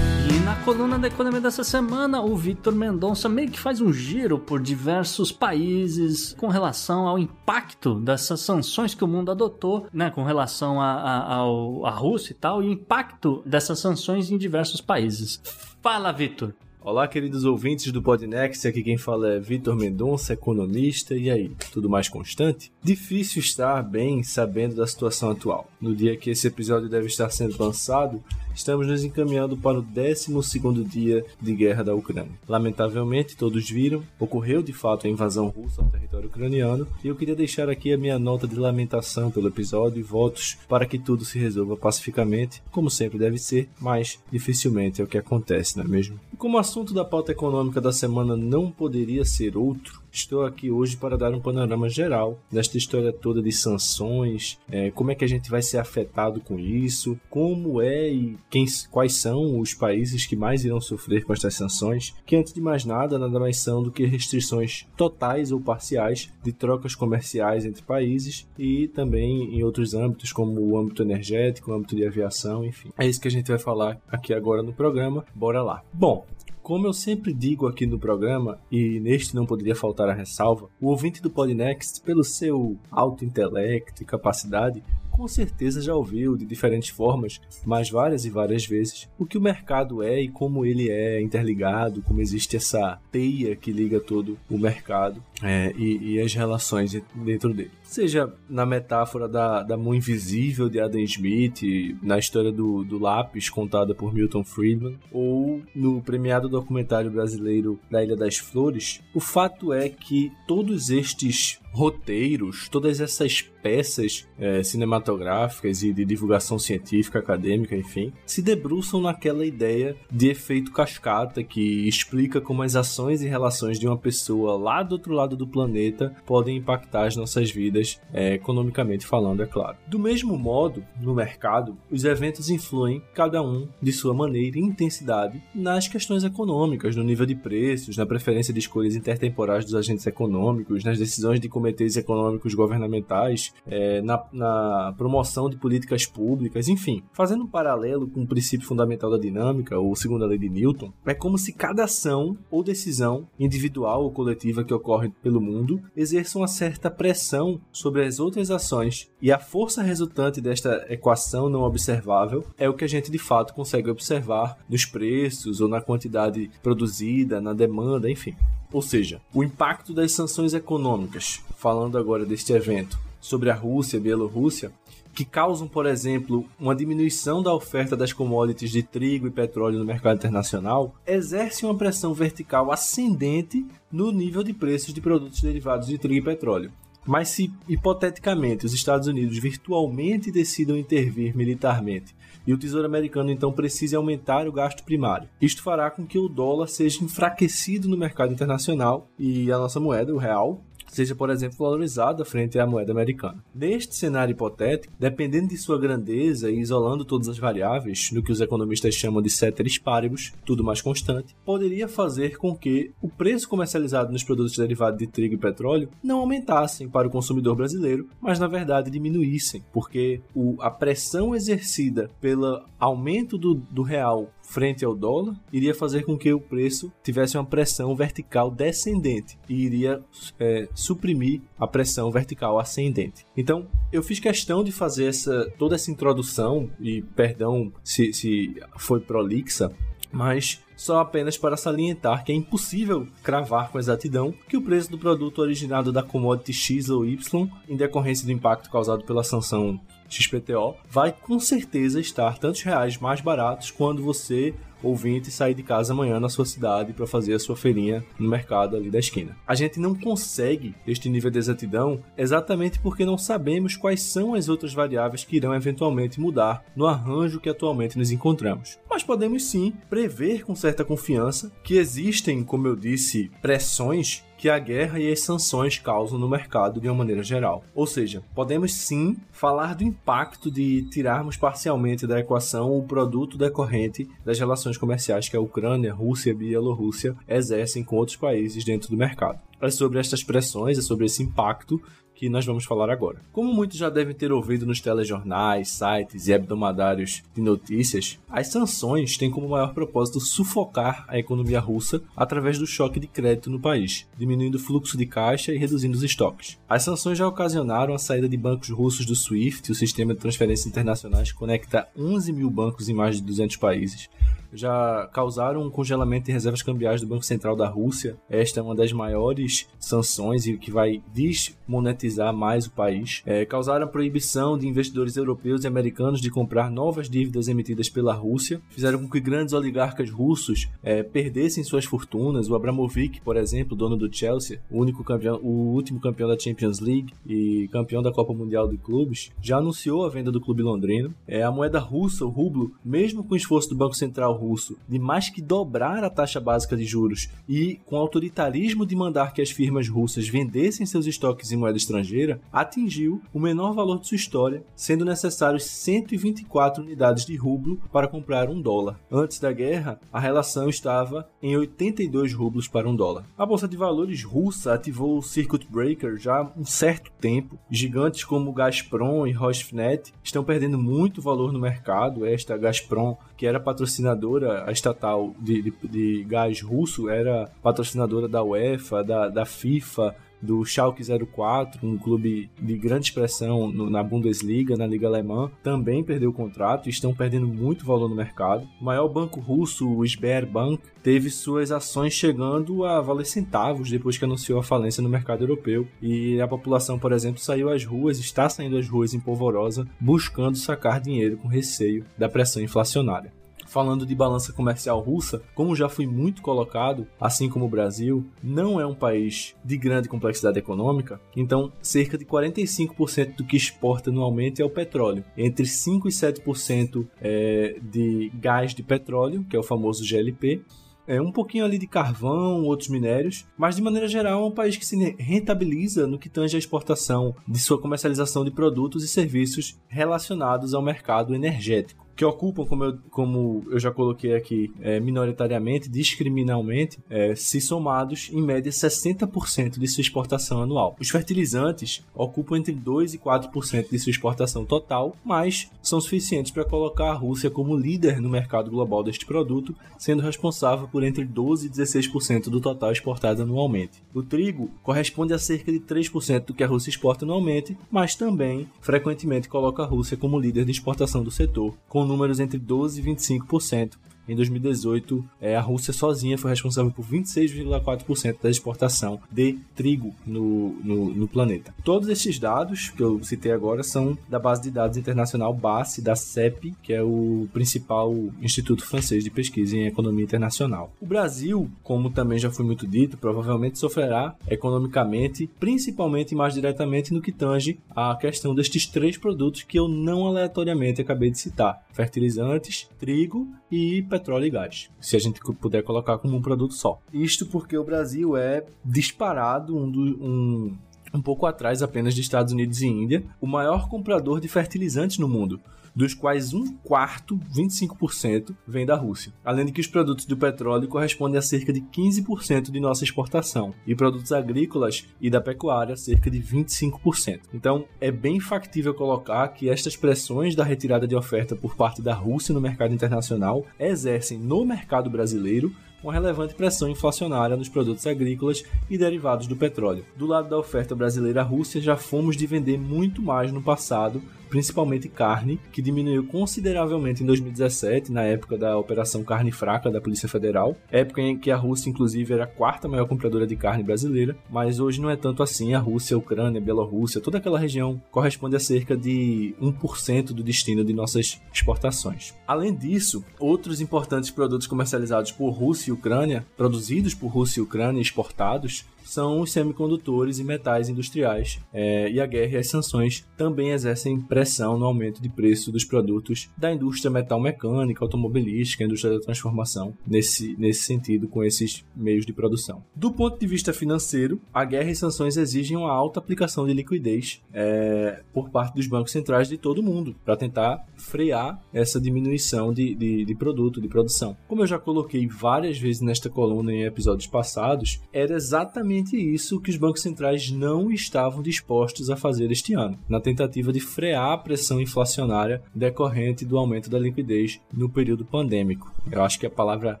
E na coluna da economia dessa semana, o Victor Mendonça meio que faz um giro por diversos países com relação ao impacto dessas sanções que o mundo adotou, né, com relação a, a, ao- à Rússia e tal, e o impacto dessas sanções em diversos países. Fala, Victor. Olá, queridos ouvintes do Podnext, aqui quem fala é Vitor Mendonça, economista, e aí, tudo mais constante? Difícil estar bem sabendo da situação atual. No dia que esse episódio deve estar sendo lançado, estamos nos encaminhando para o 12º dia de guerra da Ucrânia. Lamentavelmente, todos viram, ocorreu de fato a invasão russa ao território ucraniano, e eu queria deixar aqui a minha nota de lamentação pelo episódio e votos para que tudo se resolva pacificamente, como sempre deve ser, mas dificilmente é o que acontece, não é mesmo? E como o assunto da pauta econômica da semana não poderia ser outro, estou aqui hoje para dar um panorama geral desta história toda de sanções, é, como é que a gente vai ser afetado com isso, como é e quem, quais são os países que mais irão sofrer com estas sanções, que antes de mais nada, nada mais são do que restrições totais ou parciais de trocas comerciais entre países e também em outros âmbitos, como o âmbito energético, o âmbito de aviação, enfim. É isso que a gente vai falar aqui agora no programa. Bora lá. Bom, como eu sempre digo aqui no programa, e neste não poderia faltar a ressalva, o ouvinte do Podnext, pelo seu alto intelecto e capacidade, com certeza já ouviu de diferentes formas, mas várias e várias vezes, o que o mercado é e como ele é interligado, como existe essa teia que liga todo o mercado é, e, e as relações dentro dele. Seja na metáfora da, da mão invisível de Adam Smith, na história do, do lápis contada por Milton Friedman, ou no premiado documentário brasileiro da Ilha das Flores, o fato é que todos estes roteiros, todas essas peças é, cinematográficas e de divulgação científica, acadêmica, enfim, se debruçam naquela ideia de efeito cascata que explica como as ações e relações de uma pessoa lá do outro lado do planeta podem impactar as nossas vidas, é, economicamente falando, é claro. Do mesmo modo, no mercado, os eventos influem cada um de sua maneira e intensidade nas questões econômicas, no nível de preços, na preferência de escolhas intertemporais dos agentes econômicos, nas decisões de comitês econômicos governamentais, é, na, na promoção de políticas públicas, enfim. Fazendo um paralelo com o princípio fundamental da dinâmica, ou segunda lei de Newton, é como se cada ação ou decisão individual ou coletiva que ocorre pelo mundo exerça uma certa pressão sobre as outras ações e a força resultante desta equação não observável é o que a gente de fato consegue observar nos preços ou na quantidade produzida, na demanda, enfim. Ou seja, o impacto das sanções econômicas, falando agora deste evento, sobre a Rússia e Bielorrússia, que causam, por exemplo, uma diminuição da oferta das commodities de trigo e petróleo no mercado internacional, exerce uma pressão vertical ascendente no nível de preços de produtos derivados de trigo e petróleo. Mas se, hipoteticamente, os Estados Unidos virtualmente decidam intervir militarmente e o Tesouro Americano então precise aumentar o gasto primário. Isto fará com que o dólar seja enfraquecido no mercado internacional e a nossa moeda, o real, seja, por exemplo, valorizada frente à moeda americana. Neste cenário hipotético, dependendo de sua grandeza e isolando todas as variáveis, no que os economistas chamam de ceteris paribus, tudo mais constante, poderia fazer com que o preço comercializado nos produtos derivados de trigo e petróleo não aumentassem para o consumidor brasileiro, mas na verdade diminuíssem, porque o, a pressão exercida pelo aumento do, do real frente ao dólar iria fazer com que o preço tivesse uma pressão vertical descendente e iria é, suprimir a pressão vertical ascendente. Então, eu fiz questão de fazer essa, toda essa introdução, e perdão se, se foi prolixa, mas só apenas para salientar que é impossível cravar com exatidão que o preço do produto originado da commodity X ou Y, em decorrência do impacto causado pela sanção XPTO, vai com certeza estar tantos reais mais baratos quando você ouvinte sair de casa amanhã na sua cidade para fazer a sua feirinha no mercado ali da esquina. A gente não consegue este nível de exatidão exatamente porque não sabemos quais são as outras variáveis que irão eventualmente mudar no arranjo que atualmente nos encontramos. Mas podemos sim prever com certa confiança que existem, como eu disse, pressões que a guerra e as sanções causam no mercado de uma maneira geral. Ou seja, podemos sim falar do impacto de tirarmos parcialmente da equação o produto decorrente das relações comerciais que a Ucrânia, Rússia e Bielorrússia exercem com outros países dentro do mercado. É sobre estas pressões, é sobre esse impacto que nós vamos falar agora. Como muitos já devem ter ouvido nos telejornais, sites e hebdomadários de notícias, as sanções têm como maior propósito sufocar a economia russa através do choque de crédito no país, diminuindo o fluxo de caixa e reduzindo os estoques. As sanções já ocasionaram a saída de bancos russos do SWIFT, o sistema de transferências internacionais que conecta 11 mil bancos em mais de 200 países, já causaram um congelamento de reservas cambiais do Banco Central da Rússia. Esta é uma das maiores sanções e que vai desmonetizar mais o país. É, causaram proibição de investidores europeus e americanos de comprar novas dívidas emitidas pela Rússia. Fizeram com que grandes oligarcas russos é, perdessem suas fortunas. O Abramovich, por exemplo, dono do Chelsea, o, único campeão, o último campeão da Champions League e campeão da Copa Mundial de Clubes, já anunciou a venda do clube londrino. É, a moeda russa, o rublo, mesmo com o esforço do Banco Central russo de mais que dobrar a taxa básica de juros e com autoritarismo de mandar que as firmas russas vendessem seus estoques em moeda estrangeira, atingiu o menor valor de sua história, sendo necessários 124 unidades de rublo para comprar um dólar. Antes da guerra, a relação estava em 82 rublos para um dólar. A bolsa de valores russa ativou o circuit breaker já há um certo tempo. Gigantes como Gazprom e Rosneft estão perdendo muito valor no mercado. Esta Gazprom, que era patrocinadora a estatal de, de, de gás russo, era patrocinadora da UEFA, da, da FIFA, do Schalke 04, um clube de grande expressão no, na Bundesliga, na Liga Alemã, também perdeu o contrato e estão perdendo muito valor no mercado. O maior banco russo, o Sberbank, teve suas ações chegando a valer centavos depois que anunciou a falência no mercado europeu. E a população, por exemplo, saiu às ruas, está saindo às ruas em polvorosa, buscando sacar dinheiro com receio da pressão inflacionária. Falando de balança comercial russa, como já foi muito colocado, assim como o Brasil, não é um país de grande complexidade econômica, então cerca de 45% do que exporta anualmente é o petróleo. Entre 5 e 7% é de gás de petróleo, que é o famoso GLP, é, um pouquinho ali de carvão, outros minérios, mas de maneira geral é um país que se rentabiliza no que tange a exportação de sua comercialização de produtos e serviços relacionados ao mercado energético que ocupam, como eu, como eu já coloquei aqui, é, minoritariamente, discriminalmente, é, se somados, em média, 60% de sua exportação anual. Os fertilizantes ocupam entre 2% e 4% de sua exportação total, mas são suficientes para colocar a Rússia como líder no mercado global deste produto, sendo responsável por entre 12% e 16% do total exportado anualmente. O trigo corresponde a cerca de 3% do que a Rússia exporta anualmente, mas também frequentemente coloca a Rússia como líder de exportação do setor, com números entre 12% e 25%, em 2018, é, a Rússia sozinha foi responsável por 26,4% da exportação de trigo no, no, no, planeta. Todos esses dados que eu citei agora são da base de dados internacional BASE, da CEP, que é o principal instituto francês de pesquisa em economia internacional. O Brasil, como também já foi muito dito, provavelmente sofrerá economicamente, principalmente e mais diretamente no que tange a questão destes três produtos que eu não aleatoriamente acabei de citar: fertilizantes, trigo e petróleo e gás, se a gente puder colocar como um produto só. Isto porque o Brasil é disparado um, do, um, um pouco atrás apenas de Estados Unidos e Índia, o maior comprador de fertilizantes no mundo dos quais um quarto, 25%, vem da Rússia. Além de que os produtos do petróleo correspondem a cerca de 15% de nossa exportação, e produtos agrícolas e da pecuária, cerca de 25%. Então, é bem factível colocar que estas pressões da retirada de oferta por parte da Rússia no mercado internacional exercem no mercado brasileiro uma relevante pressão inflacionária nos produtos agrícolas e derivados do petróleo. Do lado da oferta brasileira à Rússia, já fomos de vender muito mais no passado principalmente carne, que diminuiu consideravelmente em 2017, na época da Operação Carne Fraca da Polícia Federal, época em que a Rússia, inclusive, era a quarta maior compradora de carne brasileira, mas hoje não é tanto assim. A Rússia, a Ucrânia, a Bielorrússia, toda aquela região corresponde a cerca de 1% do destino de nossas exportações. Além disso, outros importantes produtos comercializados por Rússia e Ucrânia, produzidos por Rússia e Ucrânia e exportados, são os semicondutores e metais industriais. É, e a guerra e as sanções também exercem pressão no aumento de preço dos produtos da indústria metal mecânica, automobilística, indústria da transformação, nesse, nesse sentido, com esses meios de produção. Do ponto de vista financeiro, a guerra e sanções exigem uma alta aplicação de liquidez é, por parte dos bancos centrais de todo o mundo, para tentar frear essa diminuição de, de, de produto, de produção. Como eu já coloquei várias vezes nesta coluna em episódios passados, era exatamente isso que os bancos centrais não estavam dispostos a fazer este ano, na tentativa de frear a pressão inflacionária decorrente do aumento da liquidez no período pandêmico. Eu acho que a palavra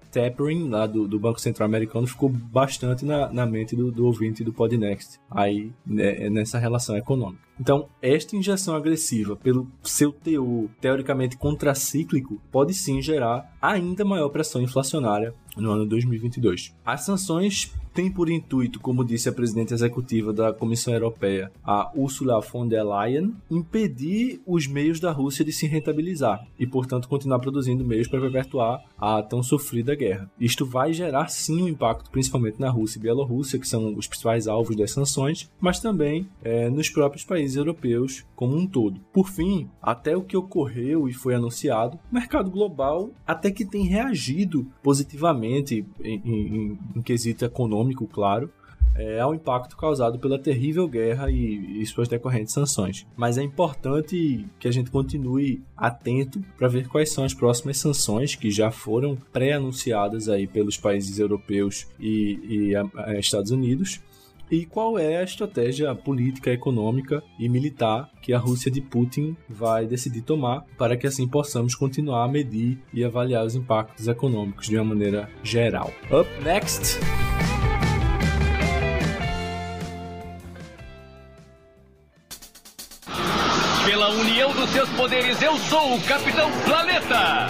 tapering lá do, do Banco Central Americano ficou bastante na, na mente do, do ouvinte do Podnext, aí né, nessa relação econômica. Então, esta injeção agressiva, pelo seu teor teoricamente contracíclico, pode sim gerar ainda maior pressão inflacionária no ano 2022. As sanções têm por intuito, como disse a presidente executiva da Comissão Europeia, a Ursula von der Leyen, impedir os meios da Rússia de se rentabilizar e, portanto, continuar produzindo meios para perpetuar a tão sofrida guerra. Isto vai gerar sim um impacto, principalmente na Rússia e Bielorrússia, que são os principais alvos das sanções, mas também é, nos próprios países europeus como um todo. Por fim, até o que ocorreu e foi anunciado, o mercado global até que tem reagido positivamente em, em, em quesito econômico, claro, é, ao impacto causado pela terrível guerra e, e, suas decorrentes sanções. Mas é importante que a gente continue atento para ver quais são as próximas sanções que já foram pré-anunciadas aí pelos países europeus e, e a, a Estados Unidos e qual é a estratégia política, econômica e militar que a Rússia de Putin vai decidir tomar para que assim possamos continuar a medir e avaliar os impactos econômicos de uma maneira geral. Up next! Pela união dos seus poderes, eu sou o Capitão Planeta!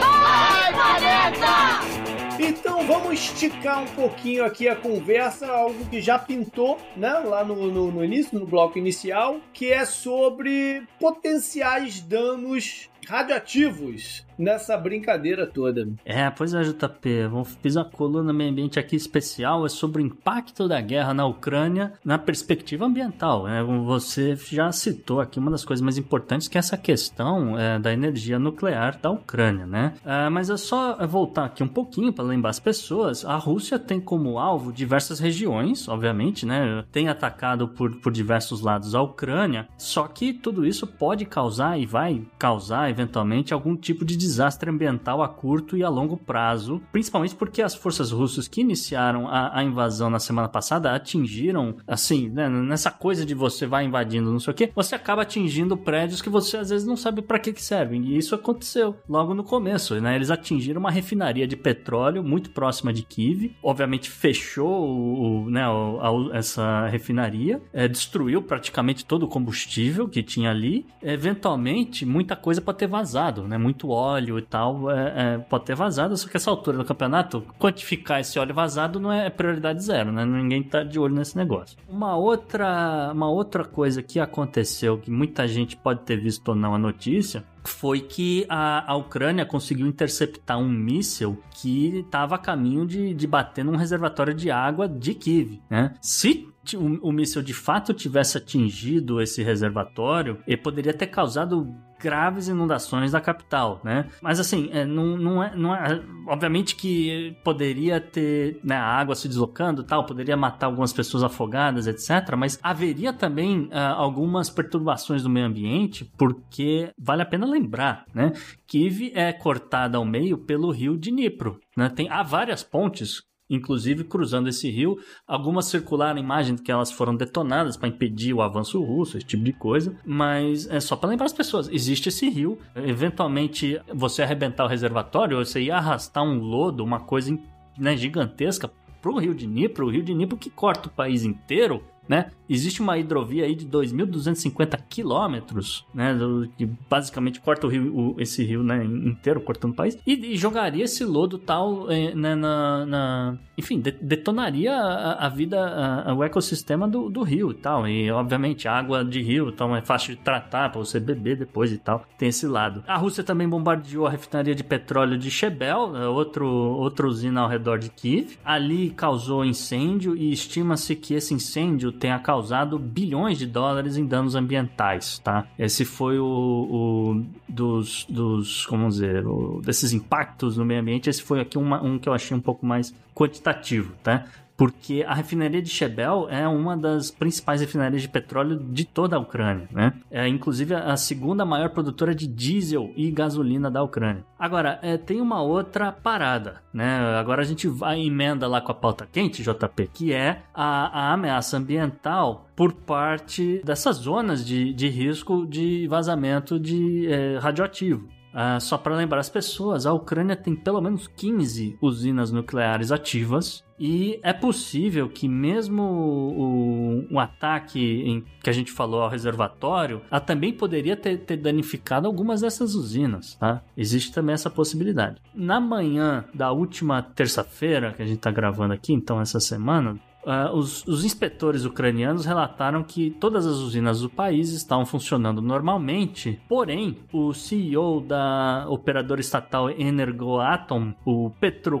Vai, Planeta! Então vamos esticar um pouquinho aqui a conversa, algo que já pintou, né, lá no, no, no início, no bloco inicial, que é sobre potenciais danos radioativos nessa brincadeira toda. É, pois é, JP. Fiz uma coluna meio ambiente aqui especial é sobre o impacto da guerra na Ucrânia na perspectiva ambiental. Né? Você já citou aqui uma das coisas mais importantes que é essa questão é, da energia nuclear da Ucrânia, né? É, mas é só voltar aqui um pouquinho para lembrar as pessoas. A Rússia tem como alvo diversas regiões, obviamente, né? Tem atacado por, por diversos lados a Ucrânia. Só que tudo isso pode causar e vai causar eventualmente algum tipo de desastre ambiental a curto e a longo prazo, principalmente porque as forças russas que iniciaram a, a invasão na semana passada atingiram, assim, né, nessa coisa de você vai invadindo não sei o que, você acaba atingindo prédios que você às vezes não sabe para que que servem. E isso aconteceu logo no começo, né? Eles atingiram uma refinaria de petróleo muito próxima de Kiev, obviamente fechou o, né, a, essa refinaria, é, destruiu praticamente todo o combustível que tinha ali. Eventualmente, muita coisa pode ter vazado, né? Muito óleo e tal é, é, pode ter vazado, só que essa altura do campeonato, quantificar esse óleo vazado não é prioridade zero, né? Ninguém tá de olho nesse negócio. Uma outra, uma outra coisa que aconteceu, que muita gente pode ter visto ou não a notícia, foi que a, a Ucrânia conseguiu interceptar um míssil que estava a caminho de, de bater num reservatório de água de Kiev, né? Se o, o míssil de fato tivesse atingido esse reservatório, ele poderia ter causado graves inundações da capital, né? Mas assim, é, não, não, é, não é. Obviamente que poderia ter né, a água se deslocando tal, poderia matar algumas pessoas afogadas, etc. Mas haveria também uh, algumas perturbações do meio ambiente, porque vale a pena lembrar, né? Kiev é cortada ao meio pelo rio Dnipro. Né? Tem, há várias pontes inclusive cruzando esse rio. Algumas circularam imagem que elas foram detonadas para impedir o avanço russo, esse tipo de coisa. Mas é só para lembrar as pessoas: existe esse rio. Eventualmente, você arrebentar o reservatório, você ia arrastar um lodo, uma coisa né, gigantesca pro Rio de Dnipro, o Rio de Dnipro que corta o país inteiro, né? Existe uma hidrovia aí de 2.250 quilômetros, né? Que basicamente corta o rio, o, esse rio né, inteiro, cortando o país, e, e jogaria esse lodo tal, eh, né, na, na, enfim, de, detonaria a, a vida, a, o ecossistema do, do rio e tal. E obviamente água de rio então é fácil de tratar para você beber depois e tal. Tem esse lado. A Rússia também bombardeou a refinaria de petróleo de Shebel, né, outro, outra usina ao redor de Kiev. Ali causou incêndio e estima-se que esse incêndio tenha causado causado bilhões de dólares em danos ambientais, tá? Esse foi o, o dos, dos, como dizer, o, desses impactos no meio ambiente, esse foi aqui uma, um que eu achei um pouco mais quantitativo, tá? Porque a refinaria de Shebel é uma das principais refinarias de petróleo de toda a Ucrânia, né? É inclusive a segunda maior produtora de diesel e gasolina da Ucrânia. Agora, é, tem uma outra parada, né? Agora a gente vai emenda lá com a pauta quente, JP, que é a, a ameaça ambiental por parte dessas zonas de, de risco de vazamento de é, radioativo. Uh, só para lembrar as pessoas, a Ucrânia tem pelo menos 15 usinas nucleares ativas e é possível que mesmo o, o ataque em, que a gente falou ao reservatório, ela também poderia ter, ter, danificado algumas dessas usinas, tá? Existe também essa possibilidade. Na manhã da última terça-feira, que a gente está gravando aqui, então essa semana, Uh, os, os, inspetores ucranianos relataram que todas as usinas do país estavam funcionando normalmente, porém, o CEO da operadora estatal Energoatom, o Petro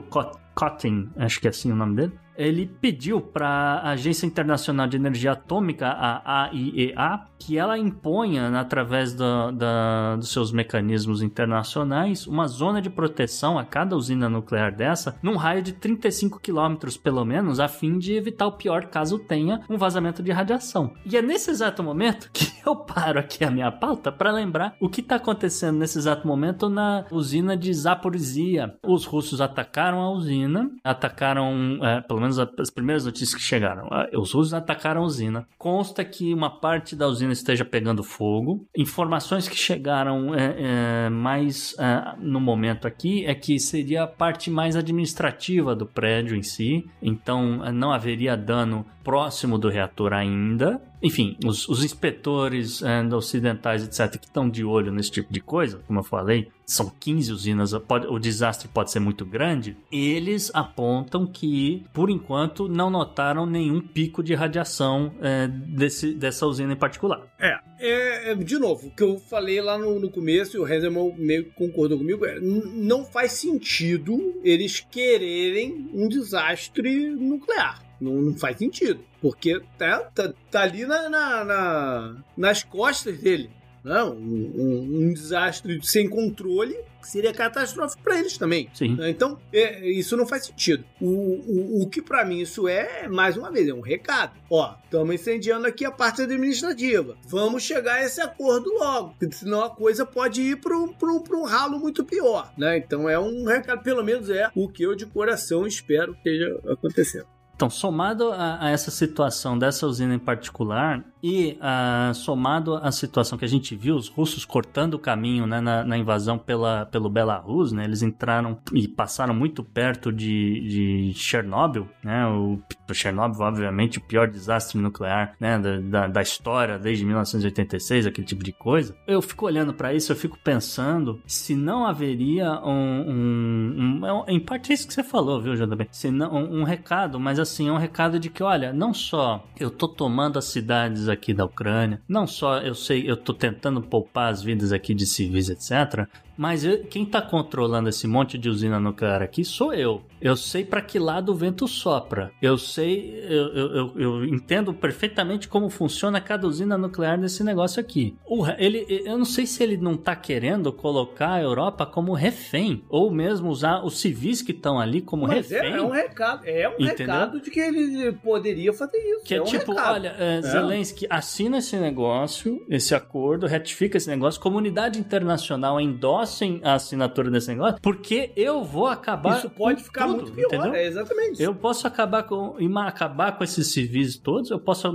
Kotin, acho que é assim o nome dele, ele pediu para a Agência Internacional de Energia Atômica, a AIEA, que ela imponha, através da, da, dos seus mecanismos internacionais, uma zona de proteção a cada usina nuclear dessa, num raio de 35 quilômetros, pelo menos, a fim de evitar o pior caso tenha um vazamento de radiação. E é nesse exato momento que eu paro aqui a minha pauta para lembrar o que está acontecendo nesse exato momento na usina de Zaporizhia. Os russos atacaram a usina, atacaram, é, pelo menos menos as primeiras notícias que chegaram. Ah, os russos atacaram a usina. Consta que uma parte da usina esteja pegando fogo. Informações que chegaram é, é, mais é, no momento aqui é que seria a parte mais administrativa do prédio em si. Então não haveria dano próximo do reator ainda. Enfim, os, os inspetores and ocidentais, etc., que estão de olho nesse tipo de coisa, como eu falei, são 15 usinas, pode, o desastre pode ser muito grande, eles apontam que, por enquanto, não notaram nenhum pico de radiação é, desse, dessa usina em particular. É, é, de novo, o que eu falei lá no, no começo, e o Henselman meio que concordou comigo, é, não faz sentido eles quererem um desastre nuclear. Não, não faz sentido. Porque tá, tá, tá ali na, na, na, nas costas dele. Não, um, um, um desastre sem controle seria catastrófico para eles também. Sim. Então, é, isso não faz sentido. O, o, o que para mim isso é, mais uma vez, é um recado. Ó, estamos incendiando aqui a parte administrativa. Vamos chegar a esse acordo logo, senão a coisa pode ir para um, um ralo muito pior, né? Então é um recado, pelo menos é o que eu de coração espero que esteja acontecendo. Então, somado a, a, essa situação dessa usina em particular e a, somado à situação que a gente viu, os russos cortando o caminho né, na, na, invasão pela, pelo Belarus, né, eles entraram e passaram muito perto de, de Chernobyl, né, o, o Chernobyl, obviamente, o pior desastre nuclear né, da, da, da história desde 1986, aquele tipo de coisa. Eu fico olhando para isso, eu fico pensando se não haveria um, um, um, Em parte é isso que você falou, viu, JB? Se não, um, um recado, mas assim, é um recado de que, olha, não só eu tô tomando as cidades aqui da Ucrânia, não só eu sei, eu tô tentando poupar as vidas aqui de civis, etc., mas eu, quem está controlando esse monte de usina nuclear aqui sou eu. Eu sei para que lado o vento sopra. Eu sei, eu, eu, eu, entendo perfeitamente como funciona cada usina nuclear nesse negócio aqui. O, ele, eu não sei se ele não está querendo colocar a Europa como refém, ou mesmo usar os civis que estão ali como Mas refém. É, é um recado, é um recado de que ele poderia fazer isso. Que é, é um tipo, recado. olha, é, Zelensky assina esse negócio, esse acordo, retifica esse negócio, comunidade internacional endossa a assinatura desse negócio, porque eu vou acabar. Isso pode ficar tudo, muito pior, entendeu? é exatamente. Eu posso acabar com, acabar com esses civis todos, eu posso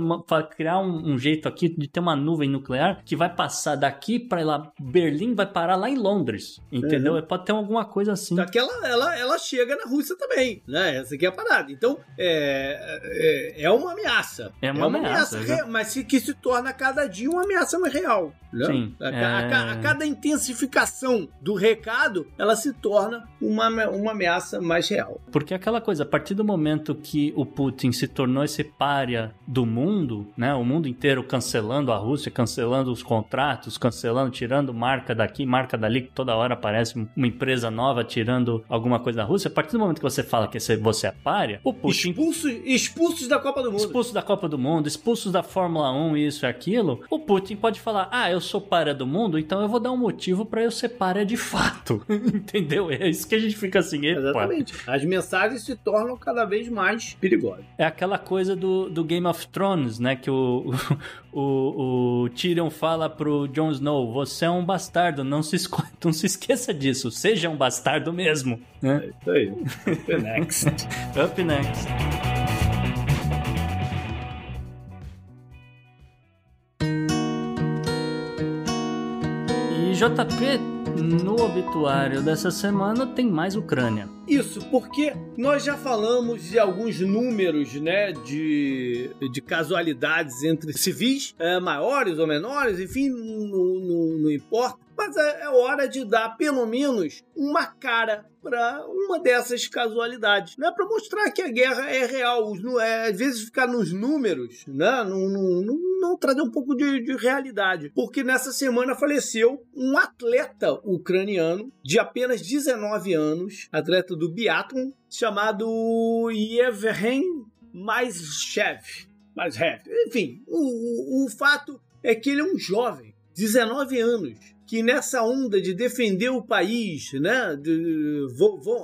criar um, um, jeito aqui de ter uma nuvem nuclear que vai passar daqui para lá, Berlim vai parar lá em Londres, entendeu? Uhum. Pode ter alguma coisa assim. Só que ela, ela, ela chega na Rússia também, né? Essa aqui é a parada. Então, é, é, é uma ameaça. É uma, é uma ameaça, ameaça mas que se torna cada dia uma ameaça mais real. Né? Sim. A, é... a, a, cada intensificação do recado, ela se torna uma, uma ameaça mais real. Porque aquela coisa, a partir do momento que o Putin se tornou esse párea do mundo, né? O mundo inteiro cancelando a Rússia, cancelando os contratos, cancelando, tirando marca daqui, marca dali, que toda hora aparece uma empresa nova tirando alguma coisa da Rússia. A partir do momento que você fala que você é párea, o Putin. Expulso, expulsos da Copa do Mundo. Expulsos da Copa do Mundo, expulsos da Fórmula 1, isso e aquilo. O Putin pode falar: ah, eu sou párea do mundo, então eu vou dar um motivo para eu ser párea de fato. Entendeu? É isso que a gente fica assim. Epa. Exatamente. As mensagens se tornam cada vez mais perigosas. É aquela coisa do, do Game of Thrones, né? Que o, o, o Tyrion fala pro Jon Snow: Você é um bastardo, não se, não se esqueça disso, seja um bastardo mesmo. Né? É isso aí. Up next. Up next. E JP, no obituário dessa semana tem mais Ucrânia. Isso, porque nós já falamos de alguns números, né, de, de casualidades entre civis, é, maiores ou menores, enfim, não, não, não importa mas é, é hora de dar pelo menos uma cara para uma dessas casualidades, né? Para mostrar que a guerra é real. É, às vezes ficar nos números, né? Não, não, não, não trazer um pouco de, de, realidade. Porque nessa semana faleceu um atleta ucraniano de apenas 19 anos, atleta do biathlon, chamado Yevhen Maishev. Maishev. Enfim, o, o, o fato é que ele é um jovem, 19 anos que nessa onda de defender o país, né, de,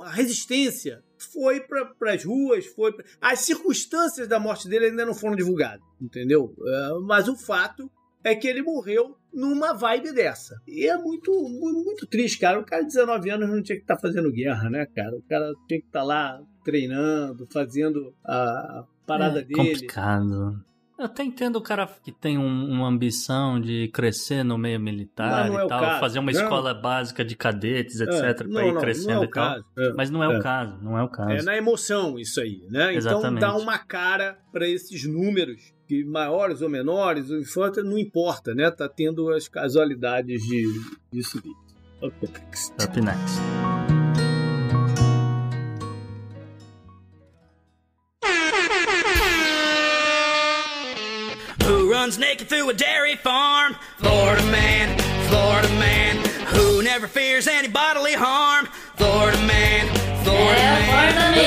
a resistência, foi para as ruas, foi pra... as circunstâncias da morte dele ainda não foram divulgadas, entendeu? É, mas o fato é que ele morreu numa vibe dessa. E é muito, muito triste, cara. O cara de 19 anos não tinha que estar tá fazendo guerra, né, cara? O cara tinha que estar tá lá treinando, fazendo a parada é, dele. Complicado. Eu até entendo o cara que tem um, uma ambição de crescer no meio militar não é e o tal, fazer uma Não. escola básica de cadetes, etc, É, não, ir não, crescendo não é e tal. caso. É, Mas não é, é. o caso, não é o caso. É na emoção isso aí, né? Exatamente. Então dá uma cara para esses números, que maiores ou menores, não importa, né? Tá tendo as casualidades de, disso aí. Ok. Up next. Runs naked through a dairy farm? Florida man, Florida man. Who never fears any bodily harm? Florida man, Florida man.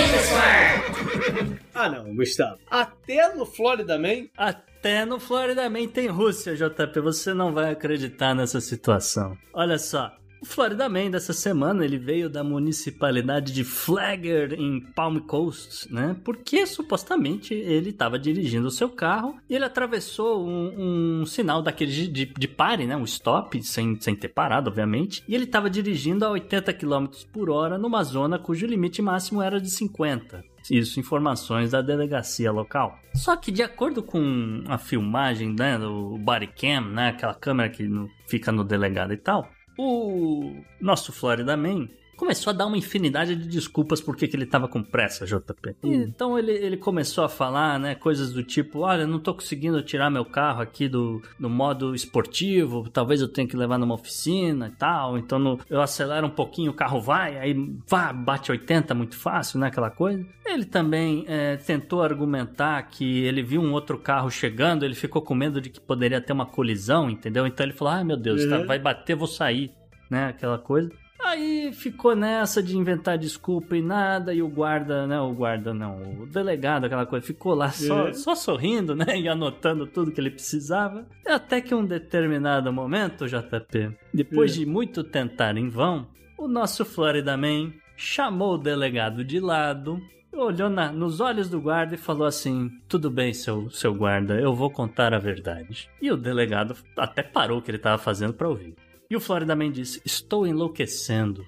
Ah, não, Gustavo. Até no Florida Man, Até no Florida Man tem Rússia, JP. Você não vai acreditar nessa situação. Olha só. O Florida Man dessa semana ele veio da municipalidade de Flagler em Palm Coast, né? Porque supostamente ele estava dirigindo o seu carro e ele atravessou um, um sinal daquele de, de, de pare, né? Um stop, sem, sem ter parado, obviamente. E ele estava dirigindo a 80 km por hora numa zona cujo limite máximo era de 50. Isso, informações da delegacia local. Só que de acordo com a filmagem, né, do body cam, né, aquela câmera que fica no delegado e tal, o nosso Florida Man começou a dar uma infinidade de desculpas porque que ele tava com pressa, JP. Então ele, ele começou a falar, né, coisas do tipo, olha, não tô conseguindo tirar meu carro aqui do, do modo esportivo, talvez eu tenha que levar numa oficina e tal, então no- eu acelero um pouquinho, o carro vai, aí vá, bate 80 muito fácil, né, aquela coisa. Ele também é, tentou argumentar que ele viu um outro carro chegando, ele ficou com medo de que poderia ter uma colisão, entendeu? Então ele falou, ai meu Deus, tá- Uhum. vai bater, vou sair, né, aquela coisa. Aí ficou nessa de inventar desculpa e nada, e o guarda, né? O guarda não, o delegado, aquela coisa, ficou lá só, É. só sorrindo, né? E anotando tudo que ele precisava. Até que um determinado momento, JP, depois É. de muito tentar em vão, o nosso Florida Man chamou o delegado de lado. Olhou na- nos olhos do guarda e falou assim: Tudo bem, seu, seu guarda, eu vou contar a verdade. E o delegado até parou o que ele estava fazendo para ouvir. E o Florida Man disse: Estou enlouquecendo.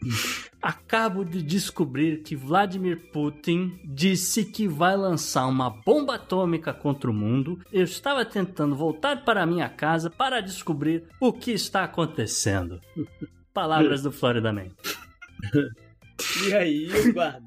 Acabo de descobrir que Vladimir Putin disse que vai lançar uma bomba atômica contra o mundo. Eu estava tentando voltar para minha casa para descobrir o que está acontecendo. Palavras do Florida Man. e aí, guarda?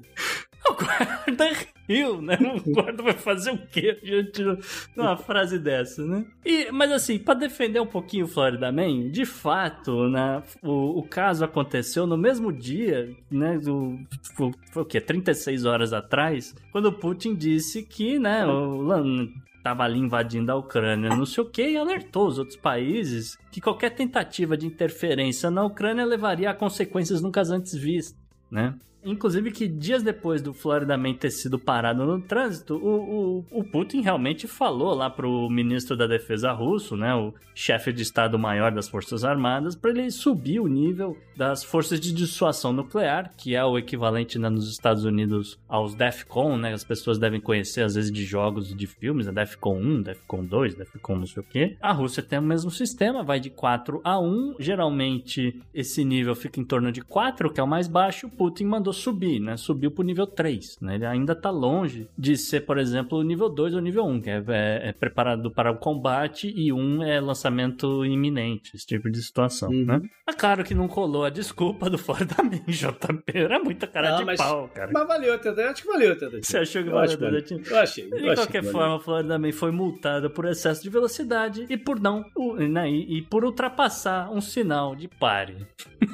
O guarda riu, né? O guarda vai fazer o quê diante de uma frase dessa, né? E, mas assim, pra defender um pouquinho o Florida Man, de fato, né? O, o caso aconteceu no mesmo dia, né? Do, foi, foi o quê? 36 horas atrás, quando o Putin disse que, né? O, Lan- Tava ali invadindo a Ucrânia, não sei o que, e alertou os outros países que qualquer tentativa de interferência na Ucrânia levaria a consequências nunca antes vistas, né? Inclusive que dias depois do Florida Man ter sido parado no trânsito, o, o, o Putin realmente falou lá pro ministro da defesa russo, né, o chefe de Estado-Maior das Forças Armadas, para ele subir o nível das forças de dissuasão nuclear, que é o equivalente né, nos Estados Unidos aos DEFCON, né, as pessoas devem conhecer às vezes de jogos e de filmes, né, DEFCON 1, DEFCON 2, DEFCON não sei o quê. A Rússia tem o mesmo sistema, vai de 4 a 1, geralmente esse nível fica em torno de 4, que é o mais baixo, o Putin mandou subir, né? Subiu pro nível 3, né? Ele ainda tá longe de ser, por exemplo, o nível 2 ou nível 1, que é, é- é preparado para o combate e 1 é lançamento iminente, esse tipo de situação, Uhum. né? É claro que não colou a desculpa do Florida Man, JP. Era muita cara Não, de mas- pau, cara. Mas valeu tentativa. Acho que valeu tentativa. Você achou que Eu valeu tentativa? Eu achei. De qualquer forma, a Florida também foi multada por excesso de velocidade e por não o- né, e, por ultrapassar um sinal de pare.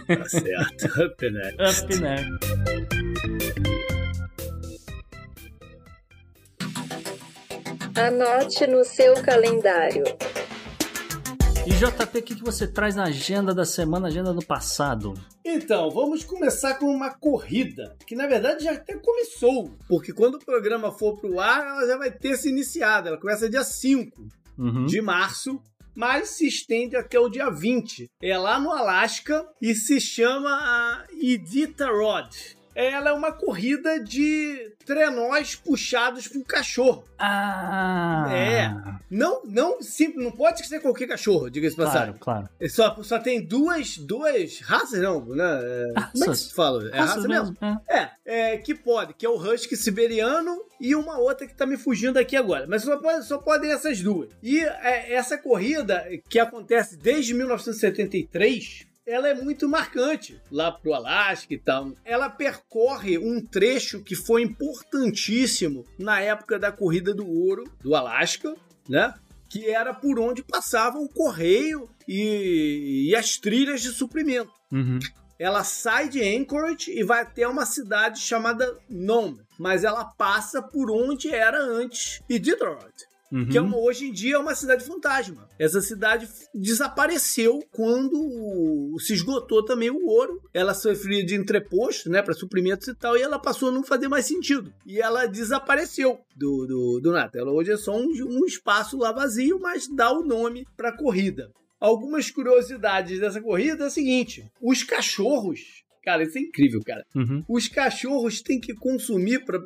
Tá certo. Up next. Up, né? Anote no seu calendário. E JP, o que, que você traz na agenda da semana, agenda do passado? Então, vamos começar com uma corrida, que na verdade já até começou, porque quando o programa for pro ar, ela já vai ter se iniciado. Ela começa dia 5 Uhum. de março, mas se estende até o dia 20. É lá no Alasca e se chama a Iditarod. Ela é uma corrida de trenós puxados por cachorro. Ah! É. Não, não, simples, não pode ser qualquer cachorro, diga-se Claro, passagem. claro. É Só, só tem duas, duas raças, não, né? É, Como é que Raças. se fala? É raça Raças mesmo? mesmo, é. É, é, que pode, que é o Husky siberiano e uma outra que tá me fugindo aqui agora. Mas só, pode, só podem essas duas. E é, essa corrida, que acontece desde 1973, ela é muito marcante lá pro Alasca e tal. Ela percorre um trecho que foi importantíssimo na época da corrida do ouro do Alasca, né? Que era por onde passava o correio e, e as trilhas de suprimento Uhum. ela sai de Anchorage e vai até uma cidade chamada Nome, mas ela passa por onde era antes e Detroit. Uhum. Que é uma- hoje em dia é uma cidade fantasma. Essa cidade desapareceu quando o- se esgotou também o ouro. Ela sofria de entreposto, né, para suprimentos e tal, e ela passou a não fazer mais sentido. E ela desapareceu do, do, do nada. Ela hoje é só um, um espaço lá vazio, mas dá o nome para a corrida. Algumas curiosidades dessa corrida é o seguinte: os cachorros. Cara, isso é incrível, cara. Uhum. Os cachorros têm que consumir para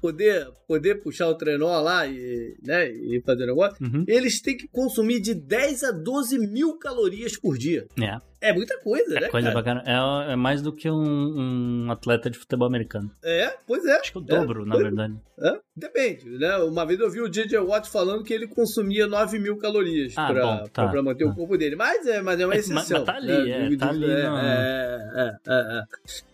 poder, poder puxar o trenó lá e, né, e fazer o negócio. Uhum. Eles têm que consumir de 10 a 12 mil calorias por dia. É, É muita coisa, né? é coisa cara? bacana. É, é mais do que um, um atleta de futebol americano. É, pois é. Acho que é o dobro, na pois- verdade. É, depende, né? Uma vez eu vi o J.J. Watt falando que ele consumia 9 mil calorias Ah, pra, bom, tá, pra- manter o tá. corpo dele. Mas é, mas é uma É, mas- exceção. mas tá ali, né? é, tá ali É, no- é, é, é,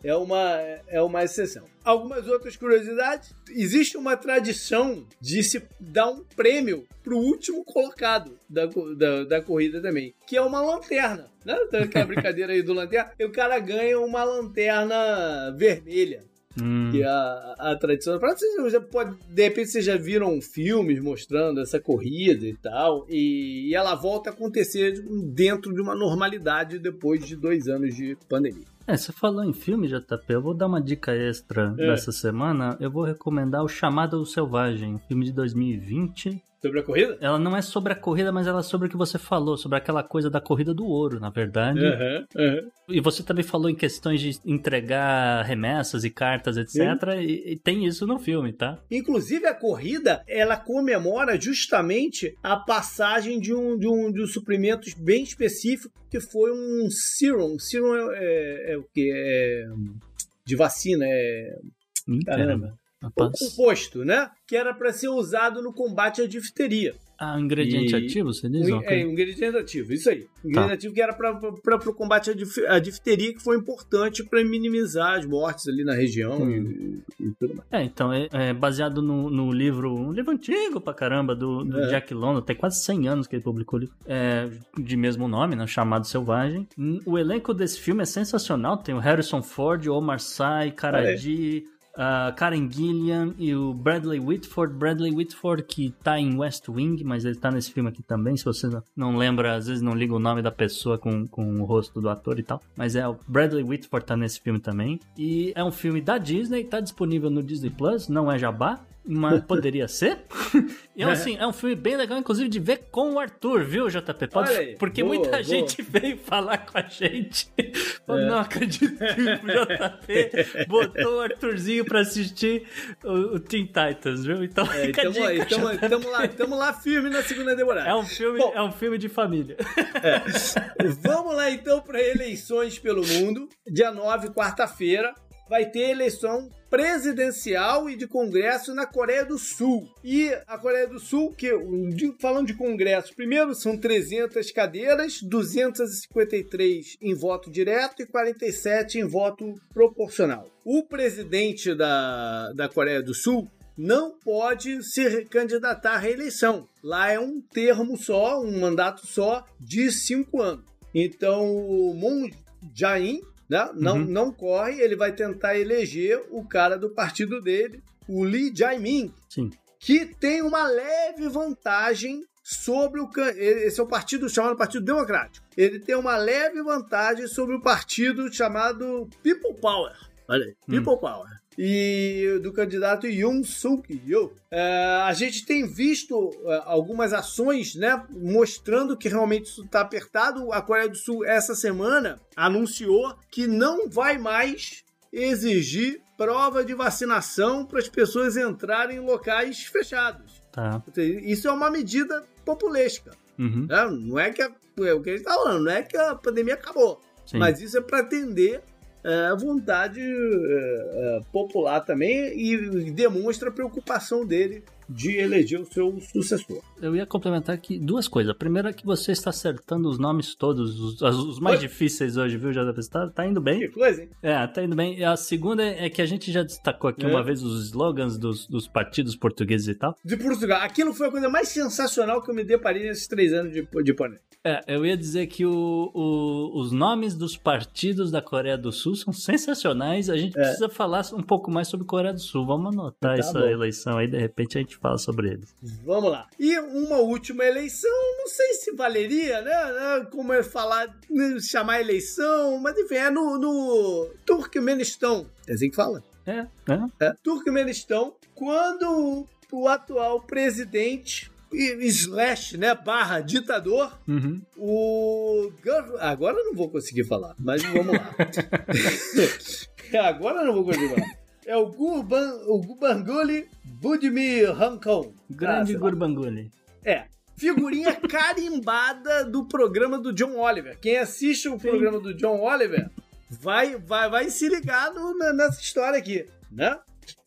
é. É uma, é uma exceção. Algumas outras curiosidades. Existe uma tradição de se dar um prêmio pro último colocado da, da, da corrida também, que é uma lanterna. Né? Tem aquela brincadeira aí do lanterna. E o cara ganha uma lanterna vermelha. Hum. Que é a, a tradição. Vocês já pode, de repente vocês já viram filmes mostrando essa corrida e tal. E, e ela volta a acontecer dentro de uma normalidade depois de dois anos de pandemia. É, você falou em filme, JP, eu vou dar uma dica extra É. dessa semana. Eu vou recomendar O Chamado Selvagem, um filme de 2020. Sobre a corrida? Ela não é sobre a corrida, mas ela é sobre o que você falou, sobre aquela coisa da corrida do ouro, na verdade. Aham, aham. E você também falou em questões de entregar remessas e cartas, etc. E, e tem isso no filme, tá? Inclusive a corrida, ela comemora justamente a passagem de um, de um, de um suprimento bem específico que foi um serum. Serum é, é- é o que? É de vacina, é Caramba. Rapaz. composto, né? Que era para ser usado no combate à difteria. Ah, um ingrediente E- ativo, você diz? Um, Ok. É, um ingrediente ativo, isso aí. Um ingrediente Tá. ativo que era para o combate à, dif- à difteria, que foi importante para minimizar as mortes ali na região e, e tudo mais. É, então, é, é baseado no, no livro, um livro antigo pra caramba, do, do É. Jack London, tem quase 100 anos que ele publicou o livro, é, de mesmo nome, né, chamado Selvagem. O elenco desse filme é sensacional, tem o Harrison Ford, o Omar Sy, Karadi, a Karen Gillian e o Bradley Whitford. Bradley Whitford que tá em West Wing, mas ele tá nesse filme aqui também, se você não- lembra, às vezes não liga o nome da pessoa com, com o rosto do ator e tal, mas é o Bradley Whitford tá nesse filme também. E é um filme da Disney, tá disponível no Disney Plus, não é jabá, mas poderia ser. E assim, é um filme bem legal, inclusive, de ver com o Arthur, viu, JP? Pode- aí, porque boa, muita boa. gente veio falar com a gente. Falou, É. Não acredito que o JP botou o Arthurzinho pra assistir o, o Teen Titans, viu? Então É, fica tamo, dica. tamo, JP. tamo lá, tamo lá firme na segunda temporada. É um filme, Bom. é um filme de família. Vamos lá então para eleições pelo mundo. Dia 9, quarta-feira, vai ter eleição presidencial e de congresso na Coreia do Sul. E a Coreia do Sul, que falando de congresso, primeiro são 300 cadeiras, 253 em voto direto e 47 em voto proporcional. O presidente da, da Coreia do Sul não pode se candidatar à reeleição. Lá é um termo só, um mandato só de cinco anos. Então, o Moon Jae-in né, não, Uhum. não corre, ele vai tentar eleger o cara do partido dele, o Lee Jae-min, que tem uma leve vantagem sobre o esse é o partido chamado Partido Democrático. Ele tem uma leve vantagem sobre o partido chamado People Power. Olha aí, Hum. People Power. E do candidato Yoon Suk Yeol. É, a gente tem visto é, algumas ações, né, mostrando que realmente isso está apertado. A Coreia do Sul essa semana anunciou que não vai mais exigir prova de vacinação para as pessoas entrarem em locais fechados. Tá. Isso é uma medida populesca. Uhum. né? Não é que a, é o que a gente está falando, não é que a pandemia acabou. Sim. Mas isso é para atender é, a vontade é, é, popular também e demonstra a preocupação dele de eleger o seu sucessor. Eu ia complementar aqui duas coisas. A primeira é que você está acertando os nomes todos, os, os mais Oi? difíceis hoje, viu, JP? Tá, tá indo bem. Que coisa, hein? É, tá indo bem. E a segunda é que a gente já destacou aqui É. uma vez os slogans dos, dos partidos portugueses e tal. De Portugal. Aquilo foi a coisa mais sensacional que eu me deparei nesses três anos de, de pandemia. É, eu ia dizer que o, o- os nomes dos partidos da Coreia do Sul são sensacionais. A gente É. precisa falar um pouco mais sobre Coreia do Sul. Vamos anotar Tá essa bom. eleição aí, de repente a gente fala sobre eles. Vamos lá. E uma última eleição, não sei se valeria, né? né, Como é falar, né, chamar eleição, mas enfim, é no, no Turkmenistão. É assim que fala? É, é. É. Turkmenistão, quando o atual presidente slash, né, barra ditador, Uhum. o... Agora eu não vou conseguir falar, mas vamos lá. Agora eu não vou conseguir falar. É o Gurban, o Gurbanguly Budimir Hankon. Grande Ah. Gurbanguli. É. Figurinha carimbada do programa do John Oliver. Quem assiste o programa do John Oliver vai, vai, vai se ligar no- nessa história aqui, né?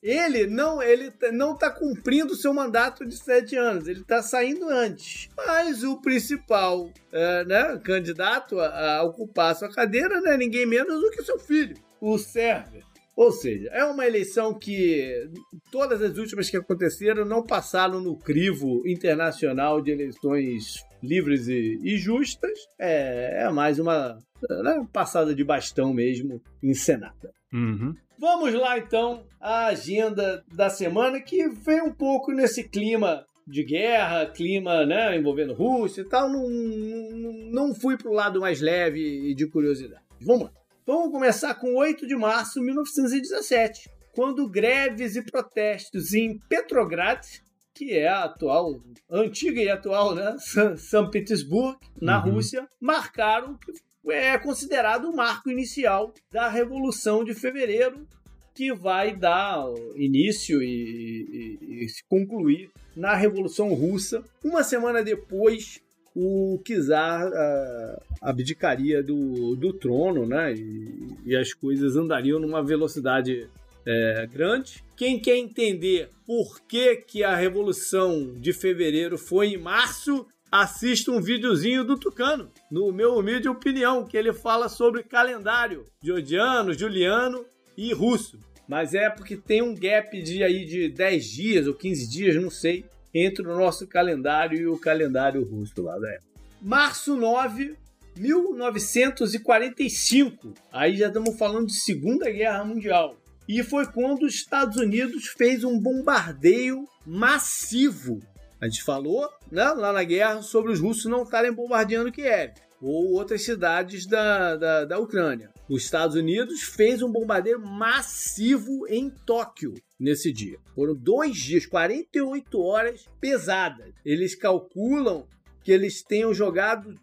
Ele não, ele t- não tá cumprindo o seu mandato de sete anos, ele tá saindo antes. Mas o principal é, né, candidato a, a ocupar a sua cadeira não é ninguém menos do que seu filho, o Server. Ou seja, é uma eleição que todas as últimas que aconteceram não passaram no crivo internacional de eleições livres e, e justas. É, é mais uma né, passada de bastão mesmo encenada. Uhum. Vamos lá então à agenda da semana que vem um pouco nesse clima de guerra, clima né, envolvendo Rússia e tal. Não, não, não fui pro lado mais leve e de curiosidade. Vamos lá. Vamos começar com 8 de março de 1917, quando greves e protestos em Petrograd, que é a atual, antiga e atual, né, São Petersburgo, na Uhum. Rússia, marcaram que é considerado o marco inicial da Revolução de Fevereiro, que vai dar início e, e- e se concluir na Revolução Russa. Uma semana depois, o ah, abdicaria do, do trono, né? E, e as coisas andariam numa velocidade é, grande. Quem quer entender por que, que a Revolução de Fevereiro foi em março, assista um videozinho do Tucano, no meu humilde opinião, que ele fala sobre calendário georgiano, juliano e russo. Mas é porque tem um gap de aí de 10 dias ou 15 dias, não sei, entre o nosso calendário e o calendário russo lá da época. Março 9, 1945. Aí já estamos falando de Segunda Guerra Mundial. E foi quando os Estados Unidos fez um bombardeio massivo. A gente falou né, lá na guerra sobre os russos não estarem bombardeando Kiev ou outras cidades da, da, da Ucrânia. Os Estados Unidos fez um bombardeio massivo em Tóquio nesse dia. Foram dois dias, 48 horas pesadas. Eles calculam que eles tenham jogado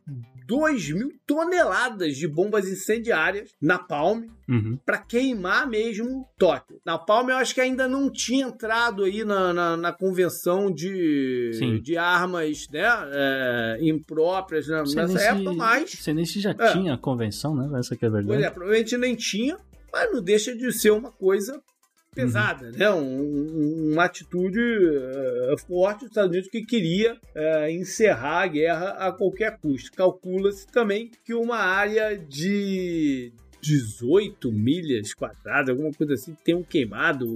2 mil toneladas de bombas incendiárias na Palme Uhum. para queimar mesmo Tóquio. Na Palme eu acho que ainda não tinha entrado aí na, na, na convenção de, Sim. de armas né, é, impróprias né, nessa nem época, mas Sei nem se já É. tinha a convenção, né? Essa que é a Pois verdade. é, provavelmente nem tinha, mas não deixa de ser uma coisa pesada, né? Um- um- uma atitude eh, forte dos Estados Unidos que queria eh, encerrar a guerra a qualquer custo. Calcula-se também que uma área de 18 milhas quadradas, alguma coisa assim, tem um queimado,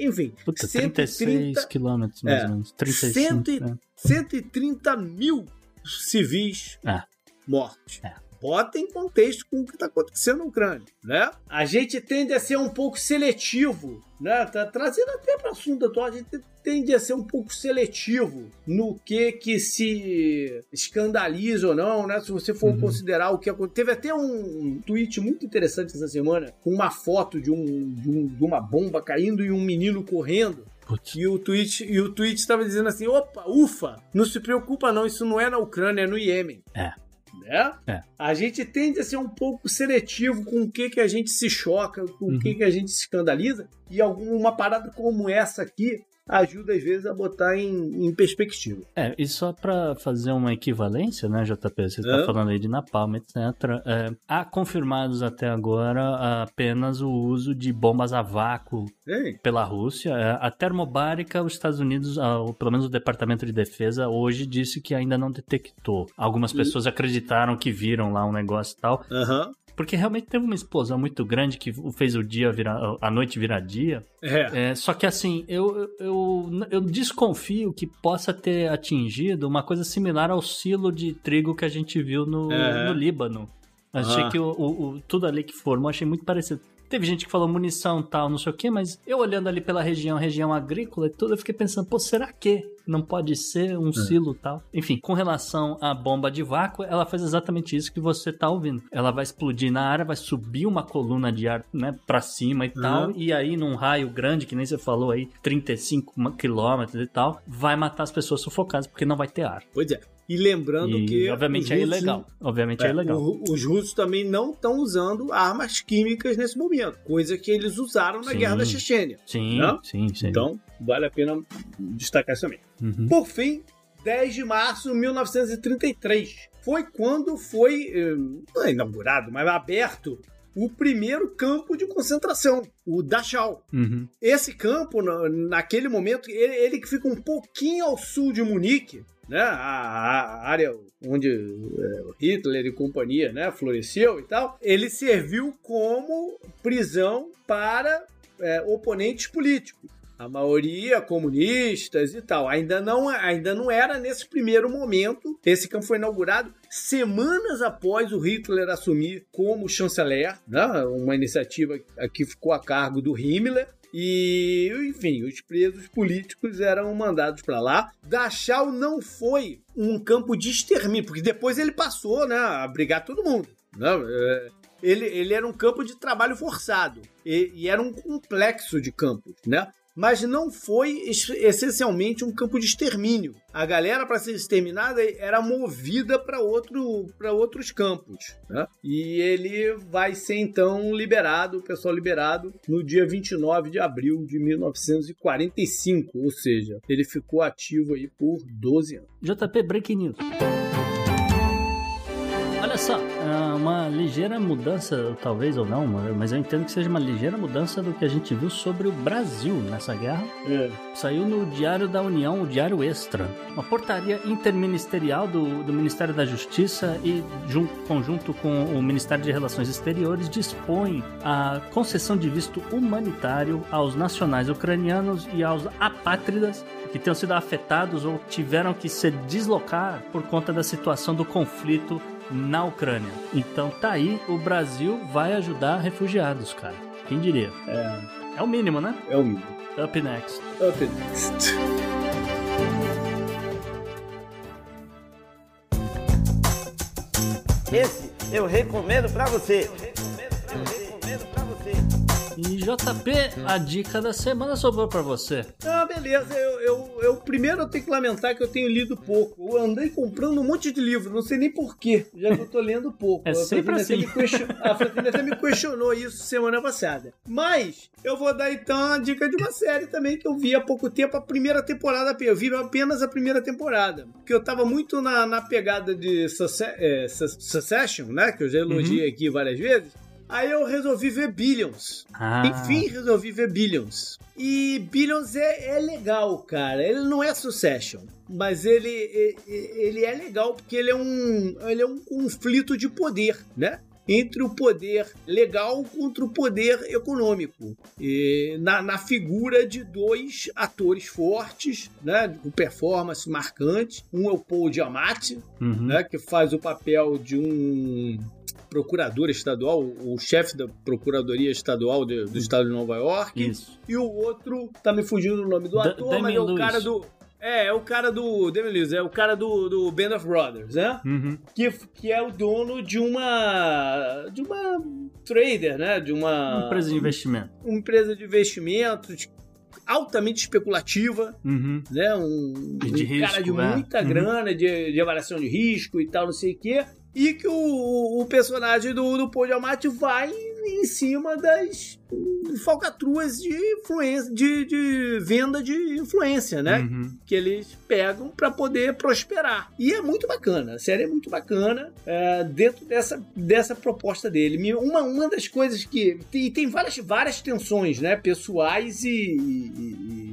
enfim, Puta, 130 36 quilômetros mais É. ou menos. 35. Cento e- né? 130 mil civis É. mortos. É. Bota em contexto com o que está acontecendo na Ucrânia, né? A gente tende a ser um pouco seletivo, né? Tá trazendo até para o assunto atual, a gente tende a ser um pouco seletivo no que que se escandaliza ou não, né? Se você for Uhum. considerar o que aconteceu. Teve até um tweet muito interessante essa semana com uma foto de, um, de, um- de uma bomba caindo e um menino correndo. Putz. E o tweet e o tweet estava dizendo assim: opa, ufa, não se preocupa não, isso não é na Ucrânia, é no Iêmen. É. né? É. A gente tende a ser um pouco seletivo com o que, que a gente se choca, com o que, Uhum. que a gente se escandaliza, e alguma parada como essa aqui ajuda às vezes a botar em, em perspectiva. É, e só pra fazer uma equivalência, né, JP? Você É. tá falando aí de Napalm, etc. é, há confirmados até agora apenas o uso de bombas a vácuo Hein? pela Rússia. É, A termobárica, os Estados Unidos, ah, pelo menos o Departamento de Defesa, hoje disse que ainda não detectou. Algumas Hum. pessoas acreditaram que viram lá um negócio e tal. Aham. Porque realmente teve uma explosão muito grande que fez o dia virar, a noite virar dia. É. É, só que assim, eu, eu, eu desconfio que possa ter atingido uma coisa similar ao silo de trigo que a gente viu no, É. no Líbano. Achei Ah. que o, o- o- tudo ali que formou, achei muito parecido. Teve gente que falou munição tal, não sei o que, mas eu olhando ali pela região, região agrícola e tudo, eu fiquei pensando, pô, será que não pode ser É. um silo tal? Enfim, com relação à bomba de vácuo, ela faz exatamente isso que você tá ouvindo. Ela vai explodir na área, vai subir uma coluna de ar, né, pra cima e tal, Uhum. e aí num raio grande, que nem você falou aí, 35 quilômetros e tal, vai matar as pessoas sufocadas, porque não vai ter ar. Pois é. E lembrando E, que. obviamente é russos- ilegal. Obviamente é, É, ilegal. o- os russos também não estão usando armas químicas nesse momento, coisa que eles usaram na Sim. guerra da Chechênia. Sim, Não? sim, sim. Então, vale a pena destacar isso também. Uhum. Por fim, 10 de março de 1933 foi quando foi é inaugurado, mas aberto o primeiro campo de concentração, o Dachau. Uhum. Esse campo, na- naquele momento, ele, ele que fica um pouquinho ao sul de Munique, né? A, a área onde é, Hitler e companhia, né, floresceu e tal, ele serviu como prisão para é, oponentes políticos. A maioria comunistas e tal. Ainda não, ainda não era nesse primeiro momento. Esse campo foi inaugurado semanas após o Hitler assumir como chanceler, né? uma iniciativa que ficou a cargo do Himmler. E, enfim, os presos políticos eram mandados para lá. Dachau não foi um campo de extermínio, porque depois ele passou né, a brigar todo mundo. Né? É, Ele, ele era um campo de trabalho forçado e, e era um complexo de campos, né? Mas não foi es- essencialmente um campo de extermínio. A galera, para ser exterminada, era movida para outro, outros campos. Né? E ele vai ser então liberado, o pessoal liberado, no dia 29 de abril de 1945. Ou seja, ele ficou ativo aí por 12 anos. JP Breaking News. Só, é uma ligeira mudança, talvez ou não, mas eu entendo que seja uma ligeira mudança do que a gente viu sobre o Brasil nessa guerra. Saiu no Diário da União, o Diário Extra. Uma portaria interministerial do, do Ministério da Justiça e, jun, conjunto com o Ministério de Relações Exteriores, dispõe a concessão de visto humanitário aos nacionais ucranianos e aos apátridas que tenham sido afetados ou tiveram que se deslocar por conta da situação do conflito na Ucrânia. Então tá aí, o Brasil vai ajudar refugiados, cara. Quem diria? É, É o mínimo, né? é o mínimo. Up next. Up next. Esse eu recomendo pra você. JP, a dica da semana sobrou pra você. Ah, beleza. Eu, eu, eu- primeiro eu tenho que lamentar que eu tenho lido pouco. Eu andei comprando um monte de livro, não sei nem porquê, já que eu tô lendo pouco. É A sempre assim. question- A Francine até me questionou isso semana passada. Mas eu vou dar então a dica de uma série também que eu vi há pouco tempo, a primeira temporada. Eu vi apenas a primeira temporada. Porque eu tava muito na, na pegada de é, Su- Succession, né? Que eu já elogiei aqui várias vezes. Aí eu resolvi ver Billions. Ah, Enfim, resolvi ver Billions. E Billions é, é legal, cara. Ele não é Succession, mas ele, ele é legal porque ele é, um, ele é um conflito de poder, né? Entre o poder legal contra o poder econômico. E na, na figura de dois atores fortes, né? Com performance marcante. Um é o Paul Giamatti, uhum. né, que faz o papel de um procurador estadual, o chefe da procuradoria estadual de- do estado de Nova York. Isso. E o outro, tá me fugindo o nome do ator, mas é o cara do. É, é o cara do. Damian Lewis, é o cara do, do Band of Brothers, né? Uhum. Que, que é o dono de uma. de uma trader, né? De uma. Empresa de investimento. uma empresa de investimentos altamente especulativa Uhum. né? Um, De um cara risco, de é. muita Uhum. grana, de, de avaliação de risco e tal, não sei o quê. E que o, o personagem do, do Paul Giamatti vai em cima das falcatruas de influência, de, de venda de influência, né? Uhum. Que eles pegam para poder prosperar. E é muito bacana, a série é muito bacana é, dentro dessa, dessa proposta dele. Uma, uma das coisas que. E tem várias, várias tensões, né? Pessoais e- e- e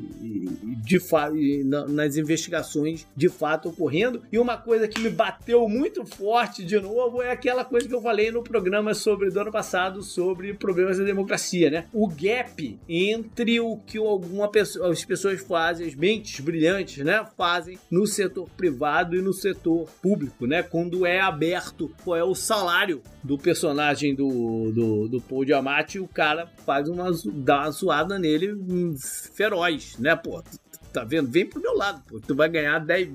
de fa- na- nas investigações de fato ocorrendo. E uma coisa que me bateu muito forte de novo é aquela coisa que eu falei no programa sobre do ano passado sobre problemas da democracia, né? O gap entre o que alguma pessoa, as pessoas fazem, as mentes brilhantes, né, fazem no setor privado e no setor público, né? Quando é aberto qual é o salário do personagem do, do, do Paul Giamatti, o cara faz uma dá uma zoada nele hum, feroz, né, pô? Tá vendo? Vem pro meu lado, pô. Tu vai ganhar 10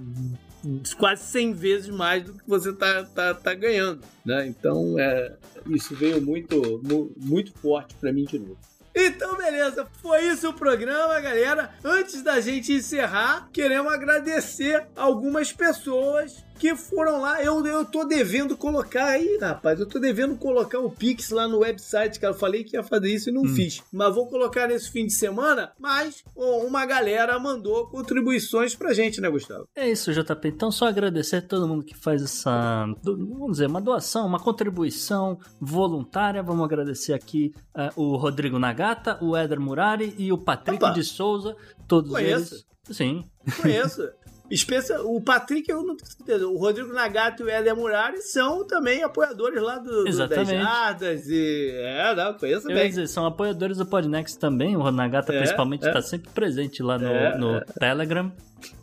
quase 100 vezes mais do que você tá, tá, tá ganhando, né? Então, é, isso veio muito, mu- muito forte pra mim de novo. Então, beleza, foi isso o programa, galera. Antes da gente encerrar, queremos agradecer algumas pessoas que foram lá. Eu, eu tô devendo colocar aí, rapaz. Eu tô devendo colocar o Pix lá no website, cara. Eu falei que ia fazer isso e não fiz. Mas vou colocar nesse fim de semana. Mas uma galera mandou contribuições pra gente, né, Gustavo? É isso, JP. Então, só agradecer a todo mundo que faz essa, vamos dizer, uma doação, uma contribuição voluntária. Vamos agradecer aqui eh, o Rodrigo Nagata, o Éder Murari e o Patrick Opa. de Souza. Todos Conheço. eles. Sim. Conheço. Especia... O Patrick, eu não tenho certeza. O Rodrigo Nagato e o Éder Murari são também apoiadores lá do, do 10 Exatamente. Jardas. E... É, não, conheço Eu bem. dizer, são apoiadores do Podnext também. O Nagata, É, principalmente, é. está sempre presente lá no, É, no é. Telegram.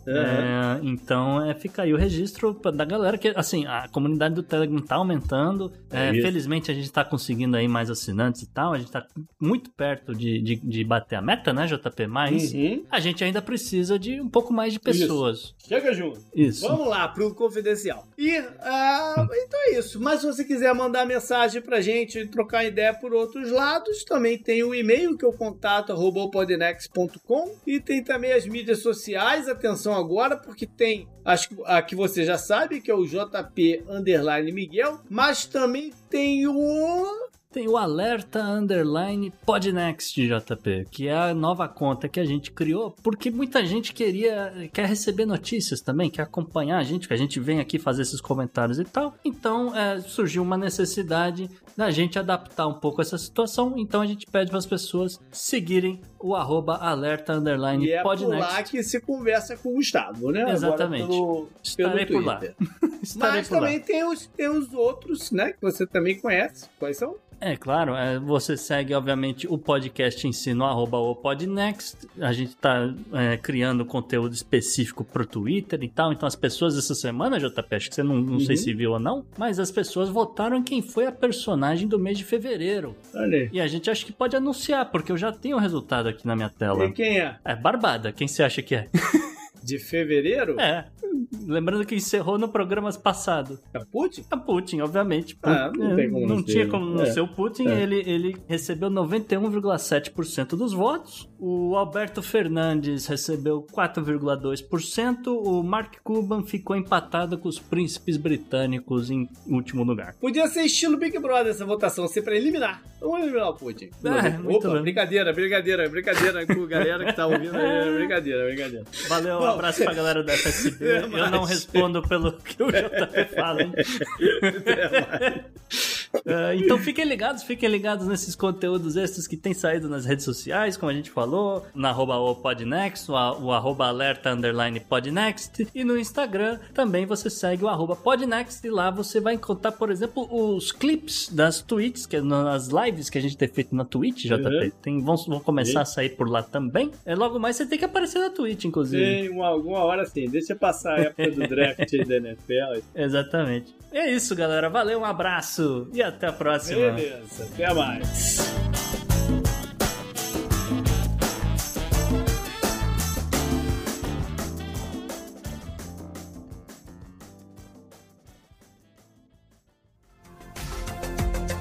É, então, é, fica aí o registro pra- da galera que, assim, a comunidade do Telegram tá aumentando. É É, isso. felizmente, a gente tá conseguindo aí mais assinantes e tal. A gente tá muito perto de, de, de bater a meta, né, JP? Mas Uhum. a gente ainda precisa de um pouco mais de pessoas. Chega junto. Isso. Vamos lá pro confidencial. E ah, então é isso. Mas se você quiser mandar mensagem pra gente, trocar ideia por outros lados, também tem o e-mail que é o contato arroba e tem também as mídias sociais. Atenção agora, porque tem acho que a que você já sabe, que é o JP underline Miguel, mas também tem o Tem o Alerta Underline Podnext JP, que é a nova conta que a gente criou, porque muita gente queria, quer receber notícias também, quer acompanhar a gente, que a gente vem aqui fazer esses comentários e tal. Então é, surgiu uma necessidade da gente adaptar um pouco essa situação, então a gente pede para as pessoas seguirem o arroba Alerta Underline E é por Podnext. lá que se conversa com o Gustavo, né? Agora Exatamente. pelo, Estarei pelo por lá. Twitter. Estarei Mas por lá. também tem os, tem os outros, né? Que você também conhece. Quais são? É claro, é, você segue, obviamente, o podcast em si no arroba o Podnext. A gente tá é, criando conteúdo específico pro Twitter e tal. Então as pessoas essa semana, JP, acho que você não, não sei Uhum. se viu ou não, mas as pessoas votaram quem foi a personagem do mês de fevereiro. Olha. E a gente acha que pode anunciar, porque eu já tenho o resultado aqui na minha tela. E quem é? É Barbada, quem você acha que é? De fevereiro? É. Lembrando que encerrou no programa passado. É Putin? A Putin, obviamente. Ah, não É, tem como não tinha como não É. ser o Putin. É. Ele, ele recebeu 91,7% dos votos. O Alberto Fernandes recebeu 4,2%. O Mark Cuban ficou empatado com os príncipes britânicos em último lugar. Podia ser estilo Big Brother essa votação, ser pra eliminar. Vamos eliminar o Putin. É, Opa, brincadeira, brincadeira, brincadeira com a galera que tá ouvindo aí. Brincadeira, brincadeira. Valeu, Bom. Abraço pra galera da FSB. É Eu não respondo pelo que o JP fala, hein? É, então fiquem ligados, fiquem ligados nesses conteúdos extras que tem saído nas redes sociais, como a gente falou, na arroba o Podnext, o, o arroba alerta underline Podnext, e no Instagram também você segue o arroba Podnext, e lá você vai encontrar, por exemplo, os clips das tweets, que é nas lives que a gente tem feito na Twitch, JP. Uhum. Tem, vão, vão começar a sair por lá também. É, logo mais você tem que aparecer na Twitch, inclusive. Tem uma, alguma hora sim, deixa passar a época do draft da NFL. Exatamente. É isso, galera. Valeu, um abraço e até a próxima. Beleza, até mais.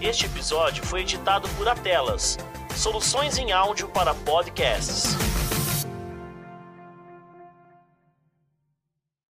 Este episódio foi editado por Atelas, soluções em áudio para podcasts.